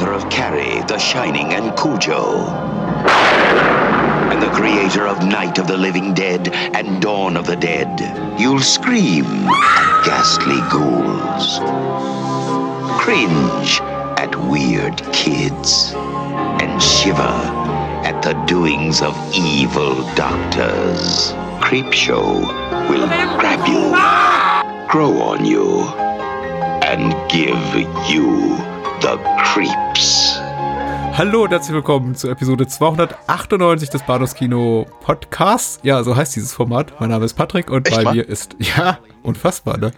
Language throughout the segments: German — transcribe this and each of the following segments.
author of Carrie, The Shining, and Cujo. And the creator of Night of the Living Dead and Dawn of the Dead. You'll scream at ghastly ghouls. Cringe at weird kids. And shiver at the doings of evil doctors. Creep Show will grab you, grow on you, and give you the creeps. Hallo und herzlich willkommen zu Episode 298 des Bahnhofskino Podcasts. Ja, so heißt dieses Format. Mein Name ist Patrick und Echt, bei wahr? mir ist, ja, unfassbar, ne?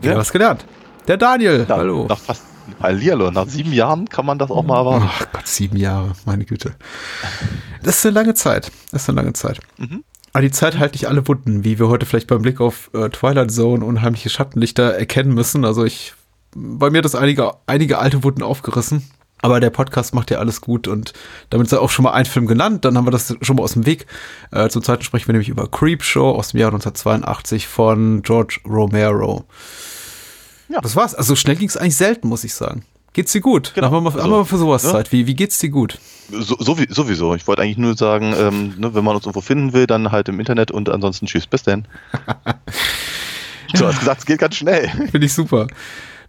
Wieder Ja. was gelernt. Der Daniel, Ja, hallo. Nach fast Hallihallo, nach sieben Jahren kann man das auch mal erwarten. Ach Gott, sieben Jahre, meine Güte. Das ist eine lange Zeit. Das ist eine lange Zeit. Mhm. Aber die Zeit halt nicht alle Wunden, wie wir heute vielleicht beim Blick auf äh, Twilight Zone unheimliche Schattenlichter erkennen müssen. Also ich, bei mir das einige, einige alte Wunden aufgerissen. Aber der Podcast macht ja alles gut und damit ist ja auch schon mal ein Film genannt. Dann haben wir das schon mal aus dem Weg. Äh, zur Zeit sprechen wir nämlich über Creep Show aus dem Jahr 1982 von George Romero. Ja. Das war's. Also schnell ging es eigentlich selten, muss ich sagen. Geht's dir gut? Genau. Haben, wir mal, Also, haben wir mal für sowas ne? Zeit. Wie, wie geht's dir gut? So, so, wie- sowieso. Ich wollte eigentlich nur sagen, ähm, ne, wenn man uns irgendwo finden will, dann halt im Internet und ansonsten tschüss. Bis dann. Du hast gesagt, es geht ganz schnell. Finde ich super.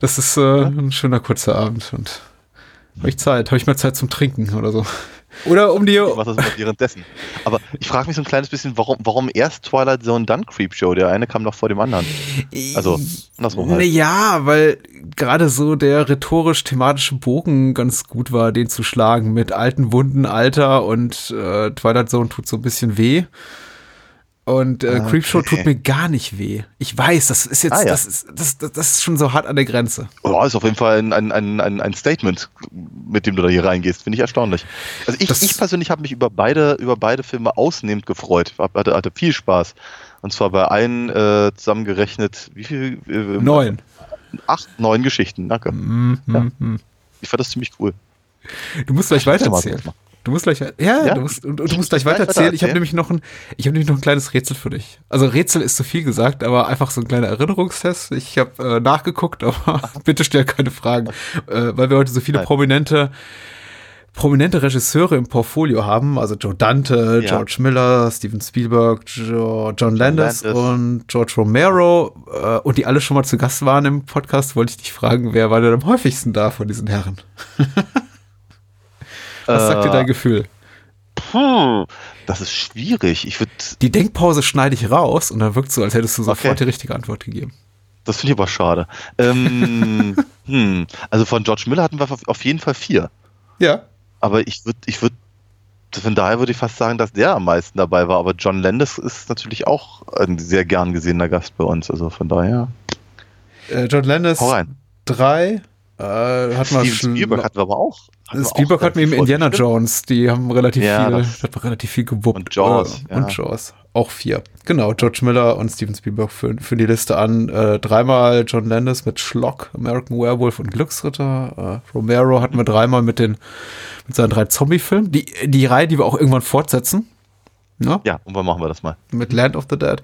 Das ist äh, ein schöner kurzer Abend und habe ich Zeit, habe ich mal Zeit zum Trinken oder so. Oder um dir. Was ist immer währenddessen? Aber ich frage mich so ein kleines bisschen, warum, warum erst Twilight Zone, dann Creep Show? Der eine kam noch vor dem anderen. Also, andersrum halt. Ja, weil gerade so der rhetorisch-thematische Bogen ganz gut war, den zu schlagen mit alten Wunden, Alter und äh, Twilight Zone tut so ein bisschen weh. Und äh, Creepshow Okay. tut mir gar nicht weh. Ich weiß, das ist jetzt, Ah, ja. das, ist, das, das, das ist schon so hart an der Grenze. Oh, ist auf jeden Fall ein, ein, ein, ein, Statement, mit dem du da hier reingehst. Finde ich erstaunlich. Also ich, ich persönlich habe mich über beide, über beide Filme ausnehmend gefreut. Hatte, hatte viel Spaß. Und zwar bei allen äh, zusammengerechnet, wie viel? Äh, Neun. Acht, neun Geschichten. Danke. Mhm, Ja. mhm. Ich fand das ziemlich cool. Du musst gleich weitererzählen. Du musst gleich, ja, Ja? Du, musst, und du musst gleich weitererzählen. Ich habe nämlich noch ein, ich habe nämlich noch ein kleines Rätsel für dich. Also Rätsel ist zu viel gesagt, aber einfach so ein kleiner Erinnerungstest. Ich habe äh, nachgeguckt, aber bitte stell keine Fragen, äh, weil wir heute so viele Nein. prominente, prominente Regisseure im Portfolio haben. Also Joe Dante, Ja. George Miller, Steven Spielberg, Joe, John Landis Landis. und George Romero äh, und die alle schon mal zu Gast waren im Podcast. Wollte ich dich fragen, wer war denn am häufigsten da von diesen Herren? Was sagt dir Äh, dein Gefühl? Puh, das ist schwierig. Ich würde, Die Denkpause schneide ich raus und dann wirkt es so, als hättest du sofort Okay. die richtige Antwort gegeben. das finde ich aber schade. Ähm, hm, also von George Miller hatten wir auf auf jeden Fall vier. Ja. Aber ich würde, ich würde, von daher würde ich fast sagen, dass der am meisten dabei war. Aber John Landis ist natürlich auch ein sehr gern gesehener Gast bei uns. Also von daher. Äh, John Landis Hau rein. drei. Äh, hat Steven. Spielberg hatten wir aber auch. hatten wir Spielberg auch hat mir eben Indiana häufig. Jones, die haben relativ Ja, viel, hat relativ viel gewuppt. Und Jaws, Äh, ja. Und Jaws. Auch vier. Genau, George Miller und Steven Spielberg führen, führen die Liste an. Äh, dreimal John Landis mit Schlock, American Werewolf und Glücksritter. Äh, Romero hatten wir dreimal mit den mit seinen drei Zombie-Filmen. Die, die Reihe, die wir auch irgendwann fortsetzen. Ne? Ja, und wann machen wir das mal? mit Land of the Dead.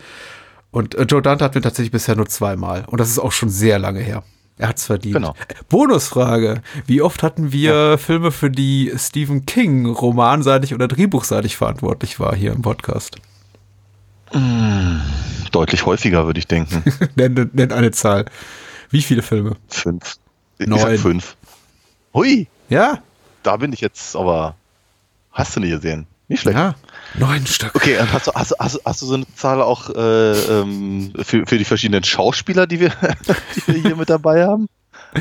Und äh, Joe Dante hatten wir tatsächlich bisher nur zweimal. Und das ist auch schon sehr lange her. Er hat's verdient. Genau. Bonusfrage. Wie oft hatten wir Filme, für die Stephen King romanseitig oder drehbuchseitig verantwortlich war hier im Podcast? Deutlich häufiger, würde ich denken. nenn, nenn eine Zahl. Wie viele Filme? fünf. Ich Neun. sag fünf. Hui, Ja? da bin ich jetzt aber. Hast du nicht gesehen? Nicht schlecht. Ja. Neun Stück. Okay, und hast du, hast, hast, hast du so eine Zahl auch äh, ähm, für, für die verschiedenen Schauspieler, die wir, die wir hier mit dabei haben?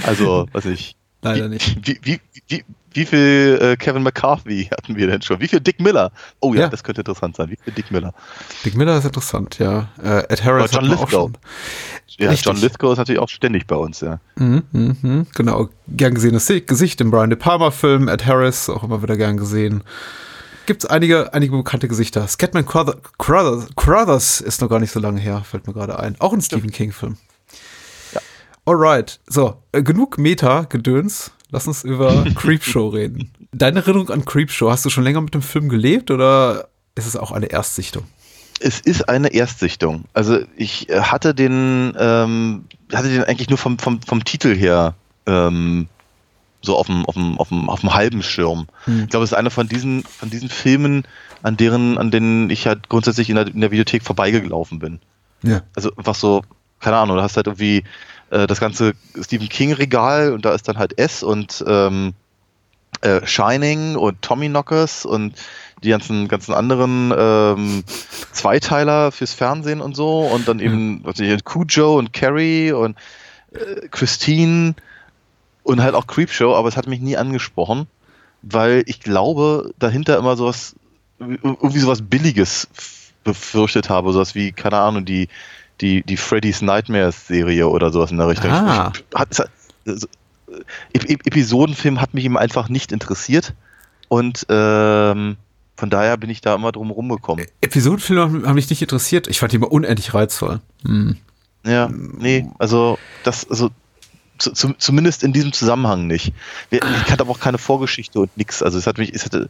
Also, weiß ich. Leider wie, nicht. Wie, wie, wie, wie viel äh, Kevin McCarthy hatten wir denn schon? Wie viel Dick Miller? Oh ja, Ja. das könnte interessant sein. Wie viel Dick Miller? Dick Miller ist interessant, ja. Äh, Ed Harris John man auch Lithgow. schon. Ja, Richtig. John Lithgow ist natürlich auch ständig bei uns, ja. Mhm, mhm. Genau, gern gesehenes Se- Gesicht im Brian De Palma-Film. Ed Harris, auch immer wieder gern gesehen. Gibt es einige, einige bekannte Gesichter. Scatman Crothers, Crothers, Crothers ist noch gar nicht so lange her, fällt mir gerade ein. Auch ein Stephen King-Film. Ja. Alright, so, äh, genug Meta-Gedöns. Lass uns über Creepshow reden. Deine Erinnerung an Creepshow, hast du schon länger mit dem Film gelebt oder ist es auch eine Erstsichtung? Es ist eine Erstsichtung. Also ich äh, hatte den, ähm, hatte den eigentlich nur vom, vom, vom Titel her ähm, so auf dem, auf dem, auf dem, auf dem halben Schirm. Hm. Ich glaube, es ist einer von diesen, von diesen Filmen, an deren, an denen ich halt grundsätzlich in der, in der Videothek vorbeigelaufen bin. Ja. Also was so, keine Ahnung, du hast halt irgendwie äh, das ganze Stephen King Regal und da ist dann halt S und ähm, äh, Shining und Tommy Knockers und die ganzen, ganzen anderen ähm, Zweiteiler fürs Fernsehen und so und dann eben was weiß ich, Cujo und Carrie und äh, Christine und halt auch Creepshow, aber es hat mich nie angesprochen, weil ich glaube, dahinter immer sowas, irgendwie sowas Billiges befürchtet habe, sowas wie, keine Ahnung, die, die, die Freddy's Nightmares Serie oder sowas in der Richtung. Ah. Hat, hat, Ep Ep Episodenfilm hat mich eben einfach nicht interessiert und ähm, von daher bin ich da immer drum rumgekommen. Episodenfilme haben haben mich nicht interessiert. Ich fand die immer unendlich reizvoll. Hm. Ja, nee, also das, also zu, zu, zumindest in diesem Zusammenhang nicht. Wir- Ich hatte aber auch keine Vorgeschichte und nix. Also es hat mich, es hatte,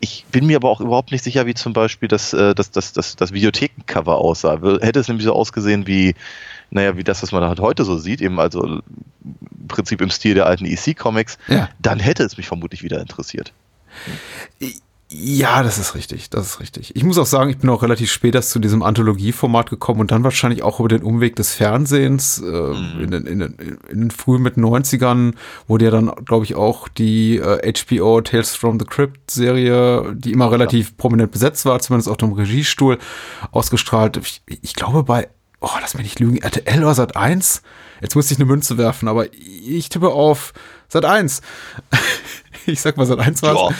ich bin mir aber auch überhaupt nicht sicher, wie zum Beispiel das, äh, das, das, das, das Videothekencover aussah. Hätte es nämlich so ausgesehen wie, naja, wie das, was man halt heute so sieht, eben also im Prinzip im Stil der alten EC-Comics, Ja. dann hätte es mich vermutlich wieder interessiert. Ja, das ist richtig, das ist richtig. Ich muss auch sagen, ich bin auch relativ spät erst zu diesem Anthologieformat gekommen und dann wahrscheinlich auch über den Umweg des Fernsehens äh, in, den, in, den, in den frühen mit 90ern wurde ja dann, glaube ich, auch die äh, HBO Tales from the Crypt Serie, die immer relativ prominent besetzt war, zumindest auf dem Regiestuhl, ausgestrahlt. Ich, ich glaube bei, oh, lass mich nicht lügen, RTL oder Sat 1. Jetzt muss ich eine Münze werfen, aber ich tippe auf Sat 1. ich sag mal 1 war's.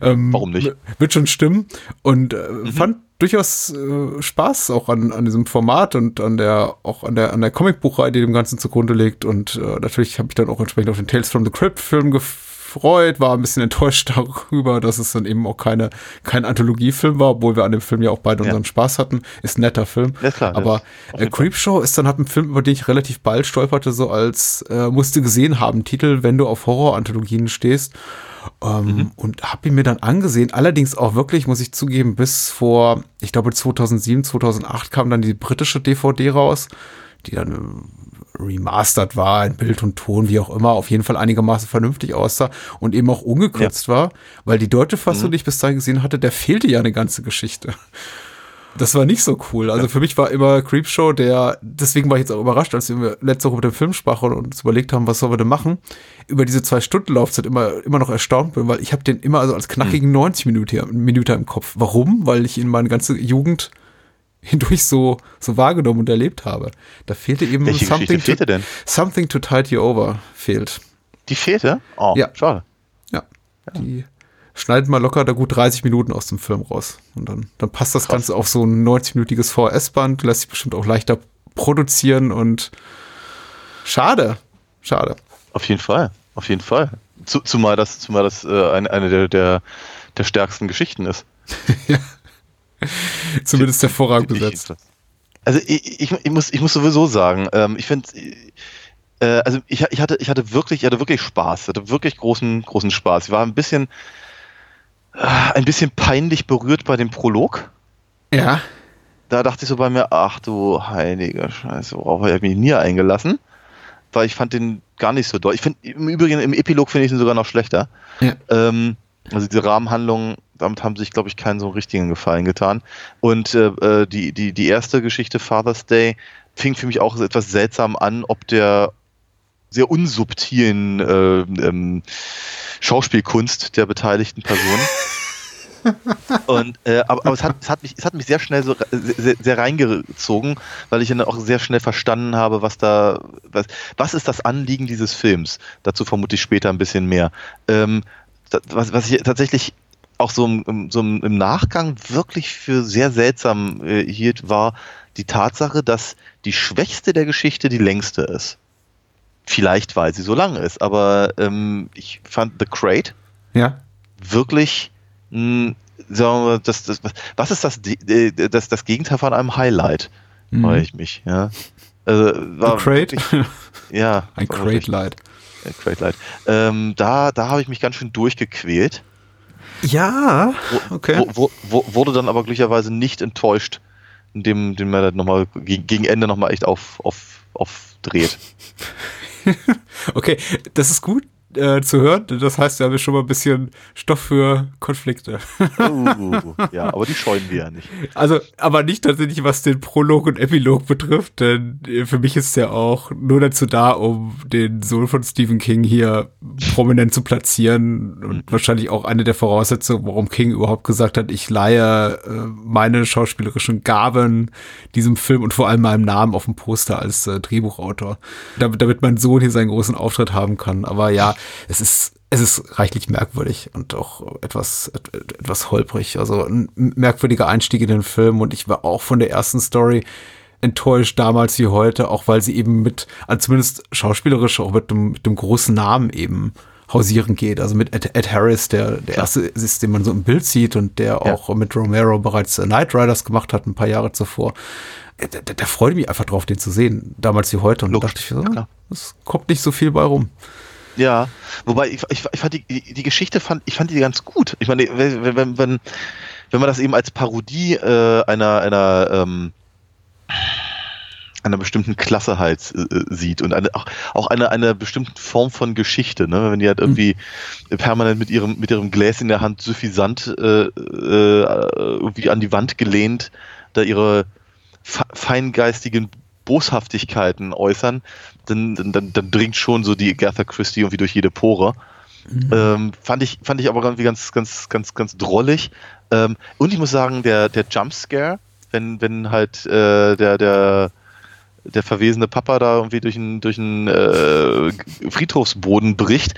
Ja. Ähm, Warum nicht? Wird schon stimmen. Und äh, fand durchaus äh, Spaß auch an, an diesem Format und an der, auch an der, an der Comicbuchreihe, die dem Ganzen zugrunde liegt. Und äh, natürlich habe ich dann auch entsprechend auf den Tales from the Crypt Film gefreut, war ein bisschen enttäuscht darüber, dass es dann eben auch keine, kein Anthologiefilm war, obwohl wir an dem Film ja auch beide Ja. unseren Spaß hatten. Ist ein netter Film. Ja, klar, Aber äh. Creepshow ist dann halt ein Film, über den ich relativ bald stolperte, so als äh, musste gesehen haben Titel, wenn du auf Horror-Anthologien stehst. Ähm, Und habe ihn mir dann angesehen. Allerdings auch wirklich, muss ich zugeben, bis vor, ich glaube 2007, 2008 kam dann die britische DVD raus, die dann äh, remastered war, in Bild und Ton, wie auch immer, auf jeden Fall einigermaßen vernünftig aussah und eben auch ungekürzt war, weil die deutsche Fassung, die ich bis dahin gesehen hatte, der fehlte ja eine ganze Geschichte. Das war nicht so cool. Also für mich war immer Creepshow der, deswegen war ich jetzt auch überrascht, als wir letzte Woche mit dem Film sprachen und uns überlegt haben, was sollen wir denn machen, über diese zwei Stunden Laufzeit immer, immer noch erstaunt bin, weil ich habe den immer also als knackigen 90 Minuten, Minuten im Kopf. Warum? Weil ich ihn meine ganze Jugend hindurch so, so wahrgenommen und erlebt habe. Da fehlte eben Welche something to, denn? something to tide you over fehlt. Die fehlte? Oh, Ja. schade. Ja. Die schneiden mal locker da gut 30 Minuten aus dem Film raus. Und dann, dann passt das Ganze auf so ein 90-minütiges VHS-Band, lässt sich bestimmt auch leichter produzieren und schade. Schade. Auf jeden Fall, auf jeden Fall. Zu, zumal das, zumal das äh, eine, eine der, der, der stärksten Geschichten ist. Zumindest hervorragend besetzt. Also ich, ich, ich, muss, ich muss sowieso sagen, ähm, ich finde, äh, also ich, ich, hatte, ich hatte wirklich, ich hatte wirklich Spaß, ich hatte wirklich großen, großen Spaß. Ich war ein bisschen, äh, ein bisschen peinlich berührt bei dem Prolog. Ja. Da dachte ich so bei mir, ach du heilige Scheiße, worauf habe ich mich nie eingelassen? Weil ich fand den gar nicht so doll. Ich finde, im Übrigen, im Epilog finde ich ihn sogar noch schlechter. Ja. Ähm, also diese Rahmenhandlung, damit haben sich, glaube ich, keinen so richtigen Gefallen getan. Und äh, äh, die, die, die erste Geschichte, Father's Day, fing für mich auch etwas seltsam an, ob der sehr unsubtilen äh, ähm, Schauspielkunst der beteiligten Personen. Und, äh, aber, aber es, hat, es, hat mich, es hat mich sehr schnell so re- sehr, sehr reingezogen, weil ich dann auch sehr schnell verstanden habe, was da, was, was ist das Anliegen dieses Films? Dazu vermute ich später ein bisschen mehr. Ähm, was, was ich tatsächlich auch so im, so im Nachgang wirklich für sehr seltsam äh, hielt, war die Tatsache, dass die schwächste der Geschichte die längste ist. Vielleicht, weil sie so lang ist, aber ähm, ich fand The Crate Ja. wirklich, mh, sagen wir, das, das, was ist das, äh, das, das Gegenteil von einem Highlight, Mhm. freue ich mich, ja. Also, war The Crate? wirklich- Ja. Ein war wirklich- Crate Light. ein Crate Light. Ähm, da da habe ich mich ganz schön durchgequält. Ja, okay. wo, wo, wo, wurde dann aber glücklicherweise nicht enttäuscht, indem, indem er dann nochmal gegen, gegen Ende nochmal echt auf, auf, aufdreht. Okay, das ist gut äh, zu hören. Das heißt, wir haben schon mal ein bisschen Stoff für Konflikte. Uh, ja, aber die scheuen wir ja nicht. Also, aber nicht tatsächlich, was den Prolog und Epilog betrifft, denn äh, für mich ist er auch nur dazu da, um den Sohn von Stephen King hier prominent zu platzieren und wahrscheinlich auch eine der Voraussetzungen, warum King überhaupt gesagt hat, ich leihe äh, meine schauspielerischen Gaben diesem Film und vor allem meinem Namen auf dem Poster als äh, Drehbuchautor, damit, damit mein Sohn hier seinen großen Auftritt haben kann. Aber ja, es ist es ist reichlich merkwürdig und auch etwas, et- et- etwas holprig. Also ein merkwürdiger Einstieg in den Film und ich war auch von der ersten Story enttäuscht damals wie heute, auch weil sie eben mit, also zumindest schauspielerisch auch mit dem, mit dem großen Namen eben hausieren geht. Also mit Ed, Ed Harris, der der erste ist, den man so im Bild sieht und der Ja. auch mit Romero bereits äh, Knight Riders gemacht hat, ein paar Jahre zuvor. Äh, Da, da, da freute ich mich einfach drauf, den zu sehen, damals wie heute. Und da dachte ich, so, ja, es kommt nicht so viel bei rum. Ja, wobei ich, ich, ich fand die, die Geschichte fand ich fand die ganz gut. Ich meine, wenn wenn wenn, wenn man das eben als Parodie äh, einer einer ähm, einer bestimmten Klasse halt äh, sieht und eine, auch, auch eine, eine bestimmte Form von Geschichte, ne? wenn die halt irgendwie permanent mit ihrem, mit ihrem Gläs in der Hand suffisant äh, äh, irgendwie an die Wand gelehnt, da ihre fe- feingeistigen Boshaftigkeiten äußern, dann, dann, dann, dringt schon so die Agatha Christie irgendwie durch jede Pore. Ähm, fand ich, fand ich aber irgendwie ganz, ganz, ganz, ganz drollig. Ähm, und ich muss sagen, der, der Jumpscare, wenn, wenn halt äh, der, der, der verwesene Papa da irgendwie durch einen durch einen, äh, Friedhofsboden bricht,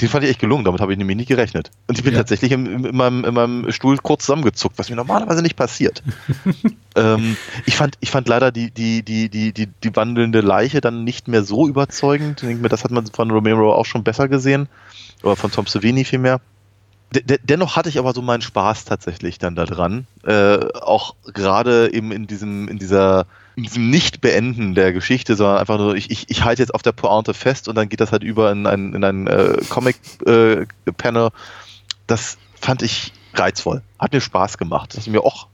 den fand ich echt gelungen. Damit habe ich nämlich nie gerechnet. Und ich bin Ja. tatsächlich in, in, in, meinem, in meinem Stuhl kurz zusammengezuckt, was mir normalerweise nicht passiert. ähm, ich, fand, ich fand leider die, die, die, die, die, die wandelnde Leiche dann nicht mehr so überzeugend. Ich denke mir, das hat man von Romero auch schon besser gesehen. Oder von Tom Savini vielmehr. De- de- Dennoch hatte ich aber so meinen Spaß tatsächlich dann da dran. Äh, auch gerade eben in diesem, in dieser, in diesem Nicht-Beenden der Geschichte, sondern einfach nur, ich, ich, ich halte jetzt auf der Pointe fest und dann geht das halt über in ein, in ein äh, Comic-Panel. das fand ich reizvoll. Hat mir Spaß gemacht. Das ist mir auch,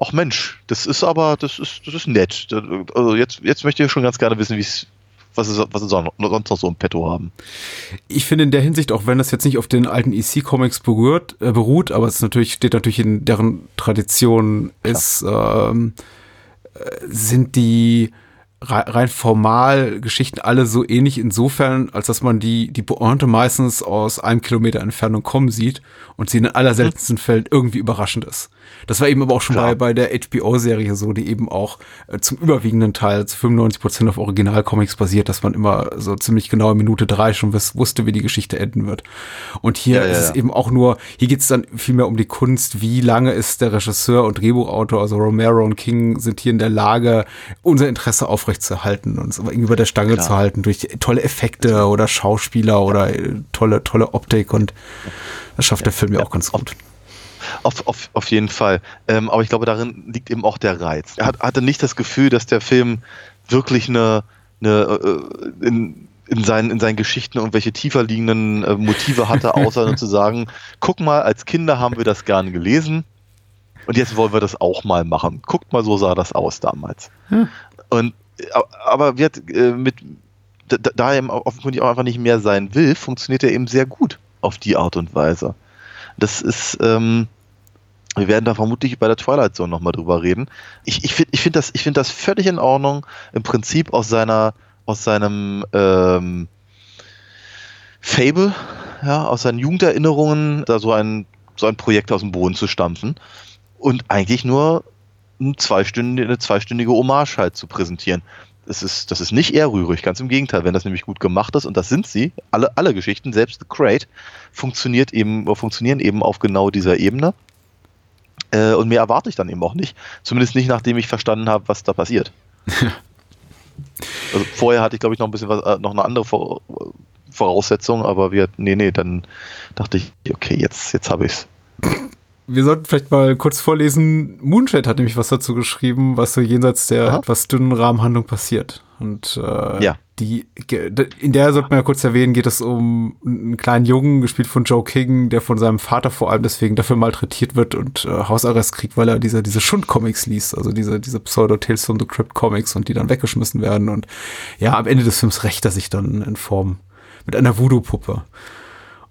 ach Mensch, das ist aber, das ist, das ist nett. Also jetzt, jetzt möchte ich schon ganz gerne wissen, wie es, was sie, was sie sonst noch so im Petto haben. Ich finde in der Hinsicht, auch wenn das jetzt nicht auf den alten EC-Comics berührt, äh, beruht, aber es natürlich, steht natürlich in deren Tradition, ist, ähm, äh, sind die rein formal Geschichten alle so ähnlich insofern, als dass man die, die Pointe meistens aus einem Kilometer Entfernung kommen sieht und sie in den allerseltensten Fällen irgendwie überraschend ist. Das war eben aber auch schon Klar. bei, bei der HBO-Serie so, die eben auch äh, zum überwiegenden Teil, zu 95 Prozent auf Originalcomics basiert, dass man immer so ziemlich genau in Minute drei schon wusste, wie die Geschichte enden wird. Und hier Ja, ja, ist es ja. eben auch nur, hier geht es dann vielmehr um die Kunst, wie lange ist der Regisseur und Drehbuchautor, also Romero und King, sind hier in der Lage, unser Interesse aufrechtzuerhalten, uns aber irgendwie über der Stange Klar. zu halten, durch tolle Effekte oder Schauspieler oder äh, tolle, tolle Optik und das schafft der Film ja auch ganz gut. Auf, auf, auf jeden Fall. Ähm, aber ich glaube, darin liegt eben auch der Reiz. Er hat, hatte nicht das Gefühl, dass der Film wirklich eine, eine äh, in, in, seinen, in seinen Geschichten irgendwelche tiefer liegenden äh, Motive hatte, außer nur zu sagen, guck mal, als Kinder haben wir das gerne gelesen und jetzt wollen wir das auch mal machen. Guckt mal, so sah das aus damals. Und äh, aber wird äh, mit da, da er offenkundig auch einfach nicht mehr sein will, funktioniert er eben sehr gut auf die Art und Weise. Das ist, ähm, wir werden da vermutlich bei der Twilight Zone nochmal drüber reden. Ich, ich finde ich find das, find das völlig in Ordnung, im Prinzip aus seiner, aus seinem ähm, Fable, ja, aus seinen Jugenderinnerungen, da so ein, so ein Projekt aus dem Boden zu stampfen und eigentlich nur ein zweistündige, eine zweistündige Hommage halt zu präsentieren. das ist, das ist nicht eher rührig, ganz im Gegenteil. Wenn das nämlich gut gemacht ist, und das sind sie, alle, alle Geschichten, selbst The Crate, funktioniert eben, funktionieren eben auf genau dieser Ebene. Äh, und mehr erwarte ich dann eben auch nicht. Zumindest nicht, nachdem ich verstanden habe, was da passiert. also vorher hatte ich, glaube ich, noch ein bisschen was, äh, noch eine andere Vor Voraussetzung, aber wir, nee, nee, dann dachte ich, okay, jetzt, jetzt habe ich's. Wir sollten vielleicht mal kurz vorlesen. Moonshade hat nämlich was dazu geschrieben, was so jenseits der Aha. etwas dünnen Rahmenhandlung passiert. Und äh, Ja. die, in der sollte man ja kurz erwähnen, geht es um einen kleinen Jungen, gespielt von Joe King, der von seinem Vater vor allem deswegen dafür malträtiert wird und äh, Hausarrest kriegt, weil er diese, diese Schund-Comics liest, also diese, diese Pseudo-Tales from the Crypt-Comics und die dann weggeschmissen werden. Und ja, am Ende des Films rächt er sich dann in Form mit einer Voodoo-Puppe.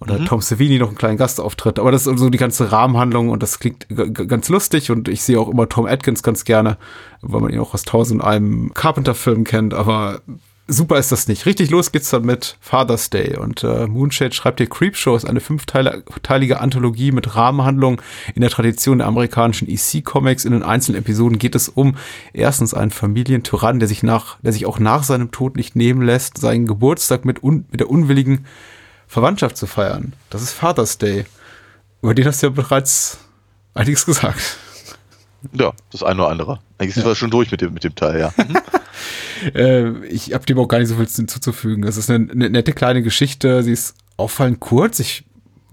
Oder Tom Savini noch einen kleinen Gastauftritt. Aber das ist so die ganze Rahmenhandlung und das klingt ganz lustig und ich sehe auch immer Tom Atkins ganz gerne, weil man ihn auch aus tausend und einem Carpenter-Film kennt, aber super ist das nicht. Richtig los geht's dann mit Father's Day und äh, Moonshade schreibt hier Creepshow ist eine fünfteilige Anthologie mit Rahmenhandlung in der Tradition der amerikanischen EC-Comics. In den einzelnen Episoden geht es um erstens einen Familientyrann, der sich nach, der sich auch nach seinem Tod nicht nehmen lässt, seinen Geburtstag mit, un, mit der unwilligen Verwandtschaft zu feiern. Das ist Father's Day. Über den hast du ja bereits einiges gesagt. Ja, das eine oder andere. Eigentlich sind wir schon durch mit dem, mit dem Teil, ja. Äh, ich habe dem auch gar nicht so viel hinzuzufügen. Es ist eine, eine nette kleine Geschichte. Sie ist auffallend kurz. Ich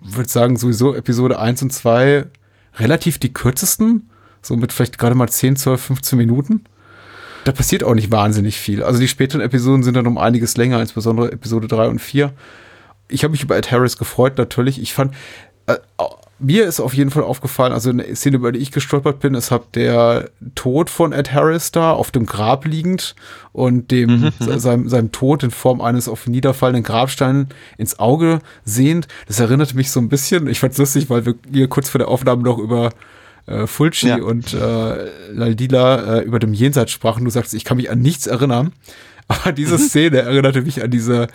würde sagen, sowieso Episode 1 und 2 relativ die kürzesten. So mit vielleicht gerade mal 10, 12, 15 Minuten. Da passiert auch nicht wahnsinnig viel. Also die späteren Episoden sind dann um einiges länger, insbesondere Episode 3 und 4. Ich habe mich über Ed Harris gefreut, natürlich. Ich fand, äh, mir ist auf jeden Fall aufgefallen, also eine Szene, über die ich gestolpert bin, ist hab der Tod von Ed Harris da auf dem Grab liegend und dem seinem, seinem Tod in Form eines auf niederfallenden Grabsteins ins Auge sehend. Das erinnerte mich so ein bisschen. Ich fand's lustig, weil wir hier kurz vor der Aufnahme noch über äh, Fulci Ja. und äh, Laldila äh, über dem Jenseits sprachen. Du sagst, ich kann mich an nichts erinnern. Aber diese Szene erinnerte mich an diese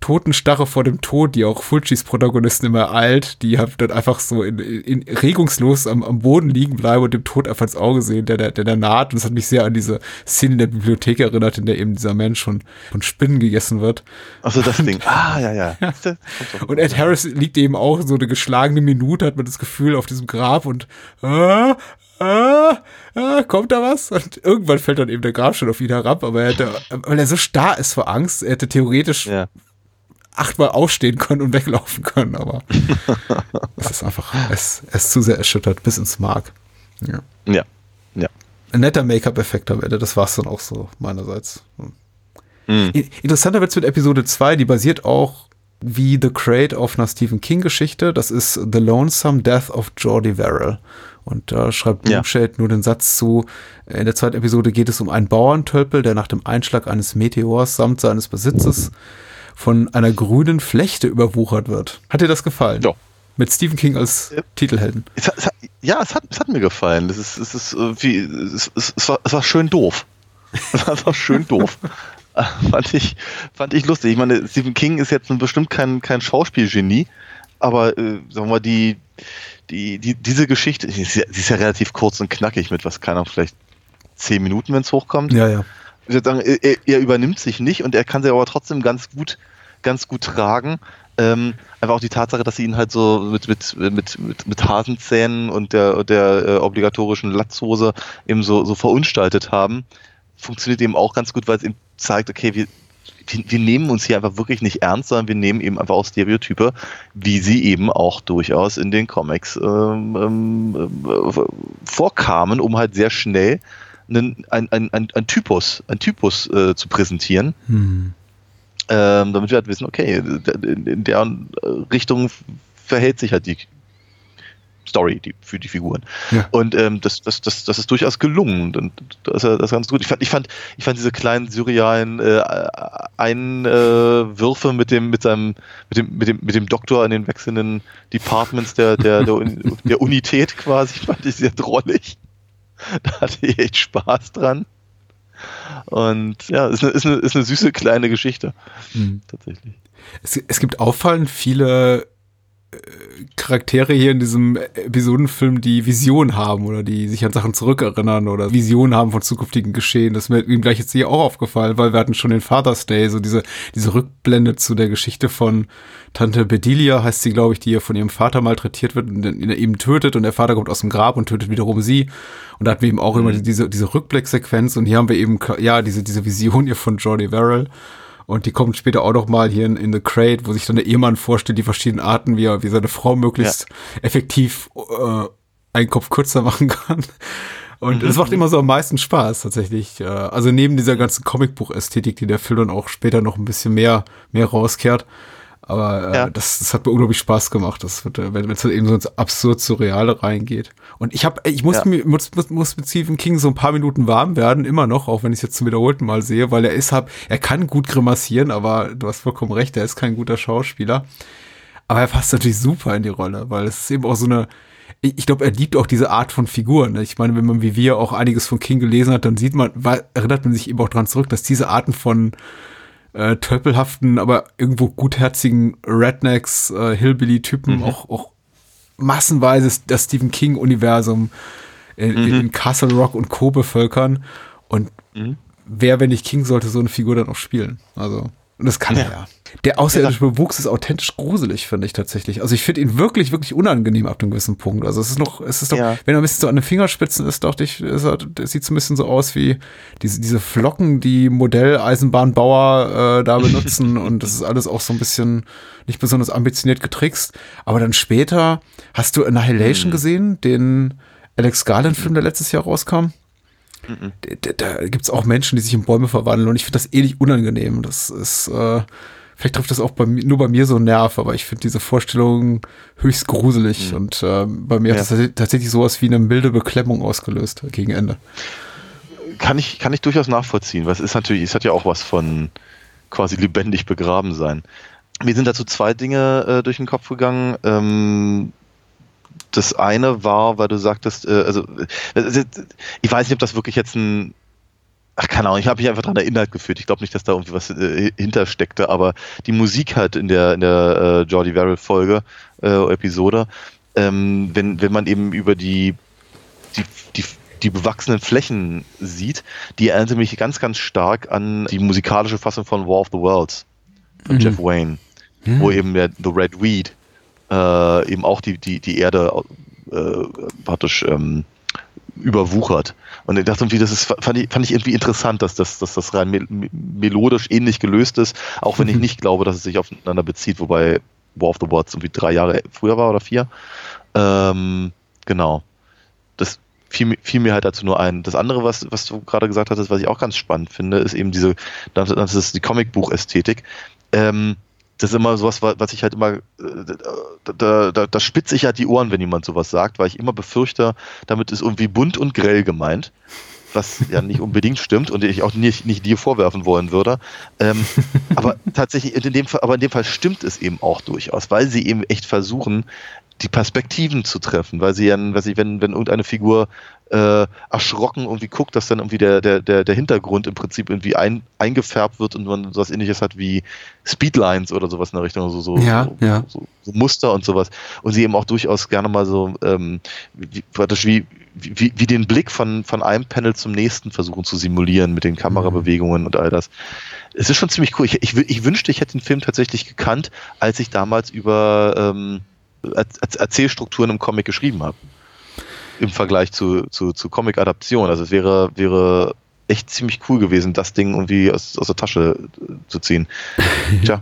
Totenstarre vor dem Tod, die auch Fulcis Protagonisten immer ereilt, die halt dann einfach so in, in, regungslos am, am Boden liegen bleiben und dem Tod einfach ins Auge sehen, der, der, der, naht. Und das hat mich sehr an diese Szene in der Bibliothek erinnert, in der eben dieser Mensch von, von Spinnen gegessen wird. Achso, das Ding. Ah, ja, ja. Doch. Und Ed Harris liegt eben auch so eine geschlagene Minute, hat man das Gefühl, auf diesem Grab und ah, ah, ah, kommt da was? Und irgendwann fällt dann eben der Grabstein auf ihn herab, aber er hätte, weil er so starr ist vor Angst, er hätte theoretisch Ja. Achtmal aufstehen können und weglaufen können, aber es ist einfach, es, es ist zu sehr erschüttert bis ins Mark. Ja. Ja. Ja. Ein netter Make-up-Effekt am Ende, das war es dann auch so meinerseits. Mhm. Interessanter wird's mit Episode 2, die basiert auch wie The Crate auf einer Stephen King-Geschichte. Das ist The Lonesome Death of Jordi Verrill. Und da schreibt Ja. Doomshade nur den Satz zu, in der zweiten Episode geht es um einen Bauerntölpel, der nach dem Einschlag eines Meteors samt seines Besitzes von einer grünen Flechte überwuchert wird. Hat dir das gefallen? Ja. Mit Stephen King als Ja. Titelhelden. Es hat, es hat, ja, es hat, es hat mir gefallen. Es ist, es ist irgendwie, es, es, es, war, es war schön doof. Es war einfach schön doof. Äh, fand ich, fand ich lustig. Ich meine, Stephen King ist jetzt nun bestimmt kein, kein Schauspielgenie, aber äh, sagen wir mal, die, die, die, diese Geschichte, die ist, ja, die ist ja relativ kurz und knackig mit was keiner vielleicht zehn Minuten, wenn es hochkommt. Ja, ja. Ich würde sagen, er, er übernimmt sich nicht und er kann sie aber trotzdem ganz gut, ganz gut tragen. Ähm, einfach auch die Tatsache, dass sie ihn halt so mit, mit, mit, mit, mit Hasenzähnen und der, der äh, obligatorischen Latzhose eben so, so verunstaltet haben, funktioniert eben auch ganz gut, weil es eben zeigt, okay, wir, wir, wir nehmen uns hier einfach wirklich nicht ernst, sondern wir nehmen eben einfach auch Stereotype, wie sie eben auch durchaus in den Comics ähm, ähm, äh, vorkamen, um halt sehr schnell einen, ein, ein, ein, ein Typus, ein Typus äh, zu präsentieren, Hm. ähm, damit wir halt wissen, okay, in, der äh, Richtung verhält sich halt die Story die, für die Figuren. Ja. Und ähm, das, das, das, das ist durchaus gelungen. Und das das ist ganz gut. Ich fand, ich fand, ich fand diese kleinen surrealen äh, Einwürfe mit dem, mit seinem, mit dem, mit dem, mit dem Doktor an den wechselnden Departments der, der, der, der Unität quasi, fand ich sehr drollig. Da hatte ich echt Spaß dran. Und ja, ist eine, ist eine, ist eine süße kleine Geschichte. Hm. Tatsächlich. Es, es gibt auffallend viele Charaktere hier in diesem Episodenfilm, die Visionen haben oder die sich an Sachen zurückerinnern oder Visionen haben von zukünftigen Geschehen. Das ist mir ihm gleich jetzt hier auch aufgefallen, weil wir hatten schon den Father's Day, so diese, diese Rückblende zu der Geschichte von Tante Bedelia, heißt sie, glaube ich, die ja von ihrem Vater malträtiert wird und ihn eben tötet und der Vater kommt aus dem Grab und tötet wiederum sie. Und da hatten wir eben auch immer diese, diese Rückblicksequenz und hier haben wir eben, ja, diese, diese Vision hier von Jordi Verrill. Und die kommt später auch noch mal hier in, in The Crate, wo sich dann der Ehemann vorstellt, die verschiedenen Arten, wie er, wie seine Frau möglichst effektiv äh, einen Kopf kürzer machen kann. Und das macht immer so am meisten Spaß tatsächlich. Äh, Also neben dieser ganzen Comicbuch-Ästhetik, die der Film dann auch später noch ein bisschen mehr, mehr rauskehrt. Aber äh, Ja. das, das hat mir unglaublich Spaß gemacht, das wird, äh, wenn es dann eben so ins absurd Surreale reingeht. Und ich habe, ich muss Ja. mir muss, muss, muss mit Stephen King so ein paar Minuten warm werden, immer noch, auch wenn ich es jetzt zum wiederholten Mal sehe, weil er ist hab, er kann gut grimassieren, aber du hast vollkommen recht, er ist kein guter Schauspieler. Aber er passt natürlich super in die Rolle, weil es ist eben auch so eine, ich, glaube, er liebt auch diese Art von Figuren. ne? Ich meine, wenn man wie wir auch einiges von King gelesen hat, dann sieht man, weil, erinnert man sich eben auch dran zurück, dass diese Arten von äh, tölpelhaften, aber irgendwo gutherzigen Rednecks, äh, Hillbilly-Typen auch, auch massenweise das Stephen King-Universum in, in Castle Rock und Co. bevölkern. Und wer, wenn nicht King, sollte so eine Figur dann auch spielen? Also, und das kann er ja. Der außerirdische Bewuchs ist authentisch gruselig, finde ich tatsächlich. Also ich finde ihn wirklich, wirklich unangenehm ab einem gewissen Punkt. Also es ist noch, es ist doch, Ja. wenn er ein bisschen so an den Fingerspitzen ist, dachte ich, das sieht so ein bisschen so aus wie diese, diese Flocken, die Modelleisenbahnbauer äh, da benutzen. und das ist alles auch so ein bisschen nicht besonders ambitioniert getrickst. Aber dann später, hast du Annihilation gesehen, den Alex Garland-Film, der letztes Jahr rauskam? Da, da gibt es auch Menschen, die sich in Bäume verwandeln und ich finde das ähnlich unangenehm. Das ist, äh, vielleicht trifft das auch bei nur bei mir so einen Nerv, aber ich finde diese Vorstellung höchst gruselig und äh, bei mir Ja. hat das tats- tatsächlich sowas wie eine milde Beklemmung ausgelöst gegen Ende. kann ich, kann ich durchaus nachvollziehen, weil es ist natürlich, es hat ja auch was von quasi lebendig begraben sein. Mir sind dazu zwei Dinge äh, durch den Kopf gegangen. Ähm, das eine war, weil du sagtest, äh, also äh, ich weiß nicht, ob das wirklich jetzt ein Ach, keine Ahnung, ich habe mich einfach daran erinnert gefühlt. Ich glaube nicht, dass da irgendwie was äh, hintersteckte, aber die Musik halt in der, in der äh, Jordi Verrill-Folge, äh, Episode, ähm, wenn, wenn man eben über die, die, die, die bewachsenen Flächen sieht, die erinnerte mich ganz, ganz stark an die musikalische Fassung von War of the Worlds von Jeff Wayne, wo eben der The Red Weed äh, eben auch die, die, die Erde äh, praktisch ähm, überwuchert. Und ich dachte irgendwie, das ist, fand ich, fand ich irgendwie interessant, dass das, dass das rein mel melodisch ähnlich gelöst ist, auch wenn ich nicht glaube, dass es sich aufeinander bezieht, wobei War of the Worlds irgendwie drei Jahre früher war oder vier. Ähm, genau. Das fiel, mir- fiel mir halt dazu nur ein. Das andere, was, was du gerade gesagt hattest, was ich auch ganz spannend finde, ist eben diese, das das ist die Comicbuch-Ästhetik. Ähm, das ist immer sowas, wa- was ich halt immer, äh, da, da, da, da spitze ich halt die Ohren, wenn jemand sowas sagt, weil ich immer befürchte, damit ist irgendwie bunt und grell gemeint, was ja nicht unbedingt stimmt und ich auch nicht, nicht dir vorwerfen wollen würde. Ähm, aber tatsächlich, in dem Fall, aber in dem Fall stimmt es eben auch durchaus, weil sie eben echt versuchen, die Perspektiven zu treffen, weil sie ja, weiß ich, wenn, wenn irgendeine Figur äh, erschrocken irgendwie guckt, dass dann irgendwie der, der, der, der Hintergrund im Prinzip irgendwie ein, eingefärbt wird und man sowas ähnliches hat wie Speedlines oder sowas in der Richtung, so, so, Ja, so, ja. so, so Muster und sowas. Und sie eben auch durchaus gerne mal so, ähm, wie, praktisch wie, wie, wie den Blick von, von einem Panel zum nächsten versuchen zu simulieren mit den Kamerabewegungen und all das. Es ist schon ziemlich cool. Ich, ich, ich wünschte, ich hätte den Film tatsächlich gekannt, als ich damals über ähm, Erzählstrukturen im Comic geschrieben habe. Im Vergleich zu, zu, zu Comic-Adaption. Also es wäre, wäre echt ziemlich cool gewesen, das Ding irgendwie aus, aus der Tasche äh, zu ziehen. Tja.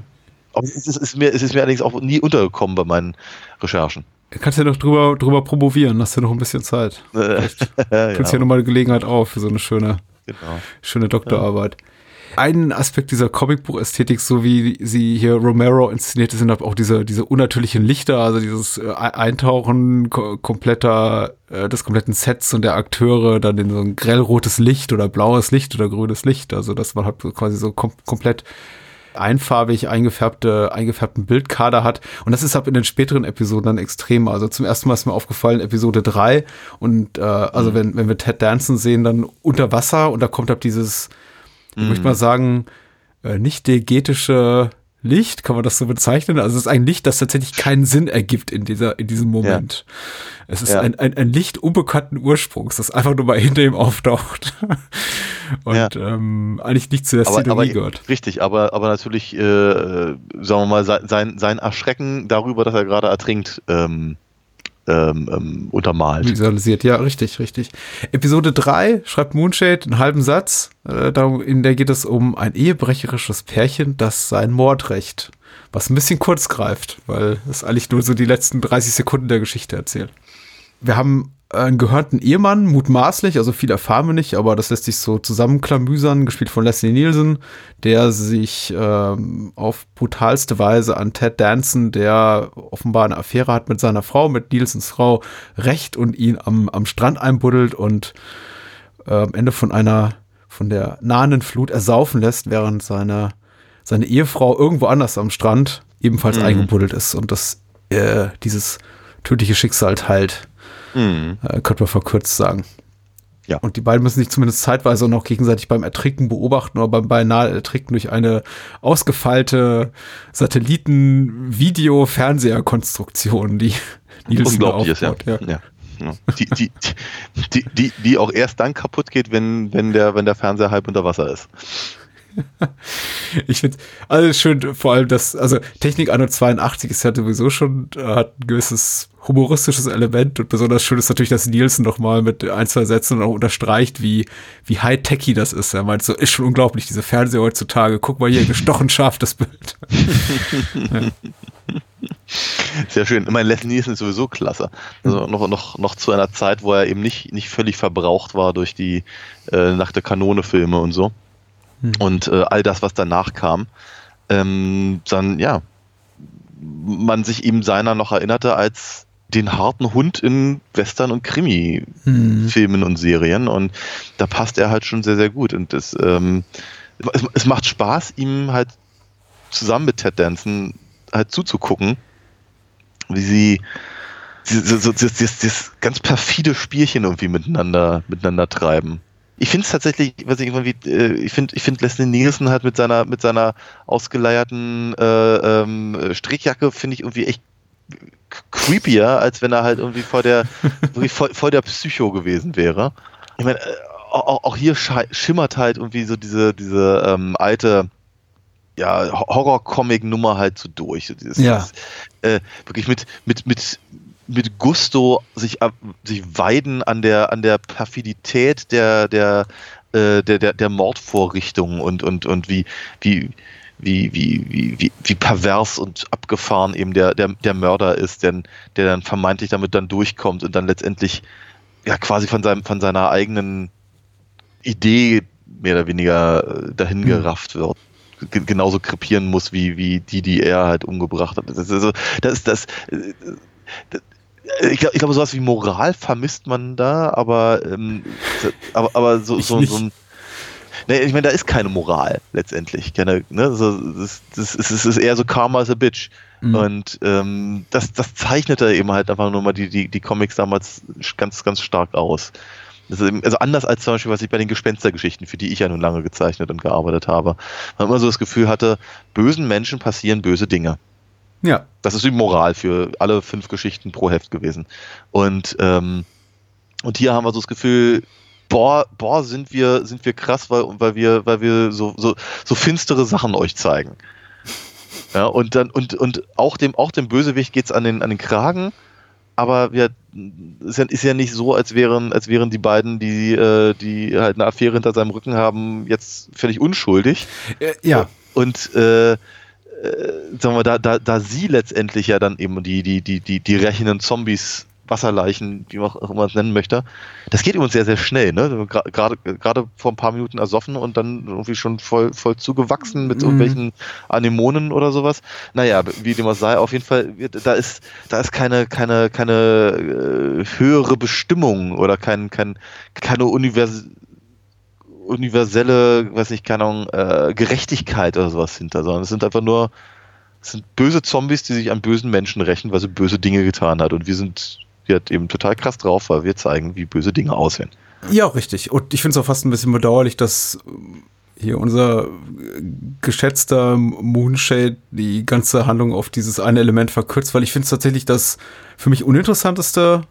Aber es ist, ist mir, es ist mir allerdings auch nie untergekommen bei meinen Recherchen. Kannst ja noch drüber, drüber promovieren, hast ja noch ein bisschen Zeit. Äh, ja, Kannst ja nochmal eine Gelegenheit auf für so eine schöne, genau. schöne Doktorarbeit. Ein Aspekt dieser Comicbuch-Ästhetik, so wie sie hier Romero inszeniert, sind auch diese, diese unnatürlichen Lichter, also dieses äh, Eintauchen ko kompletter, äh, des kompletten Sets und der Akteure, dann in so ein grellrotes Licht oder blaues Licht oder grünes Licht, also dass man halt quasi so kom komplett einfarbig eingefärbte, eingefärbten Bildkader hat. Und das ist ab in den späteren Episoden dann extrem. Also zum ersten Mal ist mir aufgefallen, Episode 3. Und äh, also wenn, wenn wir Ted Danson sehen, dann unter Wasser und da kommt ab dieses, ich möchte mal sagen, äh, nicht diegetische Licht, kann man das so bezeichnen? Also es ist ein Licht, das tatsächlich keinen Sinn ergibt in dieser, in diesem Moment. Ja. Es ist ja. ein, ein, ein Licht unbekannten Ursprungs, das einfach nur mal hinter ihm auftaucht. Und ja. ähm, eigentlich nicht zu der aber, Szenerie aber, gehört. Richtig, aber, aber natürlich, äh, sagen wir mal, sein, sein Erschrecken darüber, dass er gerade ertrinkt, ähm, ähm, ähm, untermalt. Visualisiert, ja, richtig, richtig. Episode 3 schreibt Moonshade einen halben Satz, äh, in der geht es um ein ehebrecherisches Pärchen, das sein Mordrecht, was ein bisschen kurz greift, weil es eigentlich nur so die letzten 30 Sekunden der Geschichte erzählt. Wir haben einen gehörnten Ehemann, mutmaßlich, also viel erfahren wir nicht, aber das lässt sich so zusammenklamüsern, gespielt von Leslie Nielsen, der sich ähm, auf brutalste Weise an Ted Danson, der offenbar eine Affäre hat mit seiner Frau, mit Nielsens Frau, rächt und ihn am, am Strand einbuddelt und äh, am Ende von einer, von der nahenden Flut ersaufen lässt, während seine, seine Ehefrau irgendwo anders am Strand ebenfalls mhm. eingebuddelt ist und das, äh, dieses tödliche Schicksal teilt. Mhm. Äh, könnte man verkürzt sagen. Ja. Und die beiden müssen sich zumindest zeitweise auch noch gegenseitig beim Ertrinken beobachten oder beim beinahe Ertrinken durch eine ausgefeilte Satelliten-Video-Fernseherkonstruktion, die Nielsen Unglaublich ja. ja. ja. Die, die, die, die, die auch erst dann kaputt geht, wenn, wenn, der, wenn der Fernseher halb unter Wasser ist. ich finde alles schön, vor allem das, also Technik Anno 82 ist ja sowieso schon, äh, hat ein gewisses humoristisches Element und besonders schön ist natürlich, dass Nielsen nochmal mit ein, zwei Sätzen auch unterstreicht, wie, wie high-techy das ist. Er meint so, ist schon unglaublich, diese Fernseher heutzutage, guck mal hier, gestochen scharf das Bild. Sehr schön. Ich meine, Leslie Nielsen ist sowieso klasse. Also noch, noch, noch zu einer Zeit, wo er eben nicht, nicht völlig verbraucht war durch die äh, Nach der Kanone-Filme und so. Hm. Und äh, all das, was danach kam. Ähm, dann, ja, man sich eben seiner noch erinnerte als den harten Hund in Western- und Krimi-Filmen hm. und Serien. Und da passt er halt schon sehr, sehr gut. Und das, ähm, es, es, macht Spaß, ihm halt zusammen mit Ted Danson halt zuzugucken, wie sie so, so, das, das, das ganz perfide Spielchen irgendwie miteinander, miteinander treiben ich finde es tatsächlich, was ich irgendwie, äh, ich finde, ich finde Leslie Nielsen halt mit seiner, mit seiner ausgeleierten äh, ähm, Strickjacke finde ich irgendwie echt creepier, als wenn er halt irgendwie vor der, voll, voll der Psycho gewesen wäre. Ich meine, äh, auch, auch, hier schimmert halt irgendwie so diese, diese ähm, alte, ja, Horror-Comic-Nummer halt so durch. Dieses, ja. Dieses, äh, wirklich mit, mit, mit, mit Gusto sich, sich weiden an der, an der Perfidität der, der, äh, der, der, der Mordvorrichtung und, und, und wie, wie, wie, wie, wie, wie, pervers und abgefahren eben der, der, der Mörder ist, der, der dann vermeintlich damit dann durchkommt und dann letztendlich ja quasi von seinem, von seiner eigenen Idee mehr oder weniger äh, dahin mhm. gerafft wird genauso krepieren muss wie, wie die, die er halt umgebracht hat. Das ist, das, ist das, äh, das ich glaube, glaub, sowas wie Moral vermisst man da, aber, ähm, aber, aber so, so, so ein. Ne, ich meine, da ist keine Moral letztendlich. Keine, ne, so, das, das, das, ist eher so Karma as a Bitch. Mhm. Und ähm, das, das zeichnete eben halt einfach nur mal die, die, die Comics damals ganz, ganz stark aus. Eben, also anders als zum Beispiel, was ich bei den Gespenstergeschichten, für die ich ja nun lange gezeichnet und gearbeitet habe, man immer so das Gefühl hatte, bösen Menschen passieren böse Dinge. Ja. Das ist die Moral für alle fünf Geschichten pro Heft gewesen. Und, ähm, und hier haben wir so das Gefühl, boah, boah, sind wir, sind wir krass, weil, weil wir, weil wir so, so, so finstere Sachen euch zeigen. Ja, und dann, und, und auch dem, auch dem Bösewicht geht's an den, an den Kragen, aber wir, ist ja, ist ja nicht so, als wären, als wären die beiden, die, äh, die halt eine Affäre hinter seinem Rücken haben, jetzt völlig unschuldig. Äh, ja. Und äh, äh, sagen wir, da, da, da sie letztendlich ja dann eben die, die, die, die, die rächenden Zombies, Wasserleichen, wie man auch immer es nennen möchte, das geht übrigens sehr, sehr schnell, ne? Gerade, gerade vor ein paar Minuten ersoffen und dann irgendwie schon voll, voll zugewachsen mit mhm. irgendwelchen Anemonen oder sowas. Naja, wie dem auch sei, auf jeden Fall, da ist, da ist keine, keine, keine äh, höhere Bestimmung oder kein, kein, keine Univers universelle, weiß nicht, keine Ahnung, äh, Gerechtigkeit oder sowas hinter, sondern es sind einfach nur, es sind böse Zombies, die sich an bösen Menschen rächen, weil sie böse Dinge getan hat. Und wir sind halt eben total krass drauf, weil wir zeigen, wie böse Dinge aussehen. Ja, richtig. Und ich finde es auch fast ein bisschen bedauerlich, dass hier unser geschätzter Moonshade die ganze Handlung auf dieses eine Element verkürzt, weil ich finde es tatsächlich das für mich uninteressanteste,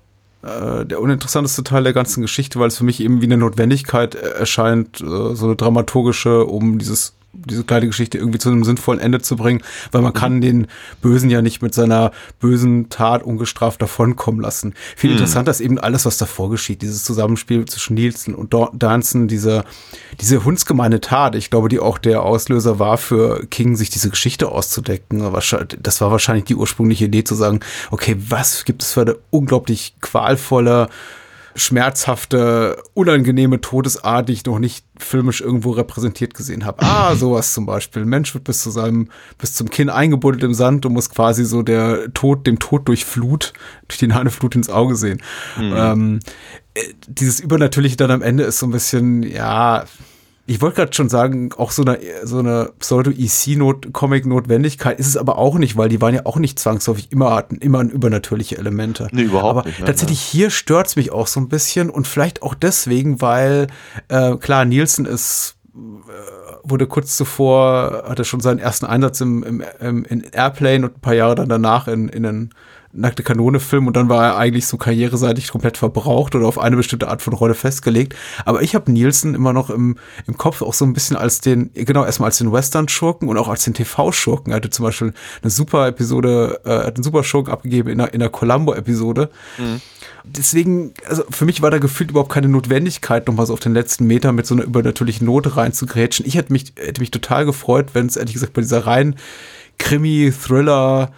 äh, der uninteressanteste Teil der ganzen Geschichte, weil es für mich eben wie eine Notwendigkeit erscheint, äh, so eine dramaturgische, um dieses diese kleine Geschichte irgendwie zu einem sinnvollen Ende zu bringen, weil man kann den Bösen ja nicht mit seiner bösen Tat ungestraft davonkommen lassen. Viel Mhm. interessanter ist eben alles, was davor geschieht, dieses Zusammenspiel zwischen Nielsen und Danson, diese, diese hundsgemeine Tat, ich glaube, die auch der Auslöser war für King, sich diese Geschichte auszudecken. Das war wahrscheinlich die ursprüngliche Idee zu sagen, okay, was gibt es für eine unglaublich qualvolle, schmerzhafte, unangenehme Todesart, die ich noch nicht filmisch irgendwo repräsentiert gesehen habe. Ah, sowas zum Beispiel. Ein Mensch wird bis zu seinem, bis zum Kinn eingebuddelt im Sand und muss quasi so der Tod, dem Tod durch Flut, durch die nahe Flut ins Auge sehen. Ähm, äh, dieses Übernatürliche dann am Ende ist so ein bisschen, ja, ich wollte gerade schon sagen, auch so eine, so eine Pseudo-EC-Comic-Notwendigkeit ist es aber auch nicht, weil die waren ja auch nicht zwangsläufig immer, hatten immer übernatürliche Elemente. Nee, überhaupt aber nicht, ne? Tatsächlich hier stört's mich auch so ein bisschen und vielleicht auch deswegen, weil, äh, klar, Nielsen ist äh, wurde kurz zuvor, hatte schon seinen ersten Einsatz im, im, im in Airplane und ein paar Jahre dann danach in, in einen nackte Kanone-Film und dann war er eigentlich so karriereseitig komplett verbraucht oder auf eine bestimmte Art von Rolle festgelegt. Aber ich habe Nielsen immer noch im, im Kopf auch so ein bisschen als den, genau, erstmal als den Western-Schurken und auch als den TV-Schurken. Er hatte zum Beispiel eine super Episode, äh, hat einen super Schurken abgegeben in der, in der Columbo-Episode. Deswegen, also für mich war da gefühlt überhaupt keine Notwendigkeit, nochmal so auf den letzten Meter mit so einer übernatürlichen Note reinzugrätschen. Ich hätte mich, hätte mich total gefreut, wenn es ehrlich gesagt bei dieser rein Krimi, Thriller,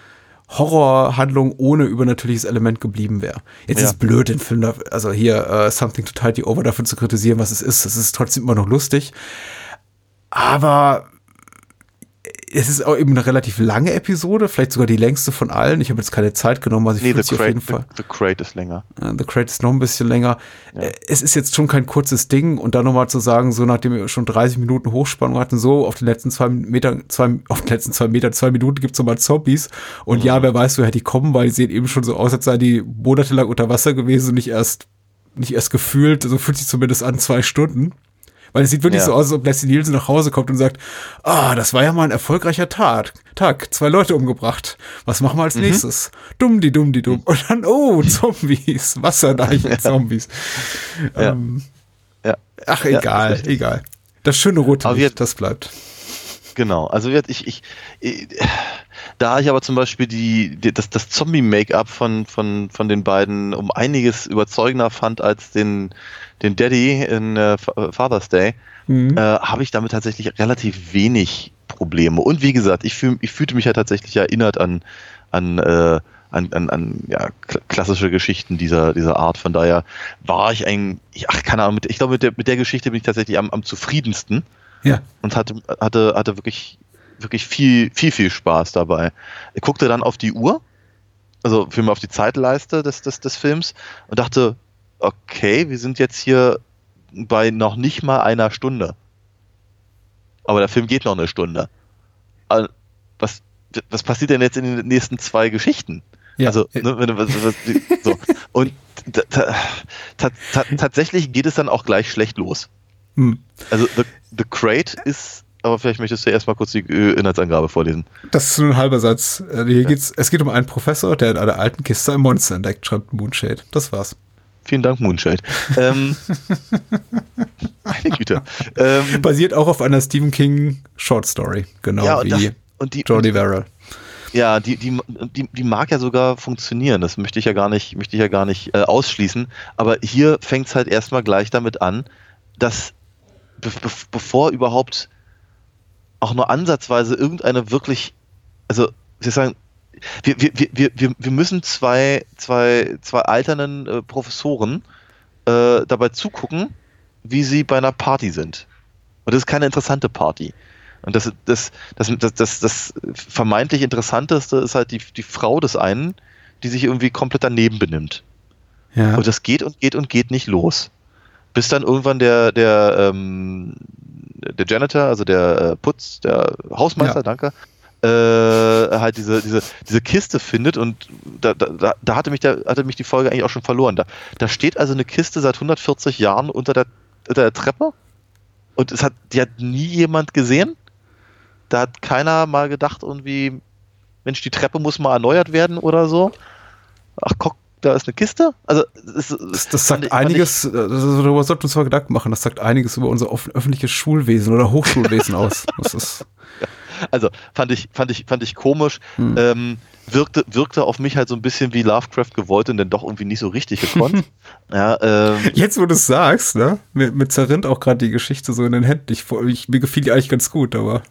Horrorhandlung ohne übernatürliches Element geblieben wäre. Jetzt Ja. ist es blöd, den Film, da, also hier uh, Something to Tide You Over dafür zu kritisieren, was es ist. Es ist trotzdem immer noch lustig. Aber es ist auch eben eine relativ lange Episode, vielleicht sogar die längste von allen. Ich habe jetzt keine Zeit genommen, also ich Nee, The sie auf jeden Crate, Fall. the, the Crate ist länger. The Crate ist noch ein bisschen länger. Äh, Es ist jetzt schon kein kurzes Ding und dann nochmal zu sagen, so nachdem wir schon 30 Minuten Hochspannung hatten, so auf den letzten zwei Meter, zwei, auf den letzten zwei Meter, zwei Minuten gibt's nochmal Zombies und ja, wer weiß, woher die kommen, weil die sehen eben schon so aus, als seien die monatelang unter Wasser gewesen und nicht erst, nicht erst gefühlt, so fühlt sich zumindest an zwei Stunden. Weil es sieht wirklich Ja. so aus, als ob Leslie Nielsen nach Hause kommt und sagt, ah, das war ja mal ein erfolgreicher Tat. Tag, zwei Leute umgebracht. Was machen wir als nächstes? Dumm, die dumm, die dumm. Und dann, oh, Zombies, Wasserdeichen, Zombies. Ja. Ähm, Ja. ach, Ja, das egal, egal. Das schöne rote Licht, das bleibt. Genau, also wird ich, ich, ich da ich aber zum Beispiel die, die das, das Zombie-Make-up von, von, von den beiden um einiges überzeugender fand als den, den Daddy in äh, Fa- Father's Day, Mhm. äh, habe ich damit tatsächlich relativ wenig Probleme. Und wie gesagt, ich, fühl, ich fühlte mich ja tatsächlich erinnert an, an, äh, an, an, an ja, kl- klassische Geschichten dieser, dieser Art. Von daher war ich ein, ich- ach, keine Ahnung, mit, ich glaube, mit der, mit der Geschichte bin ich tatsächlich am, am zufriedensten Ja. und hatte, hatte, hatte wirklich, wirklich viel, viel, viel Spaß dabei. Ich guckte dann auf die Uhr, also vielmehr auf die Zeitleiste des, des, des Films und dachte, okay, wir sind jetzt hier bei noch nicht mal einer Stunde. Aber der Film geht noch eine Stunde. Also, Was, was passiert denn jetzt in den nächsten zwei Geschichten? Ja. Also, ne, wenn du, was, was, so. Und ta, ta, ta, ta, tatsächlich geht es dann auch gleich schlecht los. Hm. Also The, The Crate ist, aber vielleicht möchtest du erstmal kurz die äh, Inhaltsangabe vorlesen. Das ist nur ein halber Satz. Äh, Hier geht's, es geht um einen Professor, der in einer alten Kiste ein Monster entdeckt, schreibt Moonshade. Das war's. Vielen Dank, Moonshade. ähm, meine Güte. Ähm, Basiert auch auf einer Stephen King Short Story, genau ja, und, das, wie und die, Jordi Verrill. Ja, die, die, die, die mag ja sogar funktionieren. Das möchte ich ja gar nicht, möchte ich ja gar nicht äh, ausschließen. Aber hier fängt es halt erstmal gleich damit an, dass be be bevor überhaupt auch nur ansatzweise irgendeine wirklich, also ich sagen, wir, wir, wir, wir, wir müssen zwei, zwei, zwei alternden äh, Professoren äh, dabei zugucken, wie sie bei einer Party sind. Und das ist keine interessante Party. Und das, das, das, das, das, das vermeintlich Interessanteste ist halt die, die Frau des einen, die sich irgendwie komplett daneben benimmt. Ja. Und das geht und geht und geht nicht los. Bis dann irgendwann der, der, ähm, der Janitor, also der äh, Putz, der Hausmeister, Ja. danke, äh, halt diese, diese, diese Kiste findet und da, da, da- hatte mich der, hatte mich die Folge eigentlich auch schon verloren. Da, da steht also eine Kiste seit 140 Jahren unter der, unter der Treppe Und es hat, die hat nie jemand gesehen. Da hat keiner mal gedacht, irgendwie, Mensch, die Treppe muss mal erneuert werden oder so. Ach, guck, da ist eine Kiste. Also, es, das, das sagt einiges, ich, also, darüber sollten wir uns mal Gedanken machen, das sagt einiges über unser öffentliches Schulwesen oder Hochschulwesen aus. Das ist also fand ich, fand ich, fand ich komisch. Hm. Ähm, wirkte, wirkte auf mich halt so ein bisschen wie Lovecraft gewollt und dann doch irgendwie nicht so richtig gekonnt. ja, ähm, Jetzt, wo du es sagst, ne? Mir, mir zerrinnt auch gerade die Geschichte so in den Händen. Ich, ich, mir gefiel die eigentlich ganz gut, aber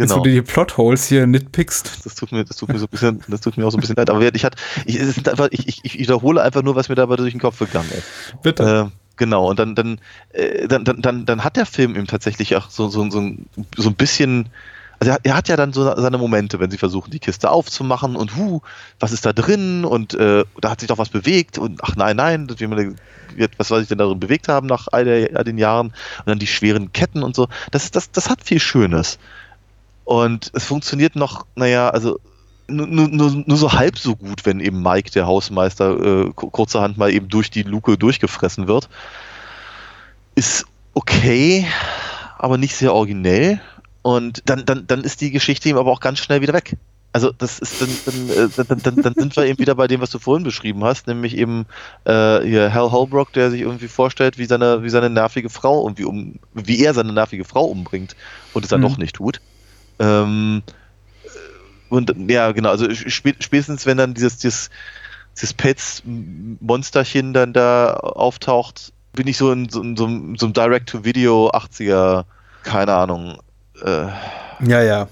Jetzt, genau. wo du die Plotholes hier nitpickst. Das tut mir, das tut mir so ein bisschen, das tut mir auch so ein bisschen leid. Aber ich, hat, ich, einfach, ich, ich, ich wiederhole einfach nur, was mir dabei durch den Kopf gegangen ist. Bitte. Äh, genau. Und dann, dann, äh, dann, dann, dann, dann hat der Film eben tatsächlich auch so, so, so, so ein bisschen, also er, er, hat ja dann so seine Momente, wenn sie versuchen, die Kiste aufzumachen und hu, was ist da drin und äh, da hat sich doch was bewegt und ach nein, nein, was soll sich denn darin bewegt haben nach all, der, all den Jahren und dann die schweren Ketten und so. Das, das, das hat viel Schönes. Und es funktioniert noch, naja, also nur, nur, nur so halb so gut, wenn eben Mike, der Hausmeister, äh, kurzerhand mal eben durch die Luke durchgefressen wird. Ist okay, aber nicht sehr originell. Und dann, dann, dann ist die Geschichte eben aber auch ganz schnell wieder weg. Also das ist dann, dann, äh, dann, dann, dann sind wir eben wieder bei dem, was du vorhin beschrieben hast, nämlich eben äh, hier Hal Holbrook, der sich irgendwie vorstellt, wie seine, wie seine nervige Frau irgendwie um, wie er seine nervige Frau umbringt und es dann mhm. doch nicht tut. Ähm, und ja, genau, also spätestens wenn dann dieses, dieses, dieses Pets-Monsterchen dann da auftaucht, bin ich so in so, in so, in so einem Direct-to-Video 80er, keine Ahnung. Äh, ja, ja.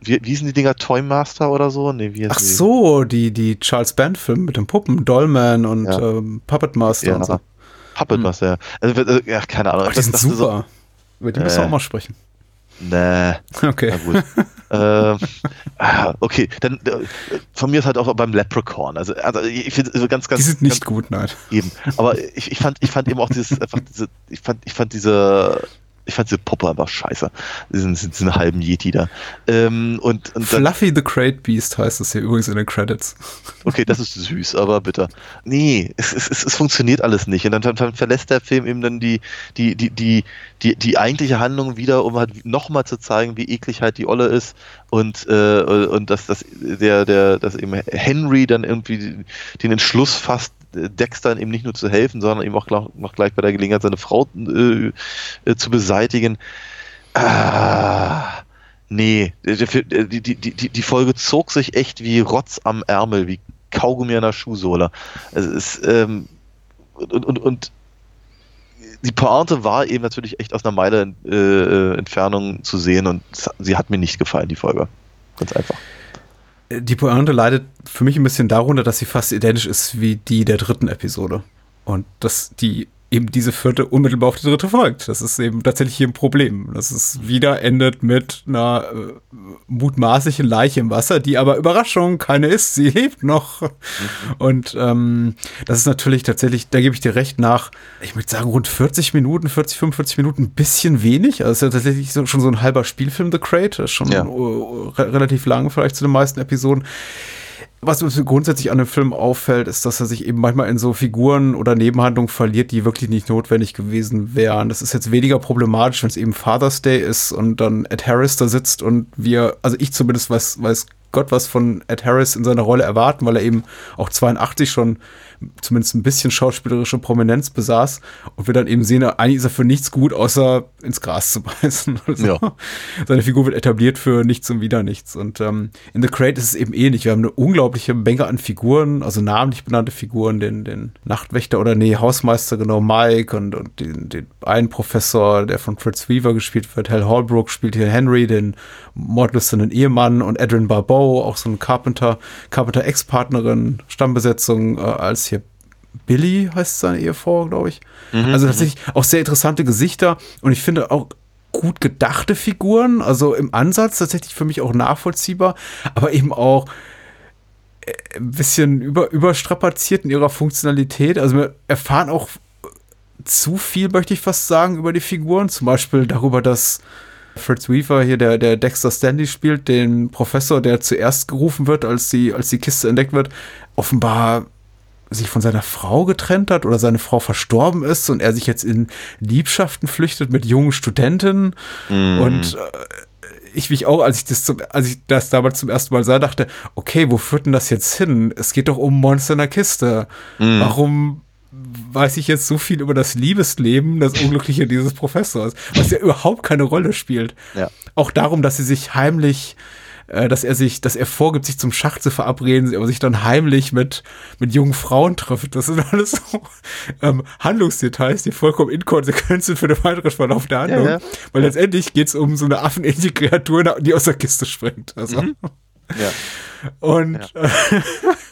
Wie, wie hießen die Dinger? Toy Master oder so? Nee, wie Ach so, die, die Charles Band-Filme mit den Puppen, Dollman und ja. ähm, Puppet Master ja. und so. Puppet hm. Master, ja. Also, äh, ja, keine Ahnung. Ach, die sind super. So, Über die müssen wir äh, auch mal sprechen. Nee. Okay. äh, okay, dann äh, von mir ist halt auch beim Leprechaun. Also, also ich finde ganz, ganz. Die sind nicht ganz, gut, nein. Eben. Aber ich, ich fand, ich fand eben auch dieses, einfach diese, ich fand, ich fand diese ich fand diese Puppe einfach scheiße. Diesen, diesen halben Yeti da. Ähm, und, und Fluffy the Crate Beast heißt es hier übrigens in den Credits. Okay, das ist süß, aber bitte. Nee, es, es, es, es funktioniert alles nicht. Und dann, dann, dann, verlässt der Film eben dann die, die, die, die, die, die eigentliche Handlung wieder, um halt nochmal zu zeigen, wie eklig halt die Olle ist und, äh, und dass, dass, der, der, dass eben Henry dann irgendwie den Entschluss fasst, Dexter eben nicht nur zu helfen, sondern eben auch noch gleich bei der Gelegenheit seine Frau äh, äh, zu beseitigen. Ah, nee, die, die, die, die Folge zog sich echt wie Rotz am Ärmel, wie Kaugummi an der Schuhsohle. Es ist, ähm, und, und, und die Pointe war eben natürlich echt aus einer Meile äh, Entfernung zu sehen und sie hat mir nicht gefallen, die Folge. Ganz einfach die Pointe leidet für mich ein bisschen darunter, dass sie fast identisch ist wie die der dritten Episode. Und dass die eben diese vierte unmittelbar auf die dritte folgt. Das ist eben tatsächlich hier ein Problem. Dass es wieder endet mit einer äh, mutmaßlichen Leiche im Wasser, die aber Überraschung keine ist. Sie lebt noch. Mhm. Und ähm, das ist natürlich tatsächlich, da gebe ich dir recht, nach, ich würde sagen, rund 40 Minuten, 40, 45 Minuten, ein bisschen wenig. Also ist ja tatsächlich so, schon so ein halber Spielfilm, The Crate. Das ist schon ja. re relativ lang, vielleicht zu den meisten Episoden was mir grundsätzlich an dem Film auffällt, ist, dass er sich eben manchmal in so Figuren oder Nebenhandlungen verliert, die wirklich nicht notwendig gewesen wären. Das ist jetzt weniger problematisch, wenn es eben Father's Day ist und dann Ed Harris da sitzt und wir, also ich zumindest weiß, weiß Gott was von Ed Harris in seiner Rolle erwarten, weil er eben auch 82 schon zumindest ein bisschen schauspielerische Prominenz besaß und wir dann eben sehen, eigentlich ist er für nichts gut, außer ins Gras zu beißen. So. Ja. Seine Figur wird etabliert für nichts und wieder nichts. Und ähm, in The Crate ist es eben ähnlich. Wir haben eine unglaubliche Menge an Figuren, also namentlich benannte Figuren, den, den Nachtwächter oder nee, Hausmeister, genau, Mike und, und den, den einen Professor, der von Fritz Weaver gespielt wird, Hal Holbrook spielt hier Henry, den mordlüsternen Ehemann und Adrian Barbeau, auch so ein Carpenter, Carpenter-Ex-Partnerin, Stammbesetzung äh, als hier Billy heißt seine Ehefrau, glaube ich. Mhm, also tatsächlich auch sehr interessante Gesichter und ich finde auch gut gedachte Figuren, also im Ansatz tatsächlich für mich auch nachvollziehbar, aber eben auch äh, ein bisschen über, überstrapaziert in ihrer Funktionalität. Also wir erfahren auch zu viel, möchte ich fast sagen, über die Figuren. Zum Beispiel darüber, dass Fritz Weaver hier, der, der Dexter Stanley spielt, den Professor, der zuerst gerufen wird, als die, als die Kiste entdeckt wird, offenbar sich von seiner Frau getrennt hat oder seine Frau verstorben ist und er sich jetzt in Liebschaften flüchtet mit jungen Studenten Mhm. und äh, ich mich auch, als ich das zum, als ich das damals zum ersten Mal sah, dachte, okay, wo führt denn das jetzt hin? Es geht doch um Monster in der Kiste. Mhm. Warum weiß ich jetzt so viel über das Liebesleben, das Unglückliche dieses Professors, was ja überhaupt keine Rolle spielt. Ja. Auch darum, dass sie sich heimlich, äh, dass er sich, dass er vorgibt, sich zum Schach zu verabreden, aber sich dann heimlich mit, mit jungen Frauen trifft. Das sind alles so ähm, Handlungsdetails, die vollkommen inkonsequent sind für den weiteren Verlauf der Handlung. ja. Weil letztendlich geht es um so eine affenähnliche Kreatur, die aus der Kiste springt. Also. Ja. Und äh,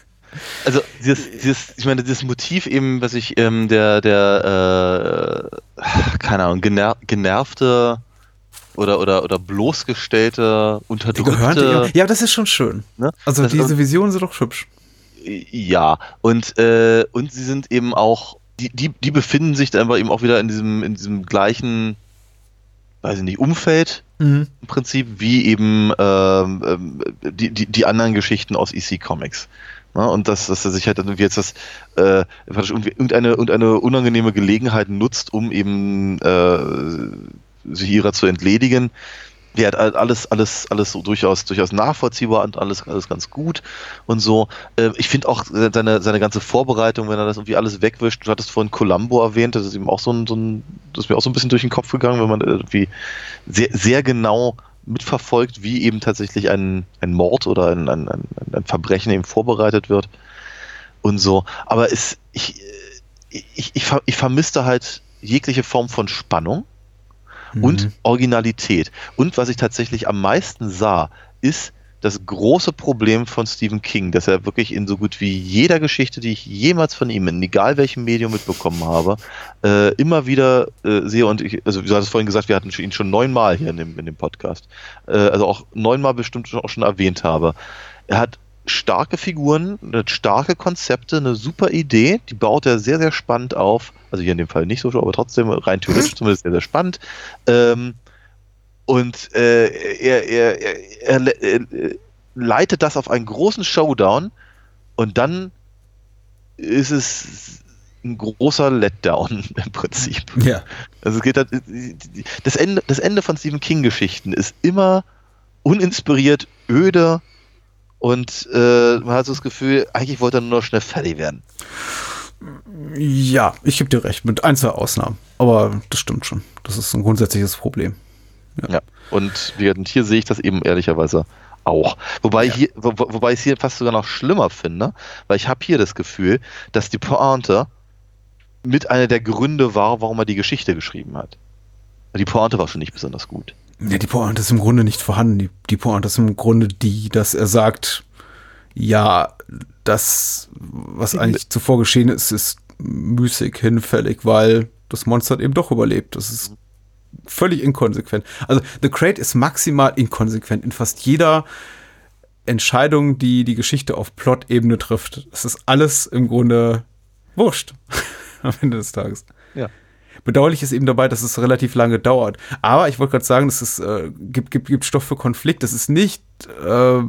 Also dieses, dieses, ich meine, dieses Motiv eben, was ich ähm, der, der, äh, keine Ahnung, gener genervte oder, oder, oder bloßgestellte, unterdrückte. ja, das ist schon schön. Ne? Also Das- diese Visionen sind doch hübsch. Ja, und, äh, und sie sind eben auch, die, die, die befinden sich dann aber eben auch wieder in diesem, in diesem gleichen, weiß ich nicht, Umfeld Mhm. im Prinzip wie eben ähm, ähm, die, die, die anderen Geschichten aus EC Comics. Ja, und dass, dass er sich halt dann irgendwie jetzt das äh, irgendwie irgendeine, irgendeine unangenehme Gelegenheit nutzt, um eben äh, sich ihrer zu entledigen. Ja, halt alles, alles, alles so durchaus, durchaus nachvollziehbar und alles, alles ganz gut und so. Äh, ich finde auch seine, seine ganze Vorbereitung, wenn er das irgendwie alles wegwischt. Du hattest vorhin Columbo erwähnt, das ist ihm auch so ein, so ein, das ist mir auch so ein bisschen durch den Kopf gegangen, wenn man irgendwie sehr, sehr genau mitverfolgt, wie eben tatsächlich ein, ein Mord oder ein, ein, ein, Verbrechen eben vorbereitet wird und so. Aber es, ich, ich, ich, ich vermisste halt jegliche Form von Spannung und Originalität. Und was ich tatsächlich am meisten sah, ist das große Problem von Stephen King, dass er wirklich in so gut wie jeder Geschichte, die ich jemals von ihm, in egal welchem Medium mitbekommen habe, äh, immer wieder äh, sehe und ich, also du hattest vorhin gesagt, wir hatten ihn schon neunmal hier in dem, in dem Podcast, äh, also auch neunmal bestimmt schon- auch schon erwähnt habe. Er hat starke Figuren, starke Konzepte, eine super Idee, die baut er sehr, sehr spannend auf. Also hier in dem Fall nicht so, aber trotzdem rein theoretisch zumindest sehr, sehr spannend. Ähm, und äh, er, er, er, er, äh, leitet das auf einen großen Showdown und dann ist es ein großer Letdown im Prinzip. Ja. Also es geht halt, das Ende, das Ende von Stephen King Geschichten ist immer uninspiriert, öde und äh, man hat so das Gefühl, eigentlich wollte er nur noch schnell fertig werden. Ja, ich gebe dir recht, mit ein, zwei Ausnahmen. Aber das stimmt schon. Das ist ein grundsätzliches Problem. Ja. Gesagt, und hier sehe ich das eben ehrlicherweise auch. Wobei, Ja. hier, wo, wo- wobei ich es hier fast sogar noch schlimmer finde, weil ich habe hier das Gefühl, dass die Pointe mit einer der Gründe war, warum er die Geschichte geschrieben hat. Die Pointe war schon nicht besonders gut. Ja, die Pointe ist im Grunde nicht vorhanden. Die, die Pointe ist im Grunde die, dass er sagt, ja, das, was eigentlich zuvor geschehen ist, ist müßig, hinfällig, weil das Monster hat eben doch überlebt. Das ist völlig inkonsequent. Also The Crate ist maximal inkonsequent in fast jeder Entscheidung, die die Geschichte auf Plot-Ebene trifft. Es ist alles im Grunde wurscht am Ende des Tages. Ja. Bedauerlich ist eben dabei, dass es relativ lange dauert. Aber ich wollte gerade sagen, es ist, äh, gibt, gibt, gibt Stoff für Konflikt. Es ist nicht, äh,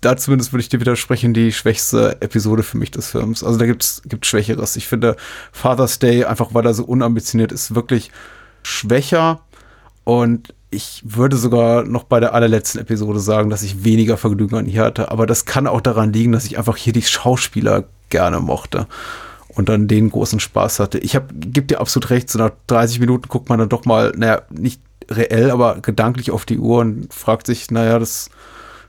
da zumindest würde ich dir widersprechen, die schwächste Episode für mich des Films. Also da gibt's gibt Schwächeres. Ich finde Father's Day, einfach weil er so unambitioniert ist, wirklich schwächer. Und ich würde sogar noch bei der allerletzten Episode sagen, dass ich weniger Vergnügen an ihr hatte. Aber das kann auch daran liegen, dass ich einfach hier die Schauspieler gerne mochte und dann den großen Spaß hatte. Ich habe, gebe dir absolut recht, so nach 30 Minuten guckt man dann doch mal, naja, nicht reell, aber gedanklich auf die Uhr und fragt sich, naja, das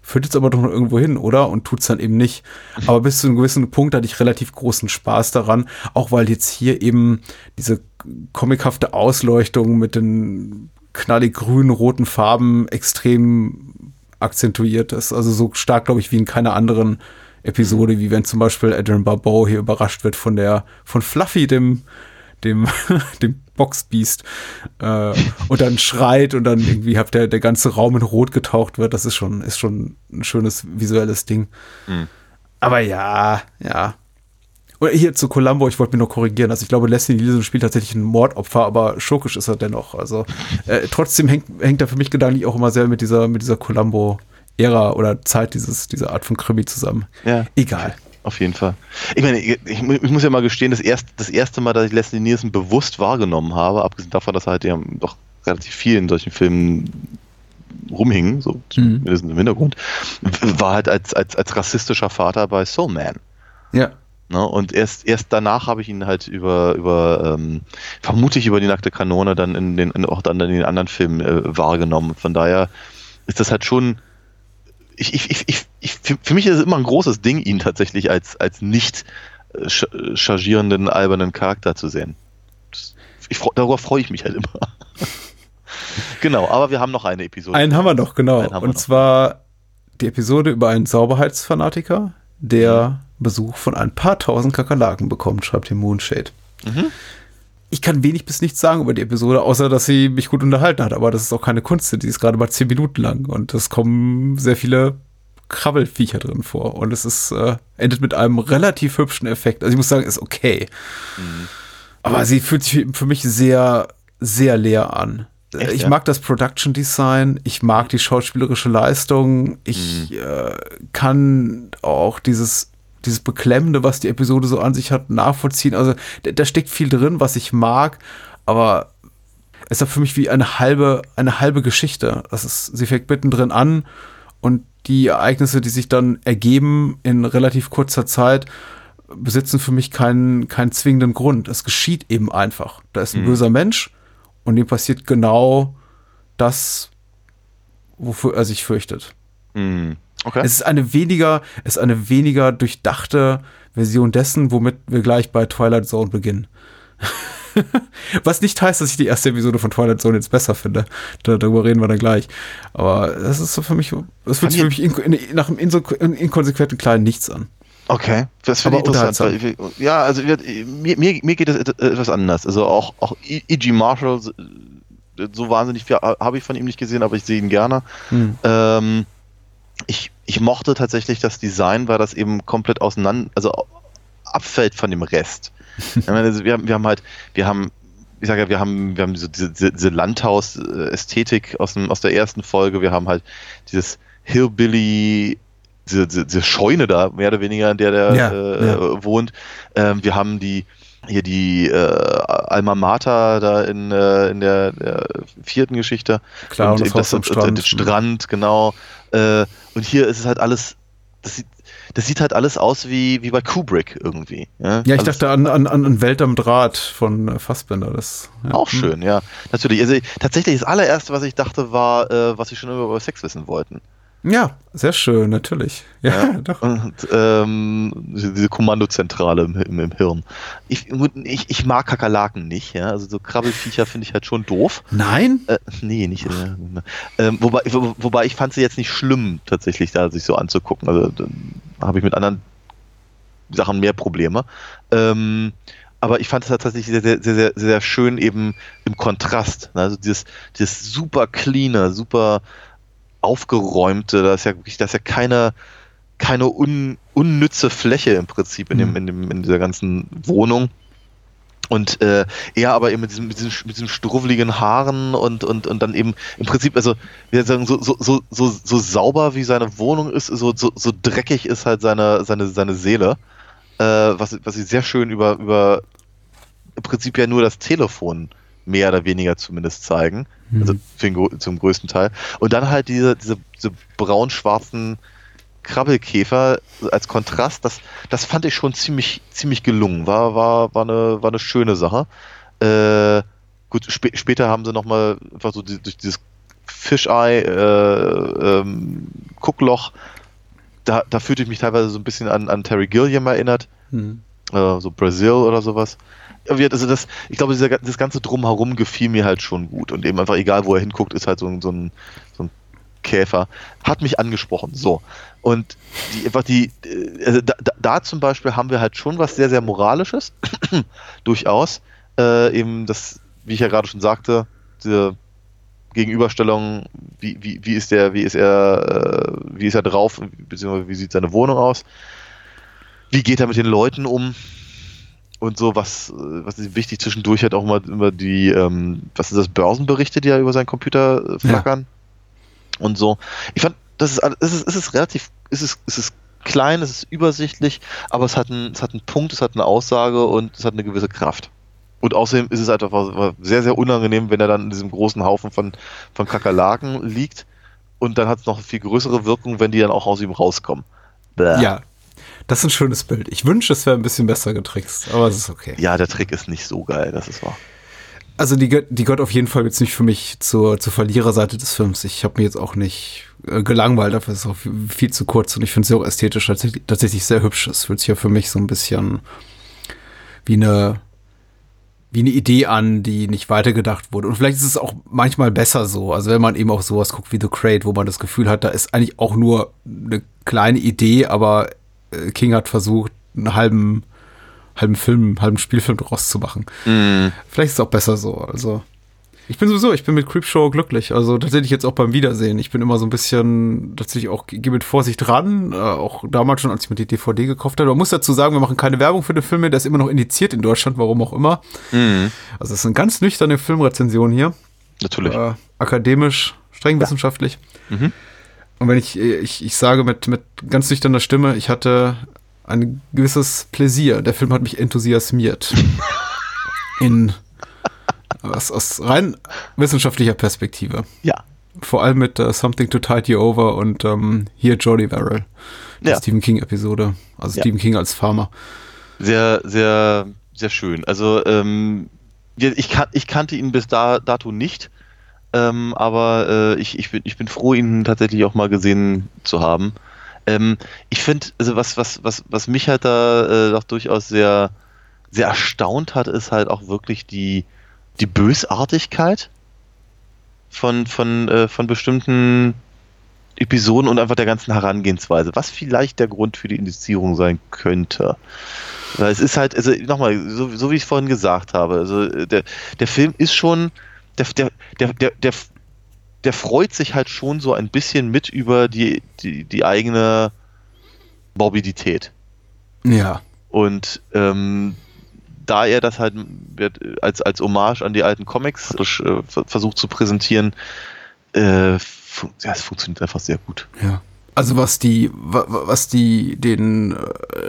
führt jetzt aber doch noch irgendwo hin, oder? Und tut's dann eben nicht. Aber bis zu einem gewissen Punkt hatte ich relativ großen Spaß daran, auch weil jetzt hier eben diese comichafte Ausleuchtung mit den knallig grünen, roten Farben extrem akzentuiert ist. Also so stark, glaube ich, wie in keiner anderen Episode, wie wenn zum Beispiel Adrian Barbeau hier überrascht wird von der, von Fluffy, dem, dem, dem Boxbeast, äh, und dann schreit und dann irgendwie habt der, der ganze Raum in Rot getaucht wird. Das ist schon, ist schon ein schönes visuelles Ding. Mhm. Aber ja, ja. Oder hier zu Columbo, ich wollte mich noch korrigieren. Also ich glaube, Leslie Nielsen spielt tatsächlich ein Mordopfer, aber schurkisch ist er dennoch. Also äh, trotzdem hängt, hängt er für mich gedanklich auch immer sehr mit dieser, mit dieser Columbo-Ära oder Zeit dieses, dieser Art von Krimi zusammen. Ja. Egal. auf jeden Fall. Ich meine, ich, ich muss ja mal gestehen, das erste, das erste Mal, dass ich Leslie Nielsen bewusst wahrgenommen habe, abgesehen davon, dass er halt ja doch relativ viel in solchen Filmen rumhing, so Mhm. mindestens im Hintergrund, war halt als, als, als rassistischer Vater bei Soul Man. Ja. Ne? Und erst, erst danach habe ich ihn halt über, über ähm, vermutlich über die nackte Kanone dann in den, in, auch dann in den anderen Filmen äh, wahrgenommen. Von daher ist das halt schon. Ich, ich, ich, ich, für, für mich ist es immer ein großes Ding, ihn tatsächlich als, als nicht äh, chargierenden, albernen Charakter zu sehen. Das, ich, darüber freue ich mich halt immer. genau, aber wir haben noch eine Episode. Einen haben wir noch, genau. Und zwar die Episode über einen Sauberheitsfanatiker, der Besuch von ein paar tausend Kakerlaken bekommt, schreibt hier Moonshade. Mhm. Ich kann wenig bis nichts sagen über die Episode, außer dass sie mich gut unterhalten hat. Aber das ist auch keine Kunst, die ist gerade mal zehn Minuten lang und es kommen sehr viele Krabbelviecher drin vor. Und es ist, äh, endet mit einem relativ hübschen Effekt. Also ich muss sagen, ist okay. Mhm. Aber sie fühlt sich für mich sehr, sehr leer an. Echt, ich ja? mag das Production Design, ich mag die schauspielerische Leistung, ich Mhm. äh, kann auch dieses, dieses Beklemmende, was die Episode so an sich hat, nachvollziehen. Also da, da steckt viel drin, was ich mag, aber es ist für mich wie eine halbe, eine halbe Geschichte. Das ist, sie fängt mittendrin an und die Ereignisse, die sich dann ergeben in relativ kurzer Zeit, besitzen für mich keinen, keinen zwingenden Grund. Es geschieht eben einfach. Da ist ein böser Mensch und dem passiert genau das, wofür er sich fürchtet. Mhm. Okay. Es ist eine weniger, es ist eine weniger durchdachte Version dessen, womit wir gleich bei Twilight Zone beginnen. Was nicht heißt, dass ich die erste Episode von Twilight Zone jetzt besser finde. Da, darüber reden wir dann gleich. Aber das ist so für mich, das fühlt sich für mich in, in, nach einem inkonsequenten kleinen Nichts an. Okay, das finde ich interessant. Weil ich, ja, also mir, mir, mir geht es et- etwas anders. Also auch, auch E.G. Marshall, so- so wahnsinnig viel habe ich von ihm nicht gesehen, aber ich sehe ihn gerne. Hm. Ähm, ich, ich mochte tatsächlich das Design, weil das eben komplett auseinander, also abfällt von dem Rest. Meine, also wir, haben, wir haben halt, wir haben, ich sage ja, wir haben, wir haben diese, diese, diese Landhaus-Ästhetik aus, dem, aus der ersten Folge, wir haben halt dieses Hillbilly, diese, diese, Scheune da, mehr oder weniger, in der der Ja, äh, ja. wohnt. Ähm, wir haben die hier die äh, Alma Mater da in, äh, in der, der vierten Geschichte. Klar, und das eben Haus am und- Strand. Strand, genau. Und hier ist es halt alles, das sieht, das sieht halt alles aus wie, wie bei Kubrick irgendwie. Ja, Ja, ich Also dachte an, an, an Welt am Draht von äh, Fassbender. Das, ja. auch schön, ja. Natürlich. Also tatsächlich das allererste, was ich dachte, war, äh, was sie schon immer über Sex wissen wollten. Ja, sehr schön, natürlich. Ja, Ja. doch. Und ähm, diese Kommandozentrale im, im, im Hirn. Ich, ich, ich mag Kakerlaken nicht, ja. Also so Krabbelfiecher finde ich halt schon doof. Nein? Äh, nee, nicht. Äh, wobei, wo, wobei ich fand sie jetzt nicht schlimm, tatsächlich da sich so anzugucken. Also habe ich mit anderen Sachen mehr Probleme. Ähm, aber ich fand es halt tatsächlich sehr, sehr, sehr, sehr, sehr schön eben im Kontrast. ne? Also dieses, dieses super cleaner, super aufgeräumte, da ist ja wirklich, da ist ja keine, keine un, unnütze Fläche im Prinzip in, dem, Mhm. in, dem, in dieser ganzen Wohnung. Und äh, er aber eben mit diesem, mit diesen, mit diesen struweligen Haaren und, und, und dann eben im Prinzip, also wir sagen, so, so, so, so, so sauber wie seine Wohnung ist, so, so, so dreckig ist halt seine, seine, seine Seele. Äh, was, was sie sehr schön über, über im Prinzip ja nur das Telefon mehr oder weniger zumindest zeigen. Also für den, zum größten Teil. Und dann halt diese, diese, diese braun-schwarzen Krabbelkäfer als Kontrast, das, das fand ich schon ziemlich, ziemlich gelungen. War, war, war, eine, war eine schöne Sache. Äh, gut, spä später haben sie nochmal einfach so die, durch dieses Fischei, äh, ähm, Guckloch, da, da fühlte ich mich teilweise so ein bisschen an, an Terry Gilliam erinnert Hm. äh, so Brasil oder sowas. Wie- Also das, ich glaube, dieser, das ganze Drumherum gefiel mir halt schon gut. Und eben einfach, egal wo er hinguckt, ist halt so ein, so ein, so ein Käfer. Hat mich angesprochen. So. Und die, einfach die, also da, da, da zum Beispiel haben wir halt schon was sehr, sehr Moralisches. Durchaus. Äh, eben das, wie ich ja gerade schon sagte, diese Gegenüberstellung, wie, wie, wie ist der, wie ist er, äh, wie ist er drauf, beziehungsweise wie sieht seine Wohnung aus? Wie geht er mit den Leuten um? Und so, was, äh, was ist wichtig zwischendurch hat auch mal immer die, ähm, was ist das, Börsenberichte, die ja über seinen Computer äh, flackern und so. Ich fand, das ist, es ist, es ist relativ, es ist, es ist klein, es ist übersichtlich, aber es hat, einen, es hat einen Punkt, es hat eine Aussage und es hat eine gewisse Kraft. Und außerdem ist es halt einfach sehr, sehr unangenehm, wenn er dann in diesem großen Haufen von, von Kakerlaken liegt. Und dann hat es noch viel größere Wirkung, wenn die dann auch aus ihm rauskommen. Bäh. Ja, das ist ein schönes Bild. Ich wünsche, es wäre ein bisschen besser getrickst, aber es ist okay. Ja, der Trick ist nicht so geil, das ist wahr. Also die, die gehört auf jeden Fall jetzt nicht für mich zur, zur Verliererseite des Films. Ich habe mir jetzt auch nicht äh, gelangweilt, dafür ist es auch viel zu kurz und ich finde sie auch ästhetisch tatsächlich, tatsächlich sehr hübsch. Es fühlt sich ja für mich so ein bisschen wie eine wie eine Idee an, die nicht weitergedacht wurde. Und vielleicht ist es auch manchmal besser so. Also wenn man eben auch sowas guckt wie The Crate, wo man das Gefühl hat, da ist eigentlich auch nur eine kleine Idee, aber King hat versucht, einen halben, halben Film, halben Spielfilm draus zu machen. Mm. Vielleicht ist es auch besser so. Also ich bin sowieso, ich bin mit Creepshow glücklich. Also tatsächlich jetzt auch beim Wiedersehen. Ich bin immer so ein bisschen, tatsächlich auch, gehe mit Vorsicht ran. Äh, auch damals schon, als ich mir die DVD gekauft habe. Man muss dazu sagen, wir machen keine Werbung für den Film mehr. Der ist immer noch indiziert in Deutschland, warum auch immer. Mhm. Also es ist eine ganz nüchterne Filmrezension hier. Natürlich. Äh, akademisch, streng wissenschaftlich. Mhm. Und wenn ich, ich, ich sage mit, mit ganz nüchterner Stimme, ich hatte ein gewisses Pläsier. Der Film hat mich enthusiasmiert. in aus, aus rein wissenschaftlicher Perspektive. Ja. Vor allem mit uh, Something to Tide You Over und um, ähm, hier Jodie Verrill. Die ja. Stephen King-Episode. Also ja. Stephen King als Farmer. Sehr, sehr, sehr schön. Also, ähm, ich, kan ich kannte ihn bis da, dato nicht. Ähm, aber äh, ich, ich, bin, ich bin froh, ihn tatsächlich auch mal gesehen zu haben. Ähm, ich finde, also was, was, was, was mich halt da äh, durchaus sehr, sehr erstaunt hat, ist halt auch wirklich die, die Bösartigkeit von, von, äh, von bestimmten Episoden und einfach der ganzen Herangehensweise, was vielleicht der Grund für die Indizierung sein könnte. Weil es ist halt, also nochmal, so, so wie ich es vorhin gesagt habe, also äh, der, der Film ist schon, der, der, der, der, der, der freut sich halt schon so ein bisschen mit über die, die, die eigene Morbidität. Ja. Und ähm, da er das halt als, als Hommage an die alten Comics äh, versucht zu präsentieren, äh, fun ja, es funktioniert einfach sehr gut. Ja. Also was die, was die, den äh,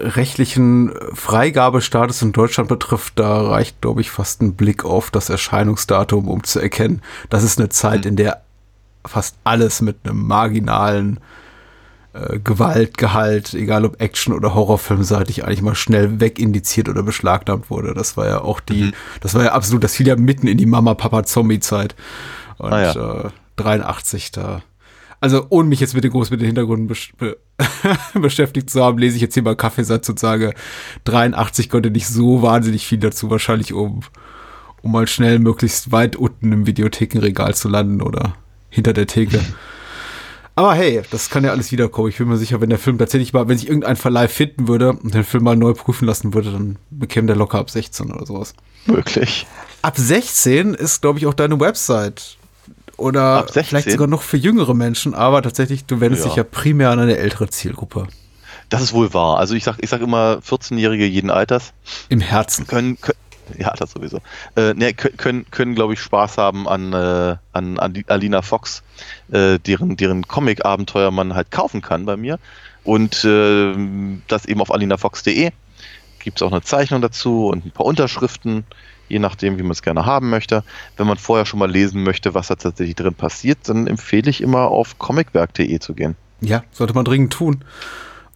rechtlichen Freigabestatus in Deutschland betrifft, da reicht, glaube ich, fast ein Blick auf das Erscheinungsdatum, um zu erkennen, das ist eine Zeit, mhm. in der fast alles mit einem marginalen äh, Gewaltgehalt, egal ob Action- oder Horrorfilmseitig, eigentlich mal schnell wegindiziert oder beschlagnahmt wurde. Das war ja auch die, mhm. das war ja absolut, das fiel ja mitten in die Mama-Papa-Zombie-Zeit. Und ah, ja. äh, 83 da. Also ohne mich jetzt mit den groß mit den Hintergründen be beschäftigt zu haben, lese ich jetzt hier mal Kaffeesatz und sage, 83 konnte nicht so wahnsinnig viel dazu, wahrscheinlich um, um mal schnell möglichst weit unten im Videothekenregal zu landen oder hinter der Theke. Aber hey, das kann ja alles wiederkommen. Ich bin mir sicher, wenn der Film tatsächlich mal, wenn sich irgendein Verleih finden würde und den Film mal neu prüfen lassen würde, dann bekäme der locker ab 16 oder sowas. Wirklich. Ab 16 ist, glaube ich, auch deine Website. Oder vielleicht sogar noch für jüngere Menschen, aber tatsächlich, du wendest ja. dich ja primär an eine ältere Zielgruppe. Das ist wohl wahr. Also ich sag, ich sag immer 14-Jährige jeden Alters. Im Herzen. Können, können ja, das sowieso. Äh, ne, können, können glaube ich, Spaß haben an, äh, an, an Alina Fox, äh, deren, deren Comic-Abenteuer man halt kaufen kann bei mir. Und äh, das eben auf alinafox.de. Gibt es auch eine Zeichnung dazu und ein paar Unterschriften, je nachdem, wie man es gerne haben möchte. Wenn man vorher schon mal lesen möchte, was da tatsächlich drin passiert, dann empfehle ich immer auf comicwerk.de zu gehen. Ja, sollte man dringend tun.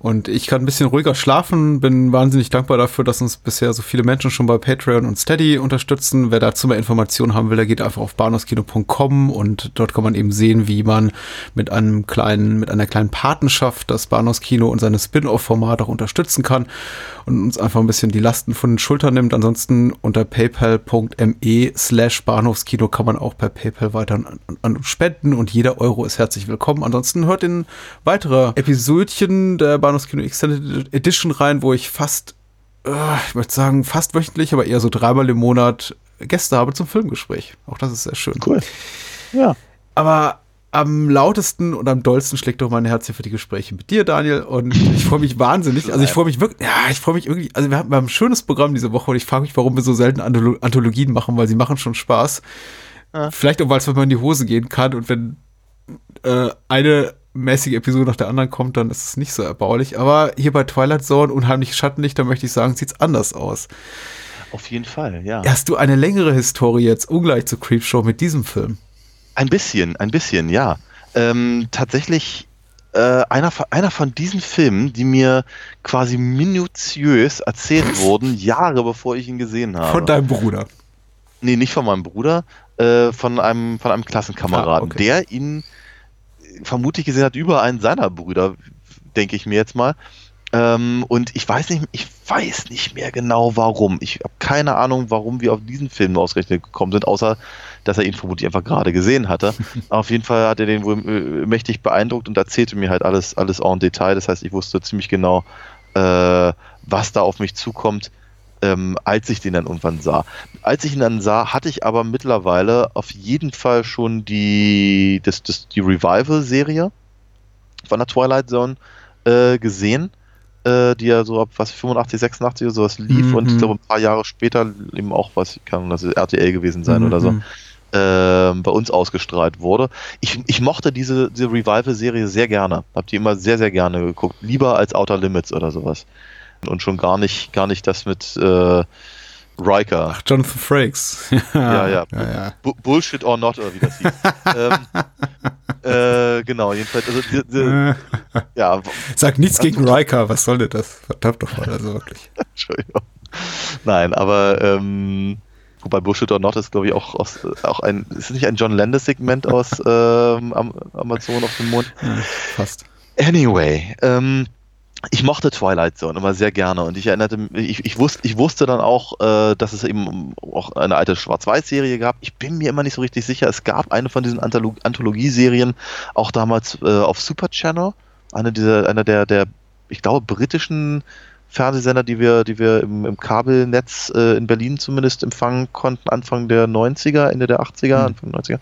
Und ich kann ein bisschen ruhiger schlafen, bin wahnsinnig dankbar dafür, dass uns bisher so viele Menschen schon bei Patreon und Steady unterstützen. Wer dazu mehr Informationen haben will, der geht einfach auf bahnhofskino.com und dort kann man eben sehen, wie man mit einem kleinen, mit einer kleinen Patenschaft das Bahnhofskino und seine Spin-off-Format auch unterstützen kann und uns einfach ein bisschen die Lasten von den Schultern nimmt. Ansonsten unter paypal.me slash Bahnhofskino kann man auch per PayPal weiter an, an spenden und jeder Euro ist herzlich willkommen. Ansonsten hört in weitere Episodchen der Bahnhofskino Extended Edition rein, wo ich fast, äh, ich möchte sagen, fast wöchentlich, aber eher so dreimal im Monat Gäste habe zum Filmgespräch. Auch das ist sehr schön. Cool. Ja. Aber am lautesten und am dollsten schlägt doch mein Herz hier für die Gespräche mit dir, Daniel. Und ich freue mich wahnsinnig. Also ich freue mich wirklich, ja, ich freue mich irgendwie. Also wir haben, wir haben ein schönes Programm diese Woche und ich frage mich, warum wir so selten Anthologien machen, weil sie machen schon Spaß. Ja. Vielleicht auch, weil es mal in die Hose gehen kann und wenn äh, eine mäßige Episode nach der anderen kommt, dann ist es nicht so erbaulich. Aber hier bei Twilight Zone, unheimlich Schattenlichter, möchte ich sagen, sieht es anders aus. Auf jeden Fall, ja. Hast du eine längere Historie jetzt ungleich zu Creepshow mit diesem Film? Ein bisschen, ein bisschen, ja. Ähm, tatsächlich äh, einer, einer von diesen Filmen, die mir quasi minutiös erzählt wurden, Jahre bevor ich ihn gesehen habe. Von deinem Bruder. Nee, nicht von meinem Bruder, äh, von, einem, von einem Klassenkameraden, Ah, okay. der ihn vermutlich gesehen hat über einen seiner Brüder, denke ich mir jetzt mal. Ähm, und ich weiß nicht, ich weiß nicht mehr genau warum. Ich habe keine Ahnung, warum wir auf diesen Film ausgerechnet gekommen sind, außer dass er ihn vermutlich einfach gerade gesehen hatte. Auf jeden Fall hat er den wohl äh, mächtig beeindruckt und erzählte mir halt alles, alles en Detail. Das heißt, ich wusste ziemlich genau, äh, was da auf mich zukommt, ähm, als ich den dann irgendwann sah. Als ich ihn dann sah, hatte ich aber mittlerweile auf jeden Fall schon die, das, das, die Revival-Serie von der Twilight Zone äh, gesehen, äh, die ja so ab was 85, 86 oder sowas lief Mhm. und ich glaube ein paar Jahre später eben auch was, kann das RTL gewesen sein oder so Mhm. ähm, bei uns ausgestrahlt wurde. Ich, ich mochte diese, diese Revival-Serie sehr gerne. Hab die immer sehr, sehr gerne geguckt. Lieber als Outer Limits oder sowas. Und schon gar nicht, gar nicht das mit äh, Riker. Ach, Jonathan Frakes. Ja, ja. ja, ja. Bu Bullshit or not, oder wie das hieß. ähm, äh, genau, jedenfalls, also die, die, ja, Sag nichts gegen Riker, was soll denn das? Verdammt doch mal, also wirklich. Entschuldigung. Nein, aber ähm, wobei Bullshit or Not ist, glaube ich, auch, aus, auch ein, ist nicht ein John Landis-Segment aus ähm, Am Amazon auf dem Mond? Ja, fast. Anyway, ähm, ich mochte Twilight Zone immer sehr gerne und ich erinnerte ich, ich, wusste, ich wusste dann auch, äh, dass es eben auch eine alte Schwarz-Weiß-Serie gab. Ich bin mir immer nicht so richtig sicher. Es gab eine von diesen Antholo Anthologieserien, auch damals äh, auf Super Channel, eine dieser, einer der, der, ich glaube, britischen Fernsehsender, die wir, die wir im, im Kabelnetz äh, in Berlin zumindest empfangen konnten, Anfang der 90er, Ende der 80er, Mhm. Anfang der 90er.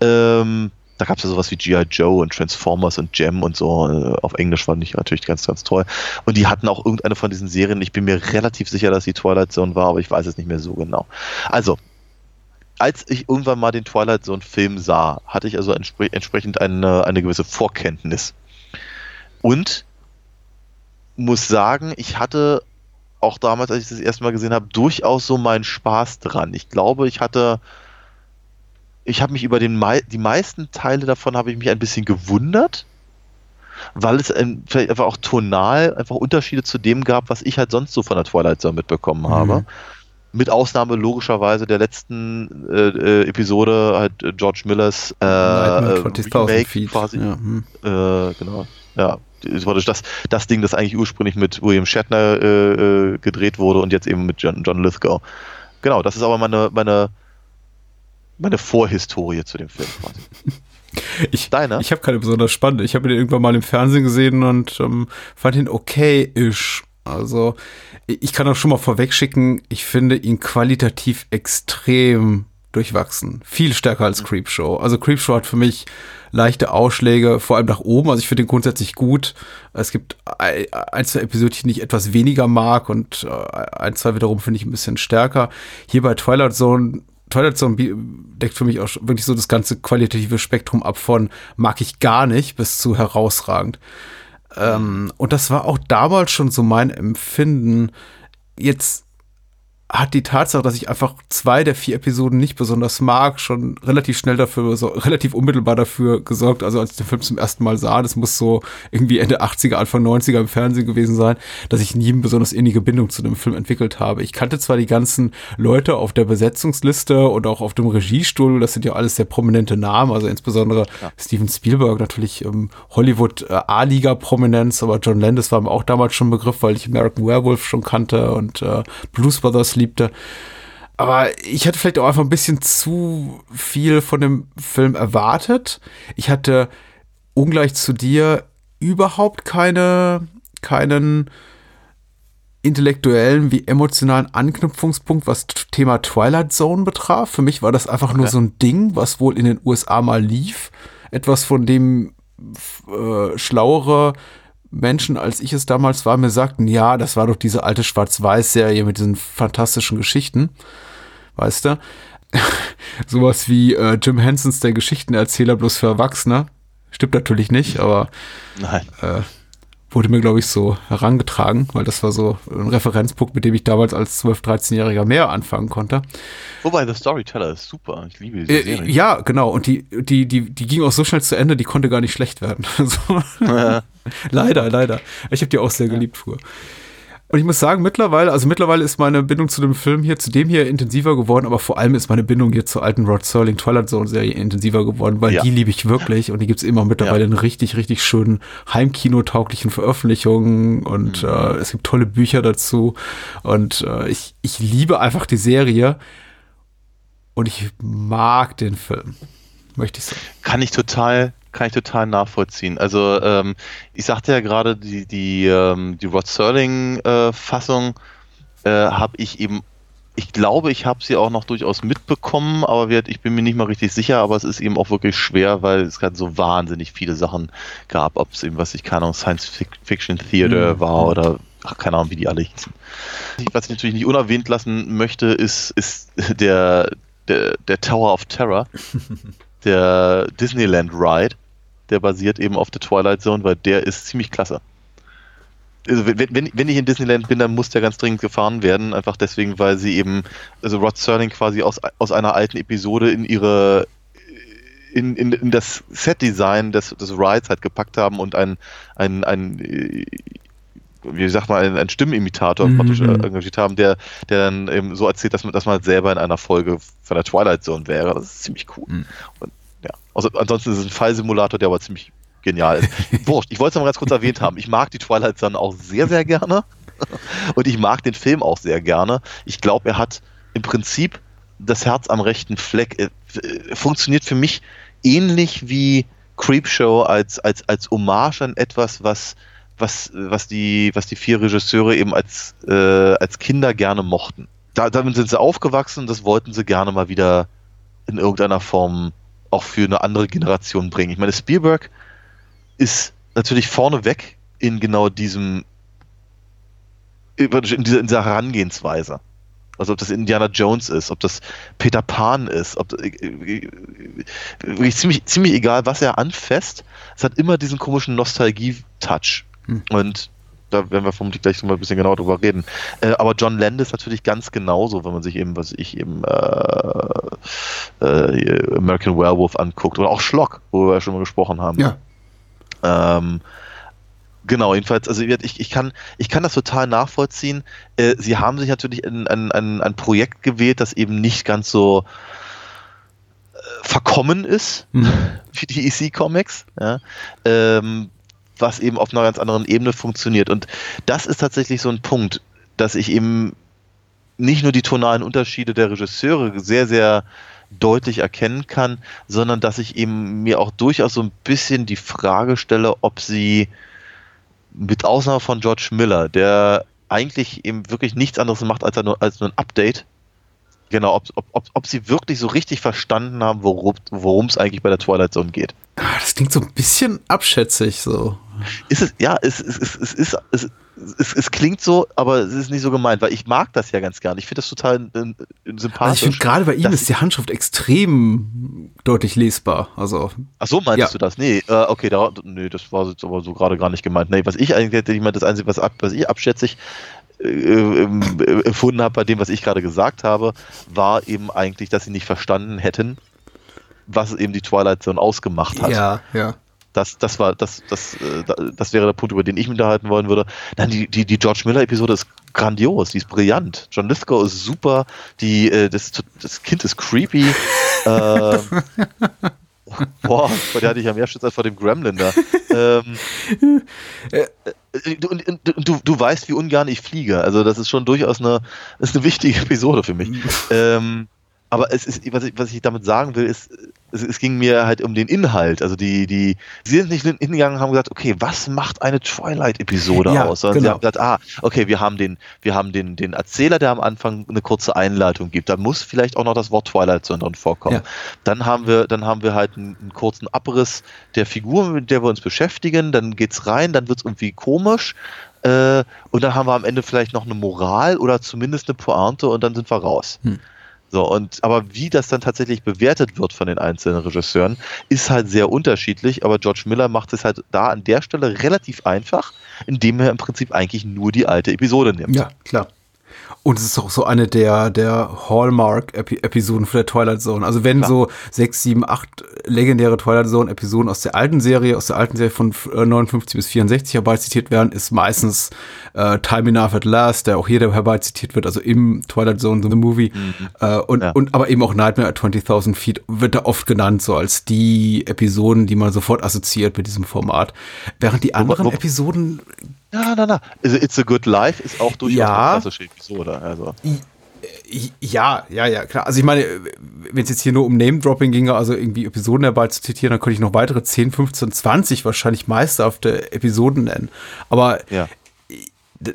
Ähm, da gab es ja sowas wie G.I. Joe und Transformers und Gem und so. Äh, auf Englisch fand ich natürlich ganz, ganz toll. Und die hatten auch irgendeine von diesen Serien. Ich bin mir relativ sicher, dass die Twilight Zone war, aber ich weiß es nicht mehr so genau. Also, als ich irgendwann mal den Twilight Zone Film sah, hatte ich also entspre entsprechend eine, eine gewisse Vorkenntnis. Und muss sagen, ich hatte auch damals, als ich das erste Mal gesehen habe, durchaus so meinen Spaß dran. Ich glaube, ich hatte ich habe mich über den mei die meisten Teile davon habe ich mich ein bisschen gewundert, weil es ähm, vielleicht einfach auch tonal einfach Unterschiede zu dem gab, was ich halt sonst so von der Twilight Zone mitbekommen habe. Mit Ausnahme logischerweise der letzten äh, äh, Episode halt äh, George Millers äh, äh, 20.000 Remake Feet. quasi. Ja, hm. Äh, genau. Ja, das das, Ding, das eigentlich ursprünglich mit William Shatner gedreht wurde und jetzt eben mit John, John Lithgow. Genau, das ist aber meine, meine, meine Vorhistorie zu dem Film quasi. Ich, Deine? ich habe keine besonders spannende. Ich habe ihn irgendwann mal im Fernsehen gesehen und ähm, fand ihn okay-ish. Also ich kann auch schon mal vorweg schicken, ich finde ihn qualitativ extrem durchwachsen. Viel stärker als Creepshow. Also Creepshow hat für mich leichte Ausschläge, vor allem nach oben. Also ich finde ihn grundsätzlich gut. Es gibt ein, ein, zwei Episoden, die ich etwas weniger mag und äh, ein, zwei wiederum finde ich ein bisschen stärker. Hier bei Twilight Zone Twilight Zone bi- deckt für mich auch wirklich so das ganze qualitative Spektrum ab von mag ich gar nicht bis zu herausragend. Ähm, und das war auch damals schon so mein Empfinden. Jetzt hat die Tatsache, dass ich einfach zwei der vier Episoden nicht besonders mag, schon relativ schnell dafür, so, relativ unmittelbar dafür gesorgt. Also als ich den Film zum ersten Mal sah, das muss so irgendwie Ende 80er, Anfang 90er im Fernsehen gewesen sein, dass ich nie eine besonders innige Bindung zu dem Film entwickelt habe. Ich kannte zwar die ganzen Leute auf der Besetzungsliste und auch auf dem Regiestuhl, das sind ja alles sehr prominente Namen, also insbesondere Steven Spielberg, natürlich ähm, Hollywood äh, A-Liga-Prominenz, aber John Landis war mir auch damals schon ein Begriff, weil ich American Werewolf schon kannte und äh, Blues Brothers liebte. Aber ich hatte vielleicht auch einfach ein bisschen zu viel von dem Film erwartet. Ich hatte ungleich zu dir überhaupt keine, keinen intellektuellen wie emotionalen Anknüpfungspunkt, was Thema Twilight Zone betraf. Für mich war das einfach nur so ein Ding, was wohl in den USA mal lief. Etwas, von dem äh, schlauere Menschen, als ich es damals war, mir sagten, ja, das war doch diese alte Schwarz-Weiß-Serie mit diesen fantastischen Geschichten. Weißt du? Sowas wie äh, Jim Hensons Der Geschichtenerzähler bloß für Erwachsene. Stimmt natürlich nicht, aber äh, wurde mir, glaube ich, so herangetragen, weil das war so ein Referenzpunkt, mit dem ich damals als 12-, 13-Jähriger mehr anfangen konnte. Wobei, The Storyteller ist super. Ich liebe diese Äh, Serie. ja, genau. Und die, die, die, die ging auch so schnell zu Ende, die konnte gar nicht schlecht werden. so. leider, leider. Ich habe die auch sehr geliebt früher. Und ich muss sagen, mittlerweile, also mittlerweile ist meine Bindung zu dem Film hier, zu dem hier intensiver geworden, aber vor allem ist meine Bindung hier zur alten Rod Serling Twilight Zone Serie intensiver geworden, weil Ja. die liebe ich wirklich und die gibt's immer mittlerweile Ja. in richtig, richtig schönen heimkinotauglichen Veröffentlichungen und Mhm. äh, es gibt tolle Bücher dazu und äh, ich, ich liebe einfach die Serie und ich mag den Film, möchte ich sagen. Kann ich total, kann ich total nachvollziehen. Also ähm, ich sagte ja gerade, die, die, ähm, die Rod Serling-Fassung äh, habe ich eben, ich glaube, ich habe sie auch noch durchaus mitbekommen, aber wir- ich bin mir nicht mal richtig sicher, aber es ist eben auch wirklich schwer, weil es gerade so wahnsinnig viele Sachen gab, ob es eben, was ich keine Ahnung, Science Fic- Fiction Theater Mhm. war oder ach, keine Ahnung, wie die alle hießen. Was ich natürlich nicht unerwähnt lassen möchte, ist, ist der, der, der Tower of Terror der Disneyland Ride, der basiert eben auf der Twilight Zone, weil der ist ziemlich klasse. Also wenn, wenn, wenn ich in Disneyland bin, dann muss der ganz dringend gefahren werden, einfach deswegen, weil sie eben, also Rod Serling quasi aus, aus einer alten Episode in ihre in, in, in das Set-Design des, des Rides halt gepackt haben und ein, ein, ein äh, wie sagt man, ein, ein Stimmenimitator Mhm. praktisch äh, engagiert haben, der, der dann eben so erzählt, dass man, dass man halt selber in einer Folge von der Twilight Zone wäre. Das ist ziemlich cool. Mhm. Und, ja. Also, ansonsten ist es ein Fallsimulator, der aber ziemlich genial ist. Wurscht, ich wollte es noch mal ganz kurz erwähnt haben. Ich mag die Twilight Zone auch sehr, sehr gerne. Und ich mag den Film auch sehr gerne. Ich glaube, er hat im Prinzip das Herz am rechten Fleck. Äh, funktioniert für mich ähnlich wie Creepshow als, als, als Hommage an etwas, was, was, was, die, was die vier Regisseure eben als, äh, als Kinder gerne mochten. Da, damit sind sie aufgewachsen und das wollten sie gerne mal wieder in irgendeiner Form auch für eine andere Generation bringen. Ich meine, Spielberg ist natürlich vorneweg in genau diesem, in dieser, in dieser Herangehensweise. Also ob das Indiana Jones ist, ob das Peter Pan ist, ob äh, äh, wirklich ziemlich, ziemlich egal, was er anfasst, es hat immer diesen komischen Nostalgie-Touch. Hm. Und da werden wir vermutlich gleich noch mal ein bisschen genauer drüber reden. Äh, aber John Landis natürlich ganz genauso, wenn man sich eben, was ich eben äh, äh, American Werewolf anguckt oder auch Schlock, wo wir ja schon mal gesprochen haben. Ja. Ähm, genau, jedenfalls, also ich, ich, kann, ich kann das total nachvollziehen. Äh, sie haben sich natürlich ein, ein, ein, ein Projekt gewählt, das eben nicht ganz so äh, verkommen ist Mhm. wie die EC Comics, ja, ähm, was eben auf einer ganz anderen Ebene funktioniert. Und das ist tatsächlich so ein Punkt, dass ich eben nicht nur die tonalen Unterschiede der Regisseure sehr, sehr deutlich erkennen kann, sondern dass ich eben mir auch durchaus so ein bisschen die Frage stelle, ob sie mit Ausnahme von George Miller, der eigentlich eben wirklich nichts anderes macht als, nur, als nur ein Update, genau, ob, ob, ob, ob sie wirklich so richtig verstanden haben, worum es eigentlich bei der Twilight Zone geht. Ah, Das klingt so ein bisschen abschätzig so. Ist es, ja, es, es, es, es ist, es, es, es klingt so, aber es ist nicht so gemeint, weil ich mag das ja ganz gern. Ich finde das total äh, Also ich sympathisch. finde gerade bei ihm ist die Handschrift extrem deutlich lesbar. Also Ach so, meintest Ja. du das? Nee, äh, okay, da, nee, das war jetzt aber so gerade gar nicht gemeint. Nee, was ich eigentlich, hätte, ich meine, das Einzige, was, ab, was ich abschätzig äh, ähm, äh, empfunden habe bei dem, was ich gerade gesagt habe, war eben eigentlich, dass sie nicht verstanden hätten, was eben die Twilight Zone ausgemacht hat. ja, ja. Das, das war, das, das, äh, da- das wäre der Punkt, über den ich mich unterhalten wollen würde. Nein, die, die, die George Miller-Episode ist grandios, die ist brillant. John Lithgow ist super, die, äh, das, das Kind ist creepy. ähm, boah, vor der hatte ich ja mehr Schutz als vor dem Gremlin da. Ähm, äh, du, und, und, du, du weißt, wie ungern ich fliege. Also das ist schon durchaus eine, ist eine wichtige Episode für mich. ähm, aber es ist, was ich, was ich damit sagen will, ist, es, es ging mir halt um den Inhalt. Also die, die, sie sind nicht hingegangen und haben gesagt, okay, was macht eine Twilight-Episode Ja, aus? Sondern sie genau. haben gesagt, ah, okay, wir haben den, wir haben den, den Erzähler, der am Anfang eine kurze Einleitung gibt. Da muss vielleicht auch noch das Wort Twilight drin vorkommen. Ja. Dann haben wir, dann haben wir halt einen, einen kurzen Abriss der Figur, mit der wir uns beschäftigen. Dann geht's rein, dann wird's irgendwie komisch. Äh, und dann haben wir am Ende vielleicht noch eine Moral oder zumindest eine Pointe und dann sind wir raus. Hm. So, und aber wie das dann tatsächlich bewertet wird von den einzelnen Regisseuren, ist halt sehr unterschiedlich, aber George Miller macht es halt da an der Stelle relativ einfach, indem er im Prinzip eigentlich nur die alte Episode nimmt. Ja, klar. Und es ist auch so eine der, der Hallmark-Episoden für der Twilight Zone. Also wenn Klar. so sechs, sieben, acht legendäre Twilight Zone-Episoden aus der alten Serie, aus der alten Serie von äh, 59 bis 64 herbeizitiert werden, ist meistens äh, Time Enough at Last, der auch hier herbeizitiert wird, also im Twilight Zone The Movie. Äh, und, Ja. und aber eben auch Nightmare at 20.000 Feet wird da oft genannt, so als die Episoden, die man sofort assoziiert mit diesem Format. Während die anderen wo- Episoden Ja, na, na. Also It's a Good Life ist auch durchaus Ja. eine klassische Episode. Also. Ja, ja, ja, klar. Also ich meine, wenn es jetzt hier nur um Name-Dropping ginge, also irgendwie Episoden dabei zu zitieren, dann könnte ich noch weitere 10, 15, 20 wahrscheinlich meisterhafte Episoden nennen. Aber Ja.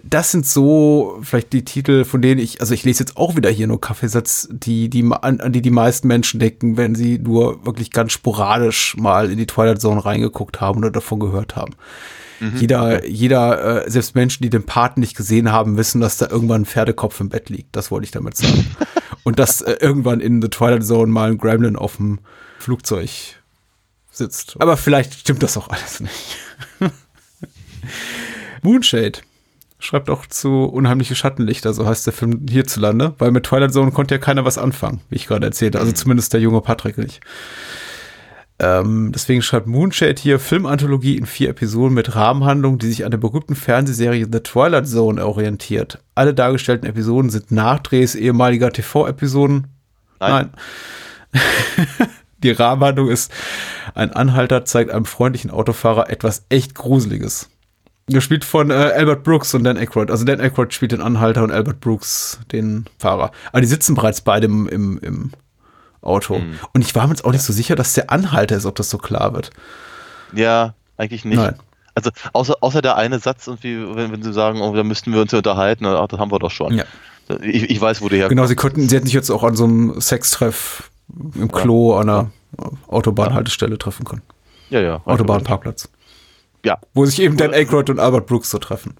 das sind so vielleicht die Titel, von denen ich, also ich lese jetzt auch wieder hier nur Kaffeesatz, die, die, an, an die die meisten Menschen denken, wenn sie nur wirklich ganz sporadisch mal in die Twilight Zone reingeguckt haben oder davon gehört haben. Jeder, jeder, äh, selbst Menschen, die den Paten nicht gesehen haben, wissen, dass da irgendwann ein Pferdekopf im Bett liegt. Das wollte ich damit sagen. Und dass äh, irgendwann in The Twilight Zone mal ein Gremlin auf dem Flugzeug sitzt. Aber vielleicht stimmt das auch alles nicht. Moonshade schreibt auch zu Unheimliche Schattenlichter, so heißt der Film hierzulande, weil mit Twilight Zone konnte ja keiner was anfangen, wie ich gerade erzählte. Also zumindest der junge Patrick nicht. Ähm, deswegen schreibt Moonshade hier Filmanthologie in vier Episoden mit Rahmenhandlung, die sich an der berühmten Fernsehserie The Twilight Zone orientiert. Alle dargestellten Episoden sind Nachdrehs ehemaliger TV-Episoden. Nein. Nein. Die Rahmenhandlung ist, ein Anhalter zeigt einem freundlichen Autofahrer etwas echt Gruseliges. Gespielt von äh, Albert Brooks und Dan Aykroyd. Also Dan Aykroyd spielt den Anhalter und Albert Brooks den Fahrer. Aber die sitzen bereits beide im, im, im Auto. Und ich war mir jetzt auch nicht so sicher, dass der Anhalter ist, ob das so klar wird. Ja, eigentlich nicht. Nein. Also außer, außer der eine Satz, irgendwie, wenn, wenn sie sagen, oh, da müssten wir uns ja unterhalten, ach, das haben wir doch schon. Ja. Ich, ich weiß, wo du herkommst. Genau, sie konnten, sie hätten sich jetzt auch an so einem Sextreff im Klo an einer Autobahnhaltestelle treffen können. Ja, ja. Autobahnparkplatz. Ja, Wo sich eben Dan Aykroyd und Albert Brooks so treffen.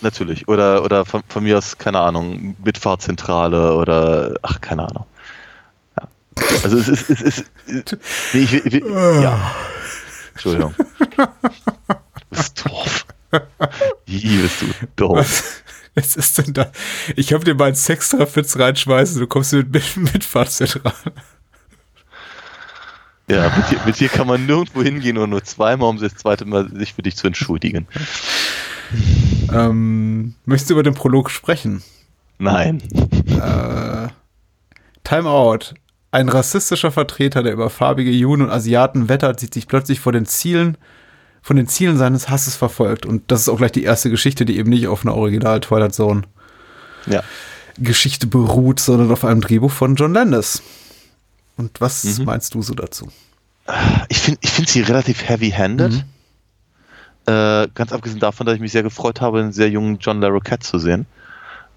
natürlich. Oder, oder von, von mir aus, keine Ahnung, Mitfahrzentrale oder, ach, keine Ahnung. Also es ist, es ist, nee, ich, ich, will- ja. Entschuldigung. Du bist doof. Wie bist du doof. Was, was ist denn da? Ich habe dir mal einen Sextreff-Witz reinschmeißen, du kommst mit, mit Mitfahrzentrale. Ja, mit dir, mit dir kann man nirgendwo hingehen und nur zweimal, um das zweite Mal sich für dich zu entschuldigen. Ähm, möchtest du über den Prolog sprechen? Nein. Time Out. Ein rassistischer Vertreter, der über farbige Juden und Asiaten wettert, sieht sich plötzlich vor den Zielen, von den Zielen seines Hasses verfolgt. Und das ist auch gleich die erste Geschichte, die eben nicht auf einer Original Twilight Zone Ja. Geschichte beruht, sondern auf einem Drehbuch von John Landis. Und was Mhm. meinst du so dazu? Ich finde ich find sie relativ heavy-handed. Mhm. Äh, ganz abgesehen davon, dass ich mich sehr gefreut habe, einen sehr jungen John LaRoquette zu sehen.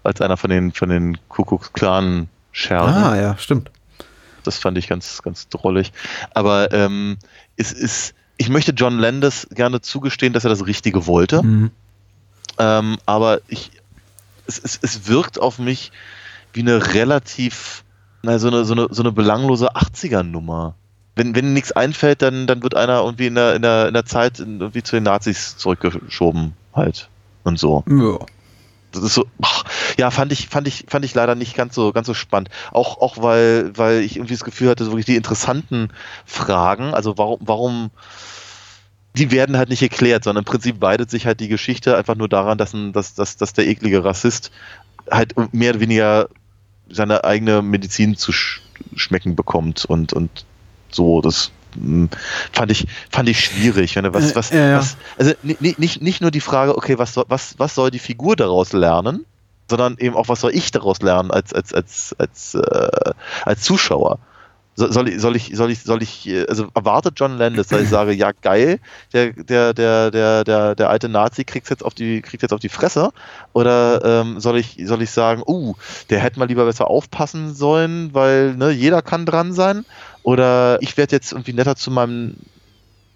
Als einer von den, von den Kuckucksklan-Schergen. Ah, ja, stimmt. Das fand ich ganz, ganz drollig. Aber ähm, es ist, ich möchte John Landis gerne zugestehen, dass er das Richtige wollte. Mhm. Ähm, aber ich, es, es, es wirkt auf mich wie eine relativ, na, so eine, so eine, so eine belanglose 80er-Nummer. Wenn, wenn nichts einfällt, dann, dann wird einer irgendwie in der, in der, in der Zeit irgendwie zu den Nazis zurückgeschoben halt. Und so. Ja. Das ist so, ach, ja, fand ich, fand ich, fand ich leider nicht ganz so, ganz so spannend. Auch, auch weil, weil ich irgendwie das Gefühl hatte, so wirklich die interessanten Fragen, also warum, warum, die werden halt nicht erklärt, sondern im Prinzip weidet sich halt die Geschichte einfach nur daran, dass, ein, dass, dass, dass der eklige Rassist halt mehr oder weniger seine eigene Medizin zu sch schmecken bekommt und, und so, das fand ich, fand ich schwierig. Wenn er was, Äh, was, ja, was, also ni- ni- nicht, nicht nur die Frage, okay, was soll, was, was soll die Figur daraus lernen, sondern eben auch, was soll ich daraus lernen als, als, als, als, äh, als Zuschauer. So- Soll ich, soll ich, soll ich, soll ich, äh, also erwartet John Landis, dass ich sage, ja geil, der, der, der, der, der, der alte Nazi kriegt jetzt auf die, kriegt jetzt auf die Fresse? Oder ähm, soll ich, soll ich sagen, uh, der hätte mal lieber besser aufpassen sollen, weil ne, jeder kann dran sein? Oder ich werde jetzt irgendwie netter zu meinem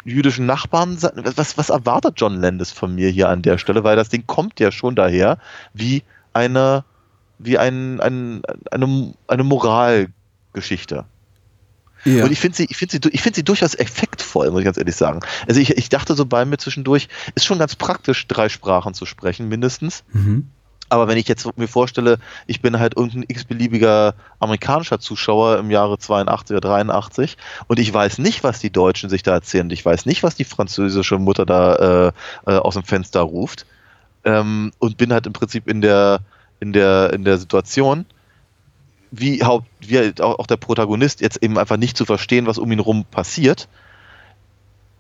jüdischen Nachbarn sein? Was, was erwartet John Landis von mir hier an der Stelle? Weil das Ding kommt ja schon daher wie eine, wie ein, ein, eine, eine Moral Geschichte. Ja. Und ich finde sie, ich finde sie, ich finde sie durchaus effektvoll, muss ich ganz ehrlich sagen. Also ich, ich dachte so bei mir zwischendurch, ist schon ganz praktisch, drei Sprachen zu sprechen, mindestens. Mhm. Aber wenn ich jetzt mir vorstelle, ich bin halt irgendein x-beliebiger amerikanischer Zuschauer im Jahre 82 oder 83 und ich weiß nicht, was die Deutschen sich da erzählen ich weiß nicht, was die französische Mutter da äh, äh, aus dem Fenster ruft ähm, und bin halt im Prinzip in der, in der, in der Situation, wie, Haupt, wie halt auch der Protagonist jetzt eben einfach nicht zu verstehen, was um ihn rum passiert,